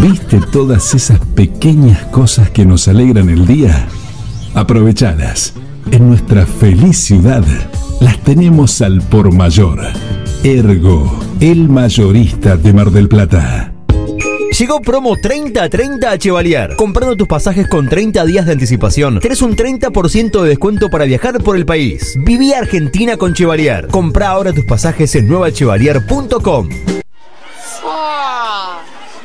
¿Viste todas esas pequeñas cosas que nos alegran el día? Aprovechadas. En nuestra feliz ciudad las tenemos al por mayor. Ergo, el mayorista de Mar del Plata. Llegó promo 30-30 a Chevalier. Comprando tus pasajes con 30 días de anticipación, tenés un 30% de descuento para viajar por el país. Viví Argentina con Chevalier. Compra ahora tus pasajes en nuevachevalier.com.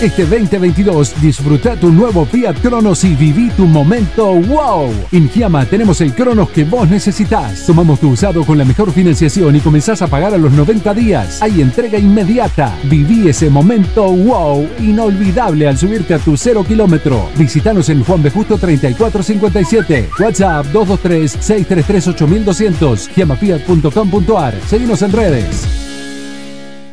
Este 2022 disfruta tu nuevo Fiat Cronos y viví tu momento wow. En Giamma tenemos el Cronos que vos necesitas. Tomamos tu usado con la mejor financiación y comenzás a pagar a los 90 días. Hay entrega inmediata. Viví ese momento wow inolvidable al subirte a tu cero kilómetro. Visítanos en Juan B. Justo 3457. WhatsApp 223-633-8200. Giamafiat.com.ar. Seguimos en redes.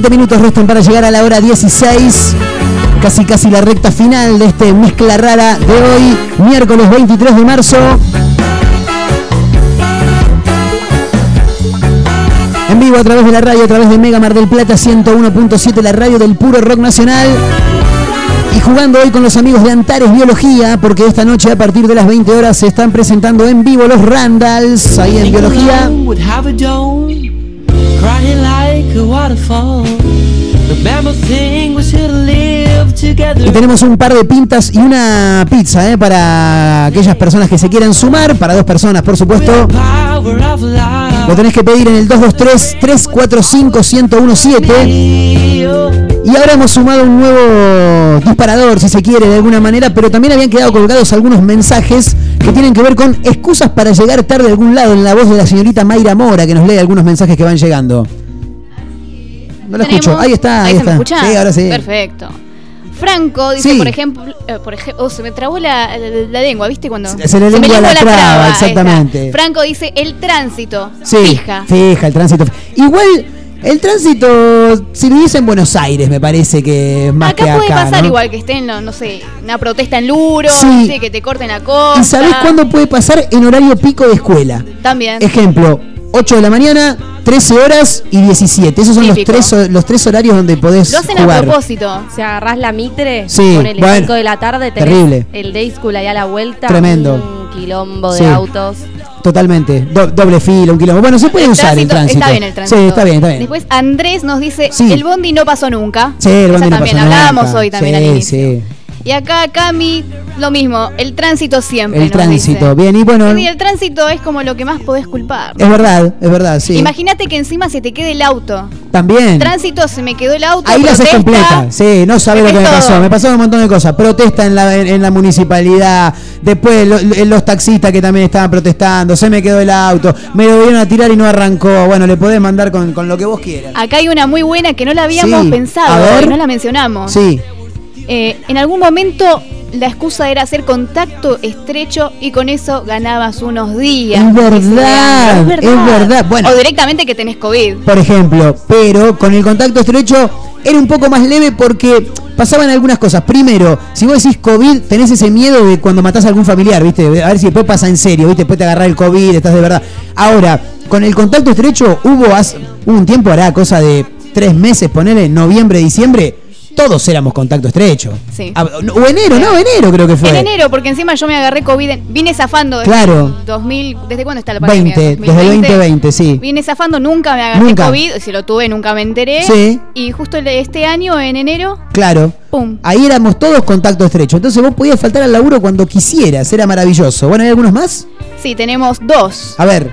20 minutos restan para llegar a la hora 16. Casi casi la recta final de este mezcla rara de hoy, miércoles 23 de marzo. En vivo a través de la radio, a través de Mega Mar del Plata 101.7, la radio del puro rock nacional. Y jugando hoy con los amigos de Antares Biología, porque esta noche a partir de las 20 horas se están presentando en vivo los Randalls, ahí en Biología. Crying like a waterfall. Y tenemos un par de pintas y una pizza ¿eh? para aquellas personas que se quieran sumar, para dos personas por supuesto. Lo tenés que pedir en el 223-345-1017. Y ahora hemos sumado un nuevo disparador, si se quiere, de alguna manera, pero también habían quedado colgados algunos mensajes que tienen que ver con excusas para llegar tarde a algún lado, en la voz de la señorita Mayra Mora, que nos lee algunos mensajes que van llegando. No Tenemos- escucho. Ahí está, ahí, se está. me escucha? Sí, ahora sí. Perfecto. Franco dice, Sí. por ejemplo, eh, por ejemplo, oh, se me trabó la, la- la lengua, ¿viste? Cuando Se- se le me lengua la traba, exactamente. Franco dice, el tránsito, Sí, fija. fija, el tránsito. Igual, el tránsito, si viviese en Buenos Aires, me parece que es más Acá que puede acá. pasar ¿no? igual que estén, no, no sé, una protesta en Luro, que te corten la costa. ¿Y sabés cuándo puede pasar? En horario pico de escuela. También. Ejemplo, 8 de la mañana, 13 horas y 17. Esos son los tres, los tres horarios donde podés Lo hacen jugar. a propósito. Si agarrás la mitre, Sí, ponele bueno, 5 de la tarde, tenés terrible. el day school ahí a la vuelta. Tremendo. Un quilombo de Sí. autos. Totalmente. Do- doble fila, un kilómetro. Bueno, se puede El usar el tránsito- tránsito. Está bien el tránsito. Sí, está bien, está bien. Después Andrés nos dice, Sí. el bondi no pasó nunca. Sí, el Esa bondi no también, pasó hablábamos nunca. hoy también Sí, al inicio. Y acá Cami, lo mismo, el tránsito siempre. El nos tránsito. dice. Bien, y bueno, Sí, el tránsito es como lo que más podés culpar. es verdad, es verdad, sí. Imagínate que encima se te quede el auto. También. Tránsito, se me quedó el auto. Ahí la haces protesta. completa. Sí, no sabes lo que me todo. pasó. Me pasaron un montón de cosas. Protesta en la, en, en la municipalidad. Después lo- lo- los taxistas que también estaban protestando. Se me quedó el auto. Me lo dieron a tirar y no arrancó. Bueno, le podés mandar con, con lo que vos quieras. Acá hay una muy buena que no la habíamos Sí. pensado, y no la mencionamos. Sí. Eh, en algún momento la excusa era hacer contacto estrecho y con eso ganabas unos días. Es verdad, es verdad. Bueno. O directamente que tenés COVID. Por ejemplo. Pero con el contacto estrecho era un poco más leve porque pasaban algunas cosas. Primero, si vos decís COVID, tenés ese miedo de cuando matás a algún familiar, ¿viste? A ver si después pasa en serio, ¿viste? Después te agarrás el COVID, estás de verdad. Ahora, con el contacto estrecho hubo, hace- hubo un tiempo, hará cosa de tres meses, ponele, noviembre, diciembre, todos éramos contacto estrecho. Sí. Ah, no, O enero, no, enero creo que fue. En enero, porque encima yo me agarré COVID, en- vine zafando desde Claro. el 2000, ¿desde cuándo está la pandemia? 20, desde el 2020, sí. Vine zafando, nunca me agarré Nunca. COVID, si lo tuve nunca me enteré. Sí. Y justo este año, en enero, Claro. pum. Ahí éramos todos contacto estrecho. Entonces vos podías faltar al laburo cuando quisieras. Era maravilloso. Bueno, ¿hay algunos más? Sí, tenemos dos. A ver.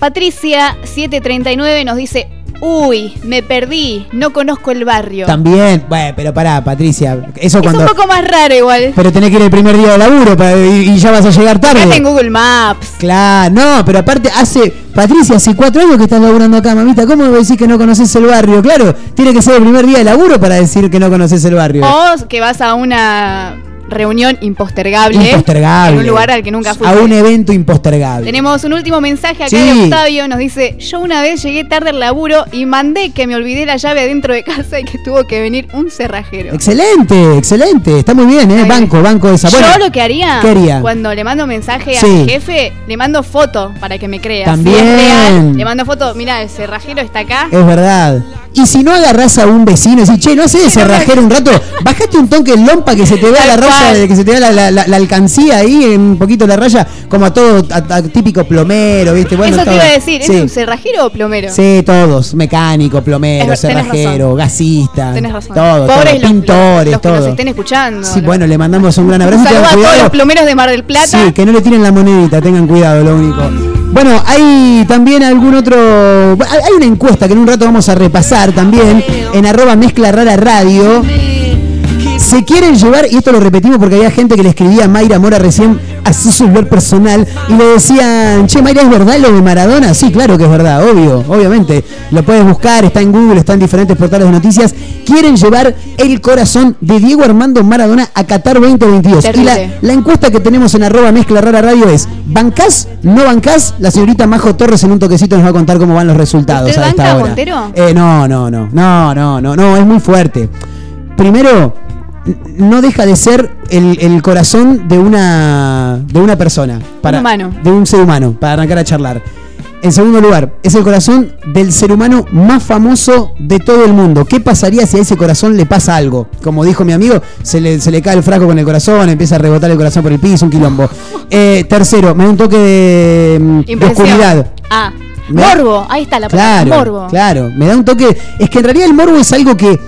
Patricia739 nos dice, uy, me perdí, no conozco el barrio. También. Bueno, pero pará, Patricia. Eso Es un poco más raro igual. Pero tenés que ir el primer día de laburo para- y, y ya vas a llegar tarde. Fíjate en Google Maps. Claro, no, pero aparte hace. Patricia, hace cuatro años que estás laburando acá, mamita. ¿Cómo me decís que no conoces el barrio? Claro, tiene que ser el primer día de laburo para decir que no conoces el barrio. O que vas a una reunión impostergable. Impostergable. En un lugar al que nunca A fuiste. un evento impostergable. Tenemos un último mensaje acá Sí. de Octavio. Nos dice: Yo una vez llegué tarde al laburo y mandé que me olvidé la llave adentro de casa y que tuvo que venir un cerrajero. Excelente, excelente. Está muy bien, ¿eh? Banco, banco esa. Bueno, Yo lo que haría, ¿qué haría? cuando le mando mensaje a Sí. mi jefe, le mando foto para que me crea. También. Si es real, le mando foto, mira, el cerrajero está acá. Es verdad. Y si no agarrás a un vecino y decís, che, no haces ese rajero un rato, bajaste un toque el lompa que se te vea la raya, que se te vea la, la- la- la alcancía ahí, un poquito la raya, como a todo a- a típico plomero, ¿viste? Bueno, Eso te iba a decir, Sí. ¿es un cerrajero o plomero? Sí, todos, mecánico, plomero, Es cerrajero, gasista, Tenés razón. todo, todo, Pobres pintores, los, que todo. nos estén escuchando. Sí, bueno, le mandamos un gran abrazo. Un saludo a todos los plomeros de Mar del Plata. Sí, que no le tiren la monedita, tengan cuidado, lo único. Bueno, hay también algún otro. Hay una encuesta que en un rato vamos a repasar también en arroba mezcla rara radio. Se quieren llevar, y esto lo repetimos porque había gente que le escribía a Mayra Mora recién, a su celular personal y le decían, che, Mayra, ¿es verdad lo de Maradona? Sí, claro que es verdad, obvio, obviamente. Lo puedes buscar, está en Google, está en diferentes portales de noticias. Quieren llevar el corazón de Diego Armando Maradona a Qatar 2022. Y la, la encuesta que tenemos en arroba mezcla rara radio es, ¿bancás? ¿No bancás? La señorita Majo Torres en un toquecito nos va a contar cómo van los resultados ¿Usted a esta banca, hora. Montero? Eh, no, no, no, no, no, no, no, es muy fuerte. Primero, no deja de ser el, el corazón de una de una persona. Para, humano. De un ser humano, para arrancar a charlar. En segundo lugar, es el corazón del ser humano más famoso de todo el mundo. ¿Qué pasaría si a ese corazón le pasa algo? Como dijo mi amigo, se le, se le cae el frasco con el corazón, empieza a rebotar el corazón por el piso, un quilombo. Eh, tercero, me da un toque de, mm, de oscuridad. Ah, morbo. Ahí está la palabra, Claro, morbo. claro. Me da un toque. Es que en realidad el morbo es algo que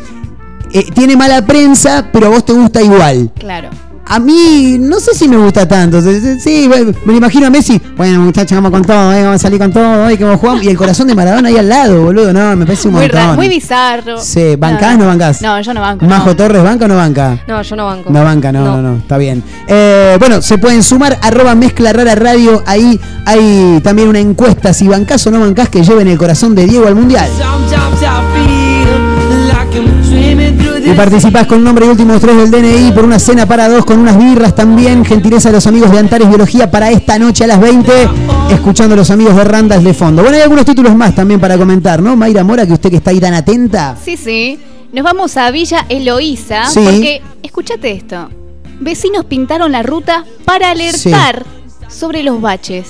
eh, tiene mala prensa, pero a vos te gusta igual. Claro. A mí no sé si me gusta tanto. Sí, me lo imagino a Messi. Bueno, muchachos, vamos con todo, eh, vamos a salir con todo, hoy que vamos jugando. Y el corazón de Maradona ahí al lado, boludo. No, me parece un Muy montón. raro, muy bizarro. Sí, ¿bancás o no bancás? No, yo no banco. Majo no. Torres, ¿banca o no banca? No, yo no banco. No banca, no, no, no, está bien. Eh, bueno, se pueden sumar, arroba mezcla rara radio, ahí hay también una encuesta, si bancás o no bancás, que lleven el corazón de Diego al Mundial. Y this participás con nombre y últimos tres del DNI por una cena para dos con unas birras también. Gentileza de los amigos de Antares Biología para esta noche a las 20, escuchando a los amigos de Randas de fondo. Bueno, hay algunos títulos más también para comentar, ¿no? Mayra Mora, que usted que está ahí tan atenta. Sí, sí. Nos vamos a Villa Eloísa Sí. porque, escúchate esto. Vecinos pintaron la ruta para alertar sobre los baches.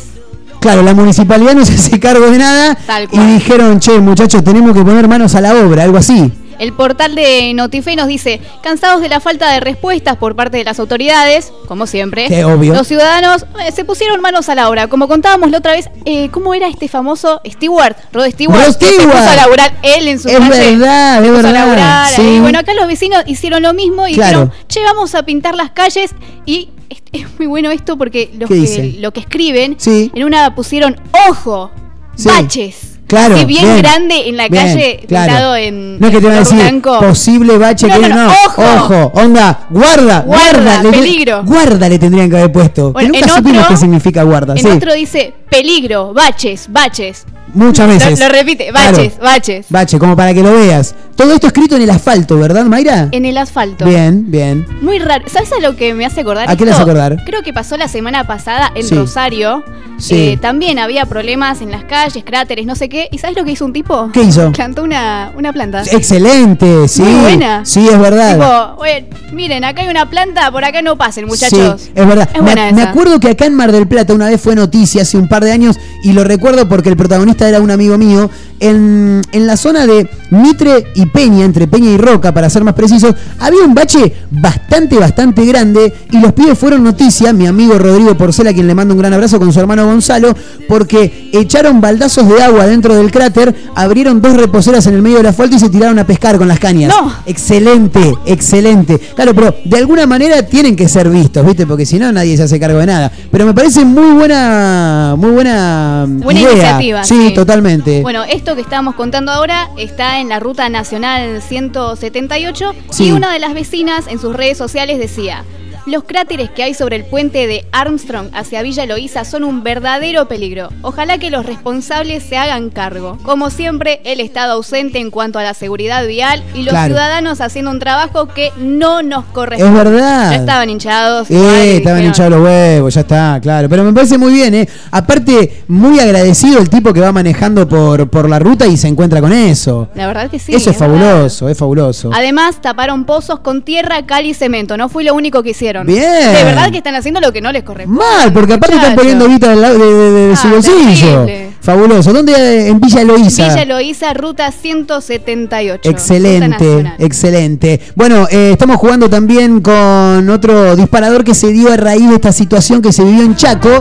Claro, la municipalidad no se hace cargo de nada Tal y cual. dijeron, che, muchachos, tenemos que poner manos a la obra, algo así. El portal de Notife nos dice, cansados de la falta de respuestas por parte de las autoridades, como siempre, obvio. los ciudadanos eh, se pusieron manos a la obra. Como contábamos la otra vez, eh, ¿cómo era este famoso Stewart? Rod Stewart. Rod que Se puso Stewart. a laburar él en su Es calle. verdad, es verdad, laburar sí. Bueno, acá los vecinos hicieron lo mismo y Claro. dijeron, che, vamos a pintar las calles y... Es, muy bueno esto porque los ¿Qué que, lo que escriben, Sí. en una pusieron ojo, Sí. baches. Claro, bien, bien, grande en la bien, calle, claro. pintado en No es que te a decir blanco. posible bache No, que no, ojo. ojo, onda, guarda, Guarda, le- peligro. Guarda le tendrían que haber puesto. Bueno, que nunca en supimos otro- qué significa guarda, En sí. otro dice peligro, baches, baches. Muchas veces. Lo, repite, Claro. baches, baches. Bache, como para que lo veas. Todo esto escrito en el asfalto, ¿verdad, Mayra? En el asfalto. Bien, bien. Muy raro. ¿Sabes a lo que me hace acordar? ¿A qué le hace acordar? Creo que pasó la semana pasada en Sí. Rosario. Sí. Eh, también había problemas en las calles, cráteres, no sé qué. ¿Y sabes lo que hizo un tipo? ¿Qué hizo? Plantó una, una planta. Excelente, sí. Muy buena. Sí, es verdad. Tipo, "Oye, miren, acá hay una planta, por acá no pasen, muchachos. Sí, es verdad. Es me, buena me acuerdo que acá en Mar del Plata una vez fue noticia hace un par de años y lo recuerdo porque el protagonista era un amigo mío. En, en la zona de Mitre y Peña, entre Peña y Roca, para ser más precisos, había un bache bastante, bastante grande y los pibes fueron noticia, mi amigo Rodrigo Porcela, a quien le mando un gran abrazo con su hermano Gonzalo, porque echaron baldazos de agua dentro del cráter, abrieron dos reposeras en el medio del asfalto y se tiraron a pescar con las cañas. No. Excelente, excelente. Claro, pero de alguna manera tienen que ser vistos, ¿viste? Porque si no nadie se hace cargo de nada. Pero me parece muy buena, muy buena, Buena idea. iniciativa, Sí, sí. totalmente. Bueno, esto que estábamos contando ahora está en la ruta nacional 178 Sí. y una de las vecinas en sus redes sociales decía, los cráteres que hay sobre el puente de Armstrong hacia Villa Eloísa son un verdadero peligro. Ojalá que los responsables se hagan cargo. Como siempre, el Estado ausente en cuanto a la seguridad vial y los Claro. ciudadanos haciendo un trabajo que no nos corresponde. Es verdad. Ya estaban hinchados. Eh, estaban dijeron, hinchados los huevos, ya está, claro. Pero me parece muy bien, ¿eh? Aparte, muy agradecido el tipo que va manejando por, por la ruta y se encuentra con eso. La verdad que sí. eso es fabuloso, es fabuloso. Además, taparon pozos con tierra, cal y cemento. No fue lo único que hicieron. Bien. De verdad que están haciendo lo que no les corresponde. Mal, porque aparte están poniendo guita de, de- de su Ah, bolsillo. terrible. Fabuloso. ¿Dónde? En Villa Eloísa. Villa Eloísa, ruta 178. Ruta Excelente, excelente. Bueno, eh, estamos jugando también con otro disparador que se dio a raíz de esta situación que se vivió en Chaco,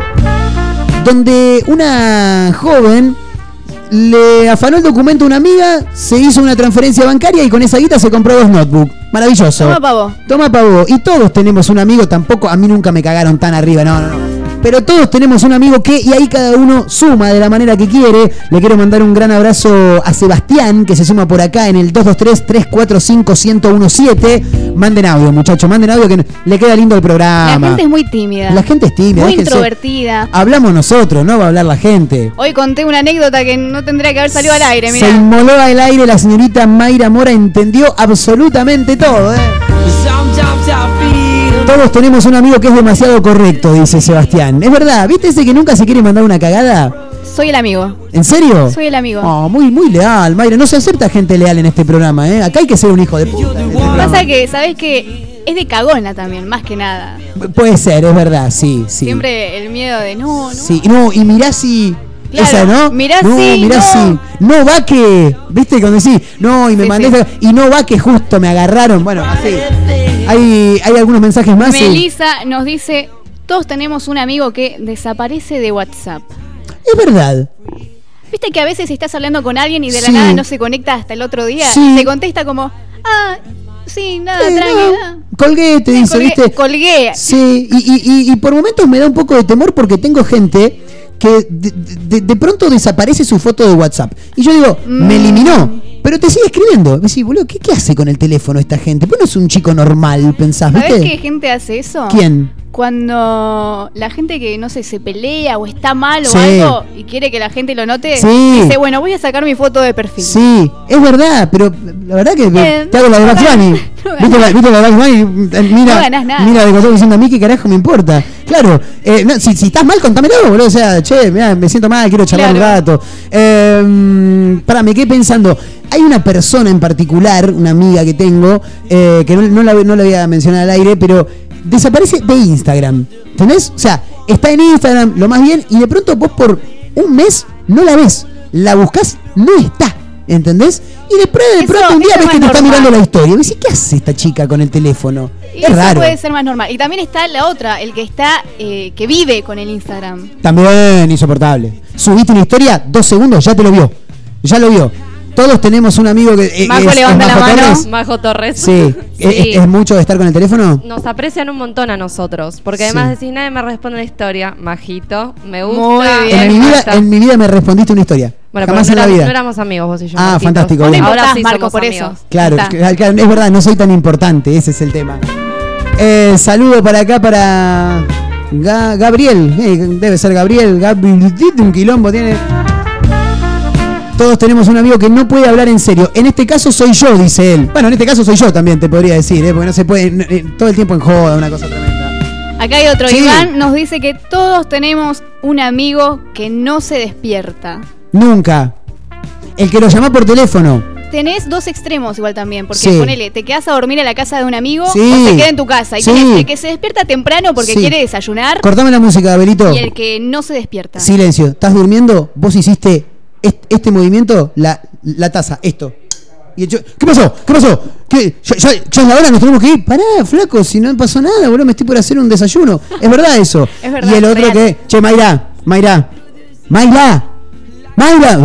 donde una joven le afanó el documento a una amiga, se hizo una transferencia bancaria y con esa guita se compró dos notebooks. Maravilloso. Toma pavo. Toma pavo. Y todos tenemos un amigo, tampoco, a mí nunca me cagaron tan arriba, no, no, no. Pero todos tenemos un amigo que, y ahí cada uno suma de la manera que quiere. Le quiero mandar un gran abrazo a Sebastián, que se suma por acá en el 223-345-1017. Manden audio, muchachos, manden audio que le queda lindo el programa. La gente es muy tímida. La gente es tímida. Muy déjense. introvertida. Hablamos nosotros, no va a hablar la gente. Hoy conté una anécdota que no tendría que haber salido al aire, Se mira. inmoló al aire la señorita Mayra Mora, entendió absolutamente todo, ¿eh? Todos tenemos un amigo que es demasiado correcto, dice Sebastián. Es verdad, ¿viste ese que nunca se quiere mandar una cagada? Soy el amigo. ¿En serio? Soy el amigo. Oh, muy, muy leal, Mayra. No se acepta gente leal en este programa, ¿eh? Acá hay que ser un hijo de puta. este. Pasa que, ¿sabes qué? Es de cagona también, más que nada. Puede ser, es verdad, sí, sí. Siempre el miedo de no, no. Sí, no, y mirá si. Claro, esa, ¿no? mirá no, si, mirá no. si. No va que. ¿Viste? Cuando decís, no, y me Sí, mandé. sí. Y no va que justo me agarraron. Bueno, así. Hay, hay algunos mensajes más. sí. Melissa nos dice, todos tenemos un amigo que desaparece de WhatsApp. Es verdad. Viste que a veces estás hablando con alguien y de la Sí. nada no se conecta hasta el otro día. Sí. Te contesta como, ah, sí, nada, Eh, tranqui. no, colgué, te dice, colgué, ¿viste? colgué. Sí, y, y- y- y por momentos me da un poco de temor porque tengo gente que de, de- de pronto desaparece su foto de WhatsApp. Y yo digo, me Mm. eliminó. Pero te sigue escribiendo. Me decís, boludo, ¿qué, qué hace con el teléfono esta gente? Pues no es un chico normal, pensás, ¿Sabes ¿viste? qué gente hace eso? ¿Quién? Cuando la gente que, no sé, se pelea o está mal o Sí. algo y quiere que la gente lo note, Sí. dice, bueno, voy a sacar mi foto de perfil. Sí, es verdad, pero la verdad que Eh, te hago la de Bugs Bunny. no ¿Viste la, de Bugs Bunny? Mira, No ganás nada. mira de diciendo a mí qué carajo me importa. Claro, eh, no, si, si estás mal, contámelo, boludo. O sea, che, mirá, me siento mal, quiero charlar Claro. un rato. Eh, pará, me quedé pensando. Hay una persona en particular, una amiga que tengo, eh, que no, no la, no la voy a mencionar al aire, pero desaparece de Instagram. ¿Entendés? O sea, está en Instagram, lo más bien, y de pronto vos por un mes no la ves. La buscas, no está. ¿Entendés? Y después de Eso- pronto un día ves es que te está normal. mirando la historia. Y decís, ¿qué hace esta chica con el teléfono? Y es eso raro. puede ser más normal. Y también está la otra, el que está, eh, que vive con el Instagram. También insoportable. Subiste una historia, dos segundos, ya te lo vio. Ya lo vio. Todos tenemos un amigo que. eh, Majo es- levanta es la mano. Torres. Majo Torres. Sí. ¿Es, es mucho de estar con el teléfono? Nos aprecian un montón a nosotros. Porque Sí. además decís, nadie me responde la historia. Majito, me gusta. Muy bien. En mi, vida, en mi vida me respondiste una historia. Bueno, Jamás pero en no, la éramos, vida. no éramos amigos vos y yo. Ah, Marquitos. fantástico, Ahora sí somos Marco, por amigos. eso. Claro, claro, es verdad, no soy tan importante, ese es el tema. Eh, saludo para acá para Ga- Gabriel, eh, debe ser Gabriel, Gabriel, un quilombo tiene. Todos tenemos un amigo que no puede hablar en serio. En este caso soy yo, dice él. Bueno, en este caso soy yo también, te podría decir, ¿eh? porque no se puede eh, todo el tiempo en joda, una cosa tremenda. Acá hay otro. Sí. Iván nos dice que todos tenemos un amigo que no se despierta. Nunca. El que lo llama por teléfono. Tenés dos extremos igual también, porque Sí. ponele, te quedas a dormir a la casa de un amigo Sí. o se queda en tu casa. Y tenés el que se despierta temprano porque quiere desayunar Cortame la música, Abelito. y el que no se despierta. Silencio. ¿Estás durmiendo? Vos hiciste est- este movimiento, la, la taza, esto. Y cho- ¿Qué pasó? ¿Qué pasó? ¿Qué? ¿Ya, ya, ya es la hora? ¿Nos tenemos que ir? Pará, flaco, si no pasó nada, boludo, me estoy por hacer un desayuno. Es verdad eso. Es verdad, y el otro real. que, che, Mayra, Mayra, Mayra, Mayra,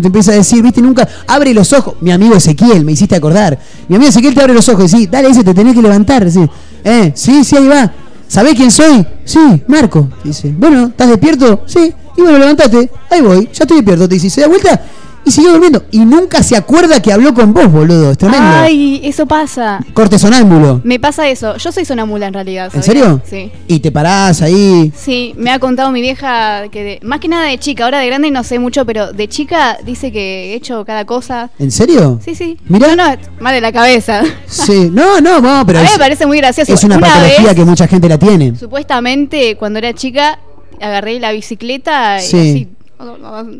te empieza a decir, viste, nunca, abre los ojos. Mi amigo Ezequiel, me hiciste acordar. Mi amigo Ezequiel te abre los ojos y dice, dale, ese te tenés que levantar. Dice, eh, sí, sí, ahí va. ¿Sabés quién soy? Sí, Marco. Dice, bueno, ¿estás despierto? Sí. Y bueno, levantate. Ahí voy, ya estoy despierto. Te dice, se da vuelta y siguió durmiendo. Y nunca se acuerda que habló con vos, boludo. Es tremendo. Ay, eso pasa. Corte sonámbulo. Me pasa eso. Yo soy sonámbula en realidad. ¿En ¿sabías? serio? Sí. Y te parás ahí. Sí, me ha contado mi vieja que de- más que nada de chica, ahora de grande no sé mucho, pero de chica dice que he hecho cada cosa. ¿En serio? Sí, sí. Mirá. No, no, mal de la cabeza. Sí. No, no, no, pero a mí es, me parece muy gracioso. es una, patología vez, que mucha gente la tiene. supuestamente, cuando era chica, agarré la bicicleta y Sí. así,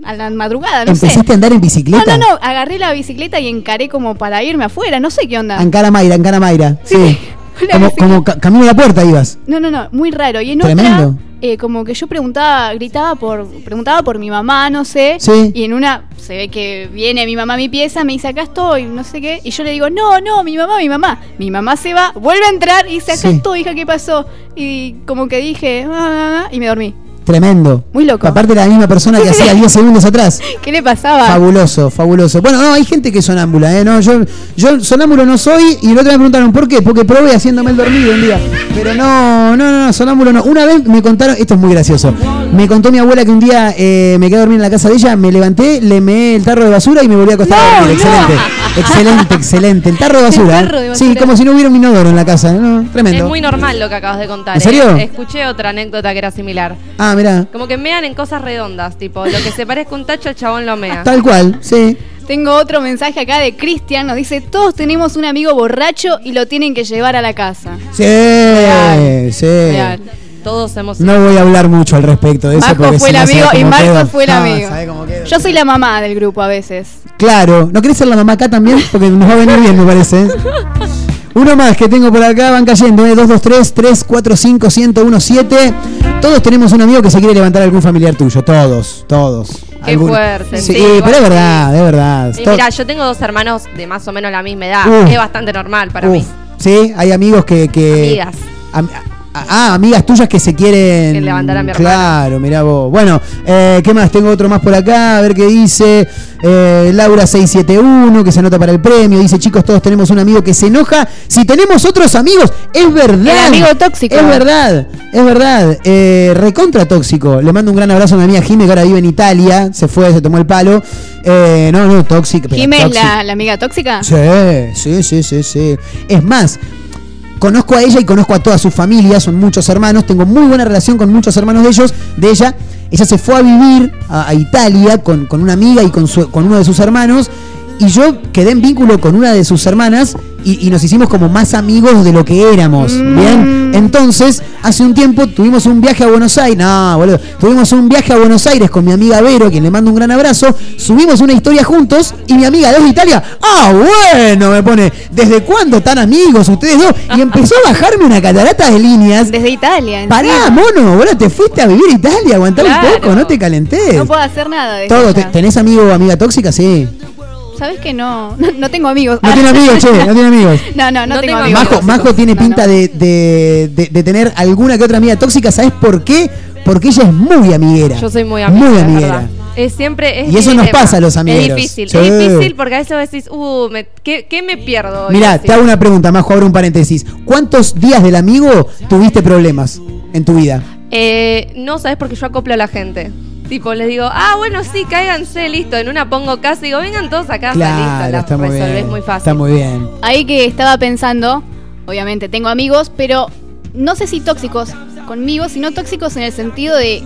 a la madrugada, no sé. ¿Empezaste a andar en bicicleta? No, no, no, agarré la bicicleta y encaré como para irme afuera, no sé qué onda. Ancara Mayra, Ancara Mayra. Sí. Como, bicicleta. como ca- camino a la puerta ibas. No, no, no, muy raro. Y en Tremendo. otra, eh, como que yo preguntaba, gritaba por, preguntaba por mi mamá, no sé. Sí. Y en una, se ve que viene mi mamá a mi pieza, me dice, acá estoy, no sé qué. Y yo le digo, no, no, mi mamá, mi mamá. Mi mamá se va, vuelve a entrar y dice, acá Sí. estoy, hija, ¿qué pasó? Y como que dije, "Ah", y me dormí. Tremendo. Muy loco. Aparte era la misma persona que hacía 10 segundos atrás. ¿Qué le pasaba? Fabuloso, fabuloso. Bueno, no, hay gente que es sonámbula, ¿eh? No, yo, yo sonámbulo no soy y el otro me preguntaron por qué, porque probé haciéndome el dormido un día. Pero no, no, no, no, sonámbulo no. Una vez me contaron, esto es muy gracioso, me contó mi abuela que un día eh, me quedé a dormir en la casa de ella, me levanté, le meé el tarro de basura y me volví a acostar a dormir. Excelente, excelente, excelente. El tarro de basura. El tarro de basura. Sí, como si no hubiera un inodoro en la casa. ¿no? Tremendo. Es muy normal lo que acabas de contar. ¿En serio? ¿eh? Escuché otra anécdota que era similar. Ah, mirá. Como que mean en cosas redondas, tipo, lo que se parezca un tacho, el chabón lo mea. Tal cual, sí. Tengo otro mensaje acá de Cristian, nos dice, todos tenemos un amigo borracho y lo tienen que llevar a la casa. Sí, sí. Real. Todos hemos No voy a hablar mucho al respecto de eso. Marco porque fue si el no amigo y Marco quedo. fue el amigo. Yo soy la mamá del grupo a veces. Claro, ¿no querés ser la mamá acá también? Porque nos va a venir bien, me parece. Uno más que tengo por acá, van cayendo, ¿eh? 223-345-1017. Todos tenemos un amigo que se quiere levantar a algún familiar tuyo, todos, todos. Qué fuerte, Sí, sí, pero es verdad, es verdad. Y mira, yo tengo dos hermanos de más o menos la misma edad. Uh. es bastante normal para mí. Sí, hay amigos que... que Amigas. Am- Ah, amigas tuyas que se quieren. Que levantar a mi. Claro, mirá vos. Bueno, eh, ¿qué más? Tengo otro más por acá, a ver qué dice. Eh, Laura671, que se anota para el premio. Dice, chicos, todos tenemos un amigo que se enoja. Si tenemos otros amigos, es verdad. El amigo tóxico. Es verdad, es verdad. Eh, recontra tóxico. Le mando un gran abrazo a mi amiga Jime, que ahora vive en Italia. Se fue, se tomó el palo. No, no, tóxico. ¿Jimé es la, la amiga tóxica? Sí, sí, sí, sí, sí. Es más, conozco a ella y conozco a toda su familia, son muchos hermanos, tengo muy buena relación con muchos hermanos de ellos, de ella. Ella se fue a vivir a, Italia con, con una amiga y con, su- con uno de sus hermanos. Y yo quedé en vínculo con una de sus hermanas y, y nos hicimos como más amigos de lo que éramos. Bien. Entonces, hace un tiempo tuvimos un viaje a Buenos Aires. No, boludo. Tuvimos un viaje a Buenos Aires con mi amiga Vero, quien le mando un gran abrazo. Subimos una historia juntos y mi amiga desde Italia. Ah, bueno, me pone. ¿Desde cuándo tan amigos ustedes dos? Y empezó a bajarme una catarata de líneas. Desde Italia. Pará, mono, boludo, te fuiste a vivir a Italia, aguantá un Claro. poco, no te calentés. No puedo hacer nada de Todo. ¿tenés amigo o amiga tóxica? Sí. ¿Sabes que no? no? no tengo amigos. No tiene amigos, che, no tiene amigos. No, no, no, No tengo tengo amigos. Majo, Majo tiene pinta de, de- de- de tener alguna que otra amiga tóxica, ¿sabes por qué? Porque ella es muy amiguera. Yo soy muy amiga. Muy es amiguera. Es siempre. Es Y eso nos pasa a los amigueros. Es difícil. Sí. Es difícil porque a veces decís, uh, me- ¿qué, qué me pierdo? hoy? Mirá, Así. te hago una pregunta, Majo, abro un paréntesis. ¿Cuántos días del amigo tuviste problemas en tu vida? Eh, no sabes porque yo acoplo a la gente. Tipo, les digo, ah, bueno, sí, cáiganse, listo. En una pongo casa y digo, vengan todos a casa, Claro, listo. La está muy resolvés bien. muy fácil. Está muy bien. Ahí que estaba pensando, obviamente tengo amigos, pero no sé si tóxicos conmigo, sino tóxicos en el sentido de,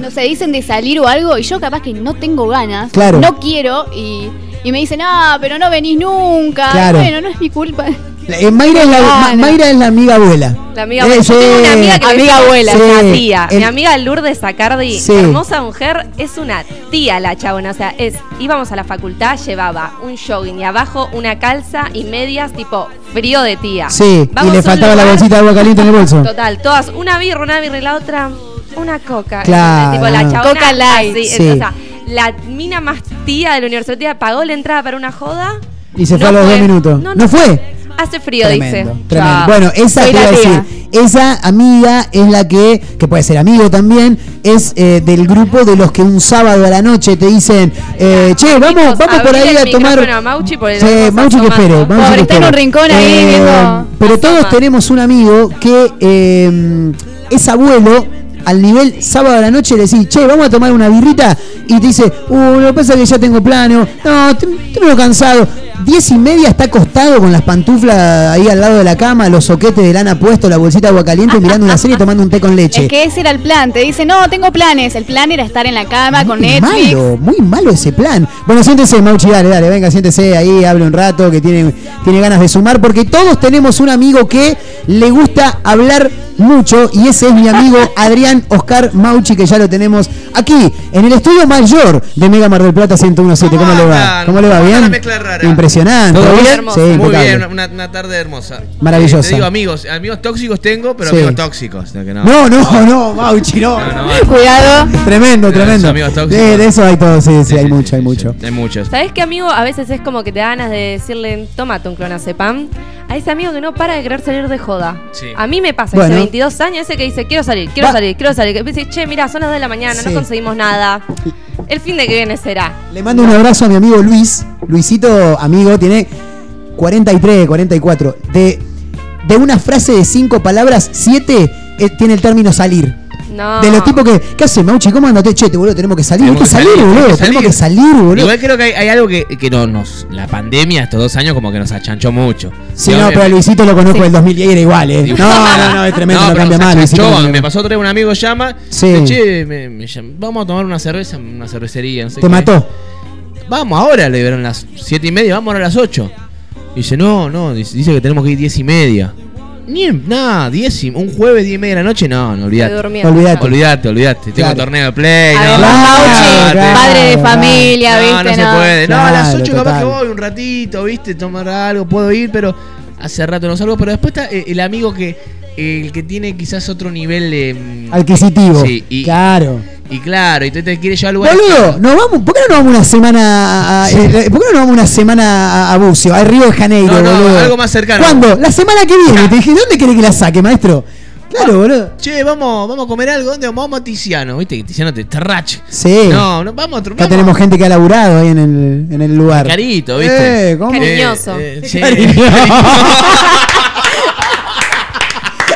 no sé, dicen de salir o algo y yo capaz que no tengo ganas, Claro. no quiero y, y me dicen, ah, pero no venís nunca. Claro. Bueno, no es mi culpa. Eh, Mayra, es la, Ma- Claro. Mayra es la amiga abuela. La amiga Eh, abuela. Tengo una amiga que Amiga me- abuela. una Sí. tía. El- Mi amiga Lourdes Sacardi, Sí. hermosa mujer, es una tía la chabona. O sea, es, íbamos a la facultad, llevaba un jogging y abajo una calza y medias tipo frío de tía. Sí, Vamos y le faltaba la bolsita de agua caliente en el bolso. Total, todas, una birra, una birra y la otra, una coca. Claro. Tipo, la chabona Coca light. así, Sí. O sea, la mina más tía de la universidad pagó la entrada para una joda. Y se fue a los fue. dos minutos. No, ¿No, no fue? Hace frío, Tremendo, dice. tremendo. Bueno, esa te iba a decir, esa amiga es la que, que puede ser amigo también, es eh, del grupo de los que un sábado a la noche te dicen, eh, che, vamos, vamos por ahí el a tomar. a Mauchi Sí, lo vamos Mauchi que espere. Mauchi Pobre, que está en un rincón ahí viendo- Pero todos tenemos un amigo que eh, es abuelo. Al nivel sábado a la noche le decís, che, vamos a tomar una birrita. Y te dice, uh, lo que pasa es que ya tengo plano. No, estoy medio cansado. Diez y media está acostado con las pantuflas ahí al lado de la cama, los soquetes de lana puestos, la bolsita de agua caliente, mirando una serie y tomando un té con leche. Es que ese era el plan, te dice, no, tengo planes. El plan era estar en la cama con muy Netflix. malo, muy malo ese plan. Bueno, siéntese, Mauchi, dale, dale, venga, siéntese ahí, hable un rato, que tiene, tiene ganas de sumar, porque todos tenemos un amigo que le gusta hablar mucho, y ese es mi amigo Adrián Oscar Mauchi, que ya lo tenemos aquí, en el estudio mayor de Mega Mar del Plata 1017. ¿Cómo, le va? ¿Cómo le va? ¿Cómo anda ¿Bien? la mezcla rara? Impresionante. ¿Todo bien? Sí, Muy impecable. bien, una, una tarde hermosa. Maravillosa. Eh, te digo amigos, amigos tóxicos tengo, pero Sí. amigos tóxicos. No, que no. No, no, no, Mauchi, no. Cuidado. Tremendo, tremendo. amigos tóxicos. De, de eso hay todo, sí, sí, hay mucho, hay mucho. Hay muchos. ¿Sabes qué, amigo? A veces es como que te da ganas de decirle, tómate un clonazepam. a ese amigo que no para de querer salir de joda. Sí. A mí me pasa, Bueno. hace 22 años, ese que dice, quiero salir, quiero Va. salir, quiero me dice, che, mira, son las 2 de la mañana, no conseguimos nada. El fin de que viene será. Le mando un abrazo a mi amigo Luis. Luisito, amigo, tiene 43, 44. De, de una frase de 5 palabras, 7 eh, tiene el término salir. De los tipos que, ¿qué haces, Mauchi? ¿Cómo andate? Che, te, boludo, tenemos que salir. Tenemos que salir, salir, boludo. Tenemos que salir, boludo. Igual creo que hay, algo que, que, no nos. La pandemia, estos dos años, como que nos achanchó mucho. Sí, no, pero a Luisito lo conozco sí. del 2010 era igual, ¿eh? No, no, no, es tremendo, no, cambia mal. Luisito, me pasó otra vez, un amigo llama. Sí. Dice, che, me, me llama, vamos a tomar una cerveza una cervecería, Te mató. Vamos ahora, le dieron las 7 y media, vamos ahora a las 8. Dice, no, no, dice que tenemos que ir 10 y media. Ni en- nada, 10 y, un jueves 10 y media de la noche, no, no olvidate. Olvidate. Olvidate, olvidate. Tengo Claro. torneo de play. Además, no, olvidate. padre de claro. familia, No, ¿viste? no se puede. No, a las Claro, 8 capaz que voy un ratito, ¿viste? Tomar algo, puedo ir, pero hace rato no salgo. Pero después está eh, el amigo que el que tiene quizás otro nivel de. mm, Adquisitivo. Sí, y, Claro. y claro, y te, te quiere llevar al lugar. Boludo, nos vamos, ¿por qué no nos vamos una semana a, eh, ¿Por qué no nos vamos una semana a, a Bucio, a Río de Janeiro, No, no, boludo? algo más cercano. ¿Cuándo? La semana que viene. Te dije, ¿dónde querés que la saque, maestro? Claro, boludo. Che, vamos, vamos a comer algo. ¿Dónde vamos? Vamos a Tiziano, ¿viste? Que Tiziano te tarrache. Sí. No, no, vamos a. Acá tenemos gente que ha laburado ahí en el, en el lugar. Carito, ¿viste? Eh, ¿cómo? Cariñoso. Eh, eh, sí.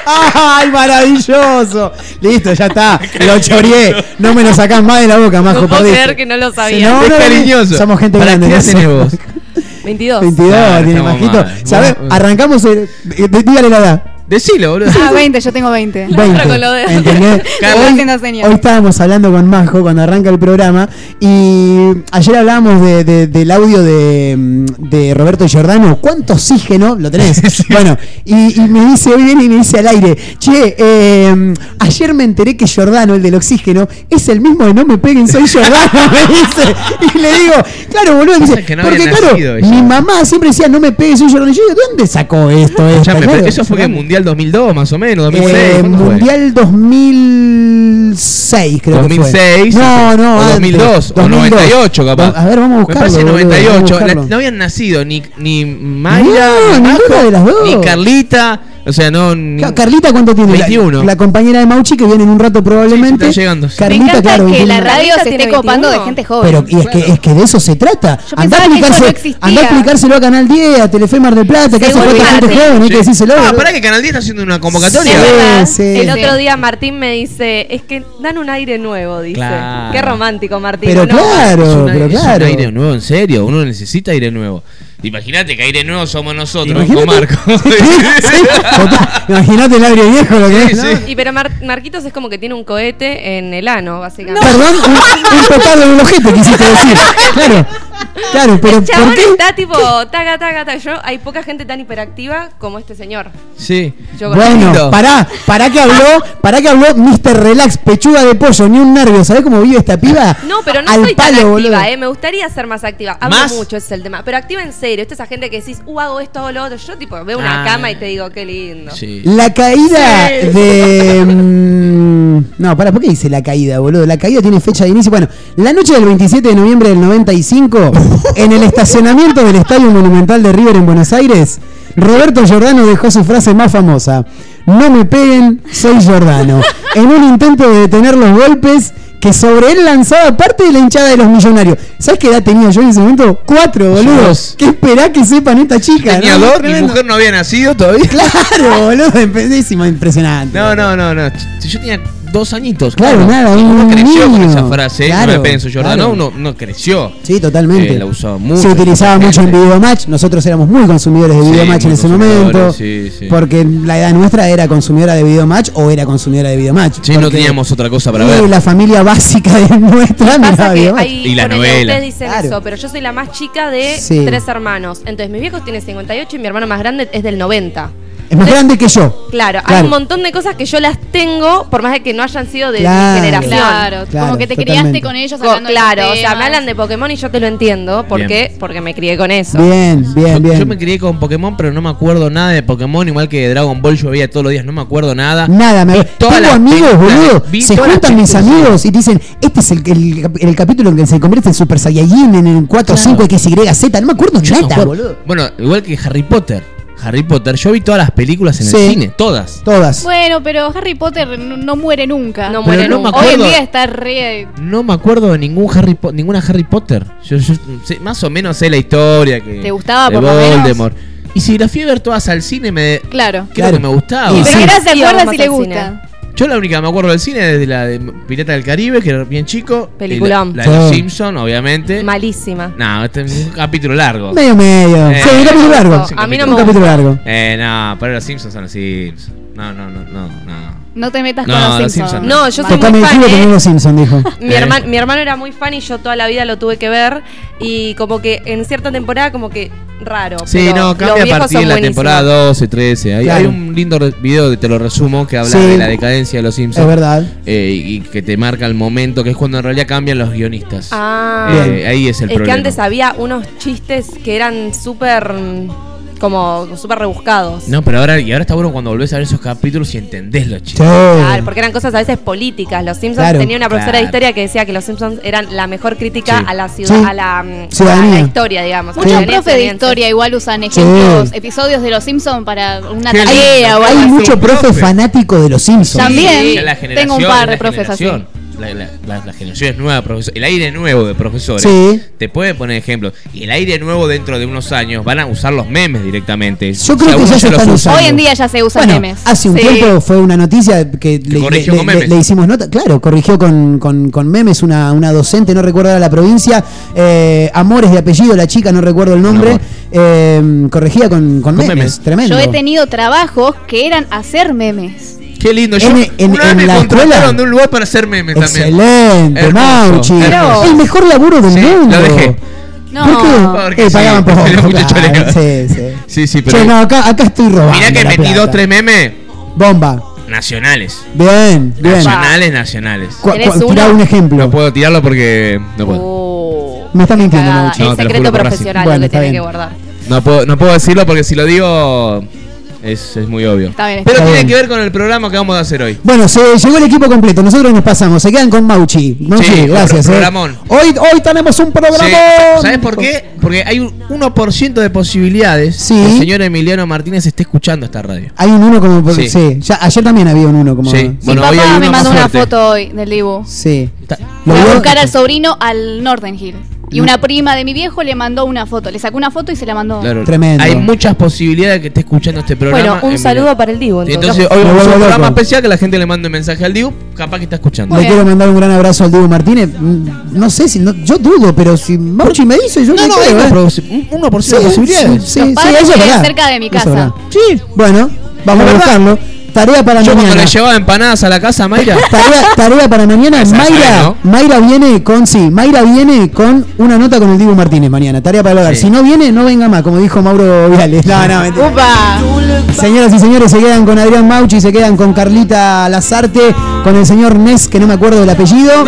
¡Ay, maravilloso! Listo, ya está. Lo choreé. No me lo sacás más de la boca, majo. No puedo creer que no lo sabía. no, Es no, no, cariñoso. Somos gente ¿Para grande. qué vos? 22. 22, Claro, tiene majito. ¿Sabes? Arrancamos. el- dígale la edad. Decilo, boludo. Ah, 20, yo tengo 20. 20. con lo de- ¿Entendés? Hoy, hoy estábamos hablando con Majo cuando arranca el programa y ayer hablábamos de, de- del audio de, mm, de Roberto Giordano. ¿Cuánto oxígeno lo tenés? Bueno, y, y me dice, hoy viene y me dice al aire, che, eh, ayer me enteré que Giordano, el del oxígeno, es el mismo de No me peguen, soy Giordano, me dice. Y le digo, claro, boludo, dice, que no porque claro, ella. mi mamá siempre decía, no me pegues, soy Giordano. Y yo digo, ¿de dónde sacó esto? Claro, eso fue que Giordano. Mundial 2002, más o menos, 2006. Eh. Mundial 2006, creo que 2006, fue. No, no, o antes. 2002, o 98 capaz. A ver, vamos a buscarlo. Me parece boludo, 98. vamos a La- buscarlo. no habían nacido ni, ni Mayra, No, ni ninguna Majo, de las dos. ni Carlita. O sea, no. Carlita, ¿cuánto tiene? La- 21. La, compañera de Mauchi que viene en un rato probablemente. Sí, está llegando. Me Carlita, encanta claro. que 21. la radio se tiene esté copando de 21. gente joven. Pero y es, que, es que de eso se trata. Yo Andá a, no andá a explicárselo a Canal 10, a Telefe Mar del Plata, que hace falta gente joven, hay que decírselo. Ah, pará que Canal 10 está haciendo una convocatoria. Sí. El Sí. otro día Martín me dice, es que dan un aire nuevo, dice. Claro. Qué romántico, Martín. Pero ¿o no? claro, pero es un claro. aire nuevo, en serio. Uno necesita aire nuevo. Imagínate que aire nuevo somos nosotros, con Marco. Sí, total. Imagínate el aire viejo lo que Sí, es. ¿no? Y pero Mar- Marquitos es como que tiene un cohete en el ano, básicamente. Perdón, un, un petardo en el ojete quisiste decir. Claro, claro, pero el chabón ¿por qué? está tipo taca, taca, taca. Yo, hay poca gente tan hiperactiva como este señor. Sí. Yo Bueno, pará, pará que habló, pará que habló Mr. Relax, pechuga de pollo, ni un nervio. ¿Sabés cómo vive esta piba? No, pero no Al soy tan palo, activa, boludo. eh. Me gustaría ser más activa. Hablo ¿Más? mucho, ese es el tema. Pero activa en serio. Esta es esa gente que decís, uh, hago esto, hago lo otro. Yo, tipo, veo una Ah. cama y te digo, qué lindo. Sí. La caída Sí. de. mm, no, pará, ¿por qué dice la caída, boludo? La caída tiene fecha de inicio. Bueno, la noche del 27 de noviembre del 95, en el estacionamiento del Estadio Monumental de River en Buenos Aires, Roberto Giordano dejó su frase más famosa: No me peguen, soy Giordano. En un intento de detener los golpes que sobre él lanzaba parte de la hinchada de los millonarios. ¿Sabes qué edad tenía yo en ese momento? Cuatro, boludo. ¿Qué esperá que sepan esta chica? Tenía no? dos, mi mujer no había nacido todavía. Claro, boludo, impresionante. No, no, no, no. Si yo tenía dos añitos, Claro, nada, uno un creció con niño. esa frase, Claro, no me pienso Giordano, claro. uno, uno creció. Sí, totalmente. Eh, la usaba mucho. Se utilizaba mucho en Videomatch. Nosotros éramos muy consumidores de Sí, Videomatch en ese momento. sí, sí. Porque la edad nuestra era consumidora de Videomatch o era consumidora de Videomatch. Sí, no teníamos otra cosa para ver. la familia básica de nuestra miraba Videomatch. Y la novela. Ustedes dicen Claro. eso, pero yo soy la más chica de Sí. tres hermanos. Entonces, mis viejos tienen 58 y mi hermano más grande es del 90. Es más grande que yo. Claro, hay un montón de cosas que yo las tengo, por más de que no hayan sido de Claro. mi generación. Claro, Claro, como que te totalmente. criaste con ellos hablando de claro, o sea, me hablan de Pokémon y yo te lo entiendo. ¿Por Bien. qué? Porque me crié con eso. Bien, bien, Yo- bien. Yo me crié con Pokémon, pero no me acuerdo nada de Pokémon, igual que de Dragon Ball yo veía todos los días, no me acuerdo nada. Nada, me... Tengo amigos, boludo. Se juntan mis amigos y te dicen, este es el, el, el capítulo en que se convierte en Super Saiyajin en el 4 Claro. 5 XYZ. No me acuerdo nada, boludo. Bueno, igual que Harry Potter. Harry Potter, yo vi todas las películas en Sí. el cine, todas. Todas. Bueno, pero Harry Potter no, no muere nunca. No muere Pero me nunca. Hoy en día está re. No me acuerdo de ningún Harry Po- ninguna Harry Potter. Yo, yo sé- más o menos sé la historia que ¿Te gustaba de por lo menos? Voldemort. Y si la fui a ver todas al cine me Claro. creo que me gustaba. Pero ahora se Sí, acuerda si le gusta. Yo la única que me acuerdo del cine es de la de Pirata del Caribe, que era bien chico. Peliculón. Y La, la de los Sí. Simpson, obviamente. Malísima. No, este es un capítulo largo. Medio, medio. Eh, sí, un capítulo largo. A mí no me Un capítulo largo. Eh, no, pero los Simpsons son los Simpsons. No, no, no, no, no. No te metas No, con los los Simpsons. Simpsons No, yo soy Tocame muy el fan, culo que ¿eh? los Simpson, dijo. Mi, hermano, mi hermano era muy fan y yo toda la vida lo tuve que ver. Y como que en cierta temporada, como que raro. Sí, pero no, cambia a partir de la buenísimos. temporada 12, 13. Hay, Claro. hay un lindo video de Te lo resumo que habla Sí. de la decadencia de los Simpsons. Es verdad. Eh, y que te marca el momento, que es cuando en realidad cambian los guionistas. Ah, Eh, ahí es el es problema. que antes había unos chistes que eran súper. Como súper rebuscados. No, pero ahora, y ahora está bueno cuando volvés a ver esos capítulos y entendés los chistes. Claro, porque eran cosas a veces políticas. Los Simpsons Claro. tenía una profesora de historia que decía que los Simpsons eran la mejor crítica Sí. a la ciudad, Sí. a la, Ciudadanía. a la historia, digamos. Muchos profes de historia igual usan ejemplos, episodios de los Simpsons para una tarea o Hay algo así. mucho profe fanático de los Simpsons. También Ya la generación, tengo un par de profes así. La, la, la- la generación es nueva, profesor- el aire nuevo de profesores. Sí. Te puede poner ejemplos. Y el aire nuevo dentro de unos años van a usar los memes directamente. Yo creo que ya se están usan. usando. Hoy en día ya se usan Bueno, memes. hace un Sí. tiempo fue una noticia que le, con le- memes. le hicimos nota. Claro, corrigió con, con- con memes una, una docente, no recuerdo ahora la provincia. eh, Amores de apellido, la chica, no recuerdo el nombre. eh, corregía con, con memes. memes. Tremendo. Yo he tenido trabajos que eran hacer memes. Qué lindo. Yo, En- en- una vez en me la contrataron escuela- de un lugar para hacer memes también. Excelente, Mauchi. El mejor laburo del Sí, mundo. lo dejé. No. ¿Por qué? Porque Eh, sí, pagaban poco. claro, sí, sí. Sí, sí, pero. Che, no, acá, acá estoy robando. Mirá que la metí plata. dos, tres memes Bomba. nacionales. Bien, bien. Nacionales, nacionales. Cu- ¿Tenés cu- tirá un ejemplo. No puedo tirarlo porque. No puedo. Oh, Me está mintiendo. Mauchi. No, el secreto profesional Bueno, lo que tiene que guardar. No puedo, no puedo decirlo porque si lo digo. Es, es muy obvio. Está bien, Pero está tiene bien. que ver con el programa que vamos a hacer hoy. Bueno, se llegó el equipo completo. Nosotros nos pasamos. Se quedan con Mauchi. Mauchi, Sí, gracias. eh. programón. Hoy, hoy tenemos un programa. Sí. ¿Sabes por qué? Porque hay un 1% de posibilidades Sí. que el señor Emiliano Martínez esté escuchando esta radio. Hay un uno como. por- Sí. Sí. Ya, ayer también había un uno como. Sí. Mi Bueno, hoy hay papá uno me más mandó una fuerte. foto hoy del Dibu. Sí. Lo Fue a vio- buscar al sobrino al Northern Hill. Y una prima de mi viejo le mandó una foto. Le sacó una foto y se la mandó. Claro. Tremendo. Hay muchas posibilidades de que esté escuchando este programa. Bueno, un saludo para el Divo. Y Entonces. entonces hoy Me vamos a un programa loco. especial que la gente le mande un mensaje al Dibu, capaz que está escuchando. Le quiero mandar un gran abrazo al Diego Martínez. Mm, No sé si. no- yo dudo, pero si Mauchi me dice, yo No, no, creo, ¿eh? una prosi- un 1% de Sí, posibilidades. sí, Los sí, padres eso es cerca de mi casa. Sí. Bueno, vamos a buscarlo. Tarea para Yo cuando mañana. le llevaba empanadas a la casa, Mayra. Tarea, tarea para mañana. Esa Mayra, sabe, ¿no? Mayra viene con sí, Mayra viene con una nota con el Dibu Martínez mañana. Tarea para el hogar. Sí. Si no viene, no venga más, como dijo Mauro Viales. No, no, mentira. ¡Upa! Señoras y señores, se quedan con Adrián Mauchi, se quedan con Carlita Lazarte, con el señor Nes, que no me acuerdo del apellido.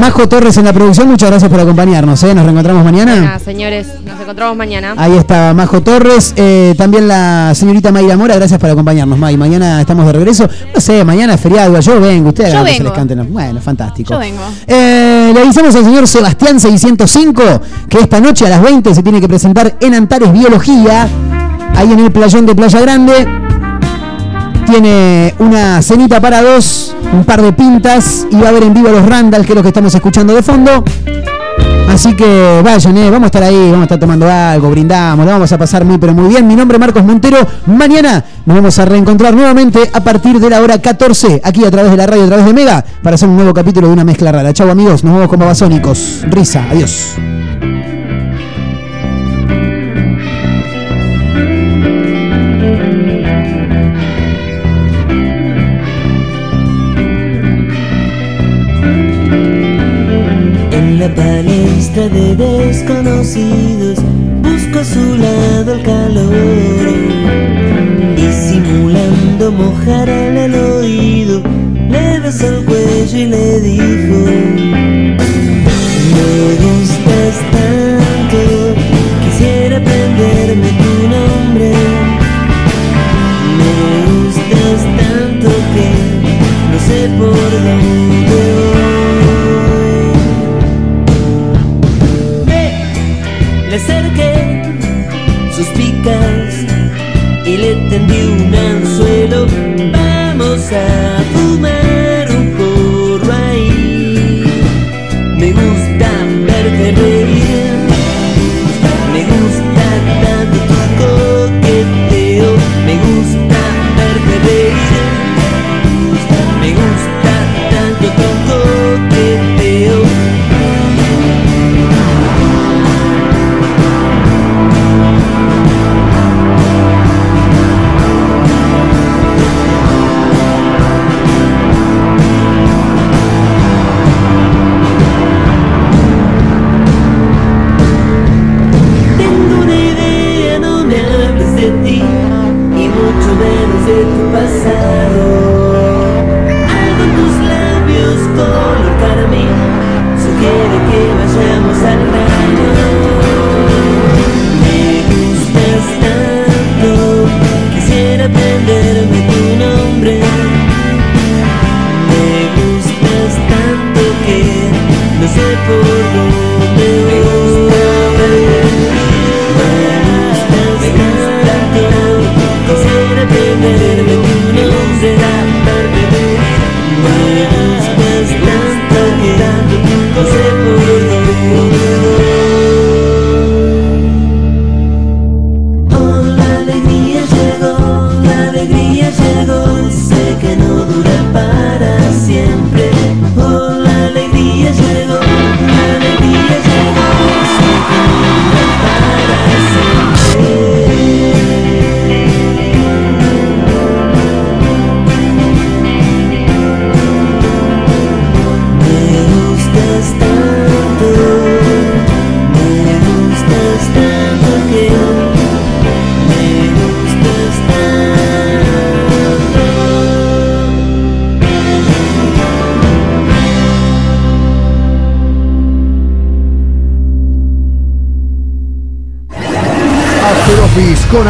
Majo Torres en la producción, muchas gracias por acompañarnos. ¿eh? Nos reencontramos mañana. Ah, señores, nos encontramos mañana. Ahí está Majo Torres, eh, también la señorita Mayra Mora, gracias por acompañarnos, May. Mañana estamos de regreso. No sé, mañana es feriado, yo vengo, ustedes Yo que se les cante. Bueno, fantástico. Yo vengo. Eh, le avisamos al señor Sebastián 605 que esta noche a las 20 se tiene que presentar en Antares Biología, ahí en el playón de Playa Grande. Tiene una cenita para dos, un par de pintas y va a ver en vivo a los Randall, que es lo que estamos escuchando de fondo. Así que vayan, eh, vamos a estar ahí, vamos a estar tomando algo, brindamos, lo vamos a pasar muy pero muy bien. Mi nombre es Marcos Montero. Mañana nos vamos a reencontrar nuevamente a partir de la hora 14, aquí a través de la radio, a través de Mega, para hacer un nuevo capítulo de una mezcla rara. Chau amigos, nos vemos con Babasónicos. Risa, adiós. La palestra de desconocidos. Busco a su lado el calor. Y simulando mojar al oído. Le besó el cuello y le dijo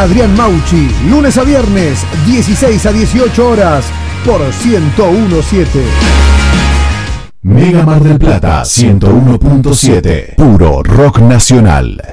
Adrián Mauchi, lunes a viernes, 16 a 18 horas, por 1017. Mega Mar del Plata 101.7, puro rock nacional.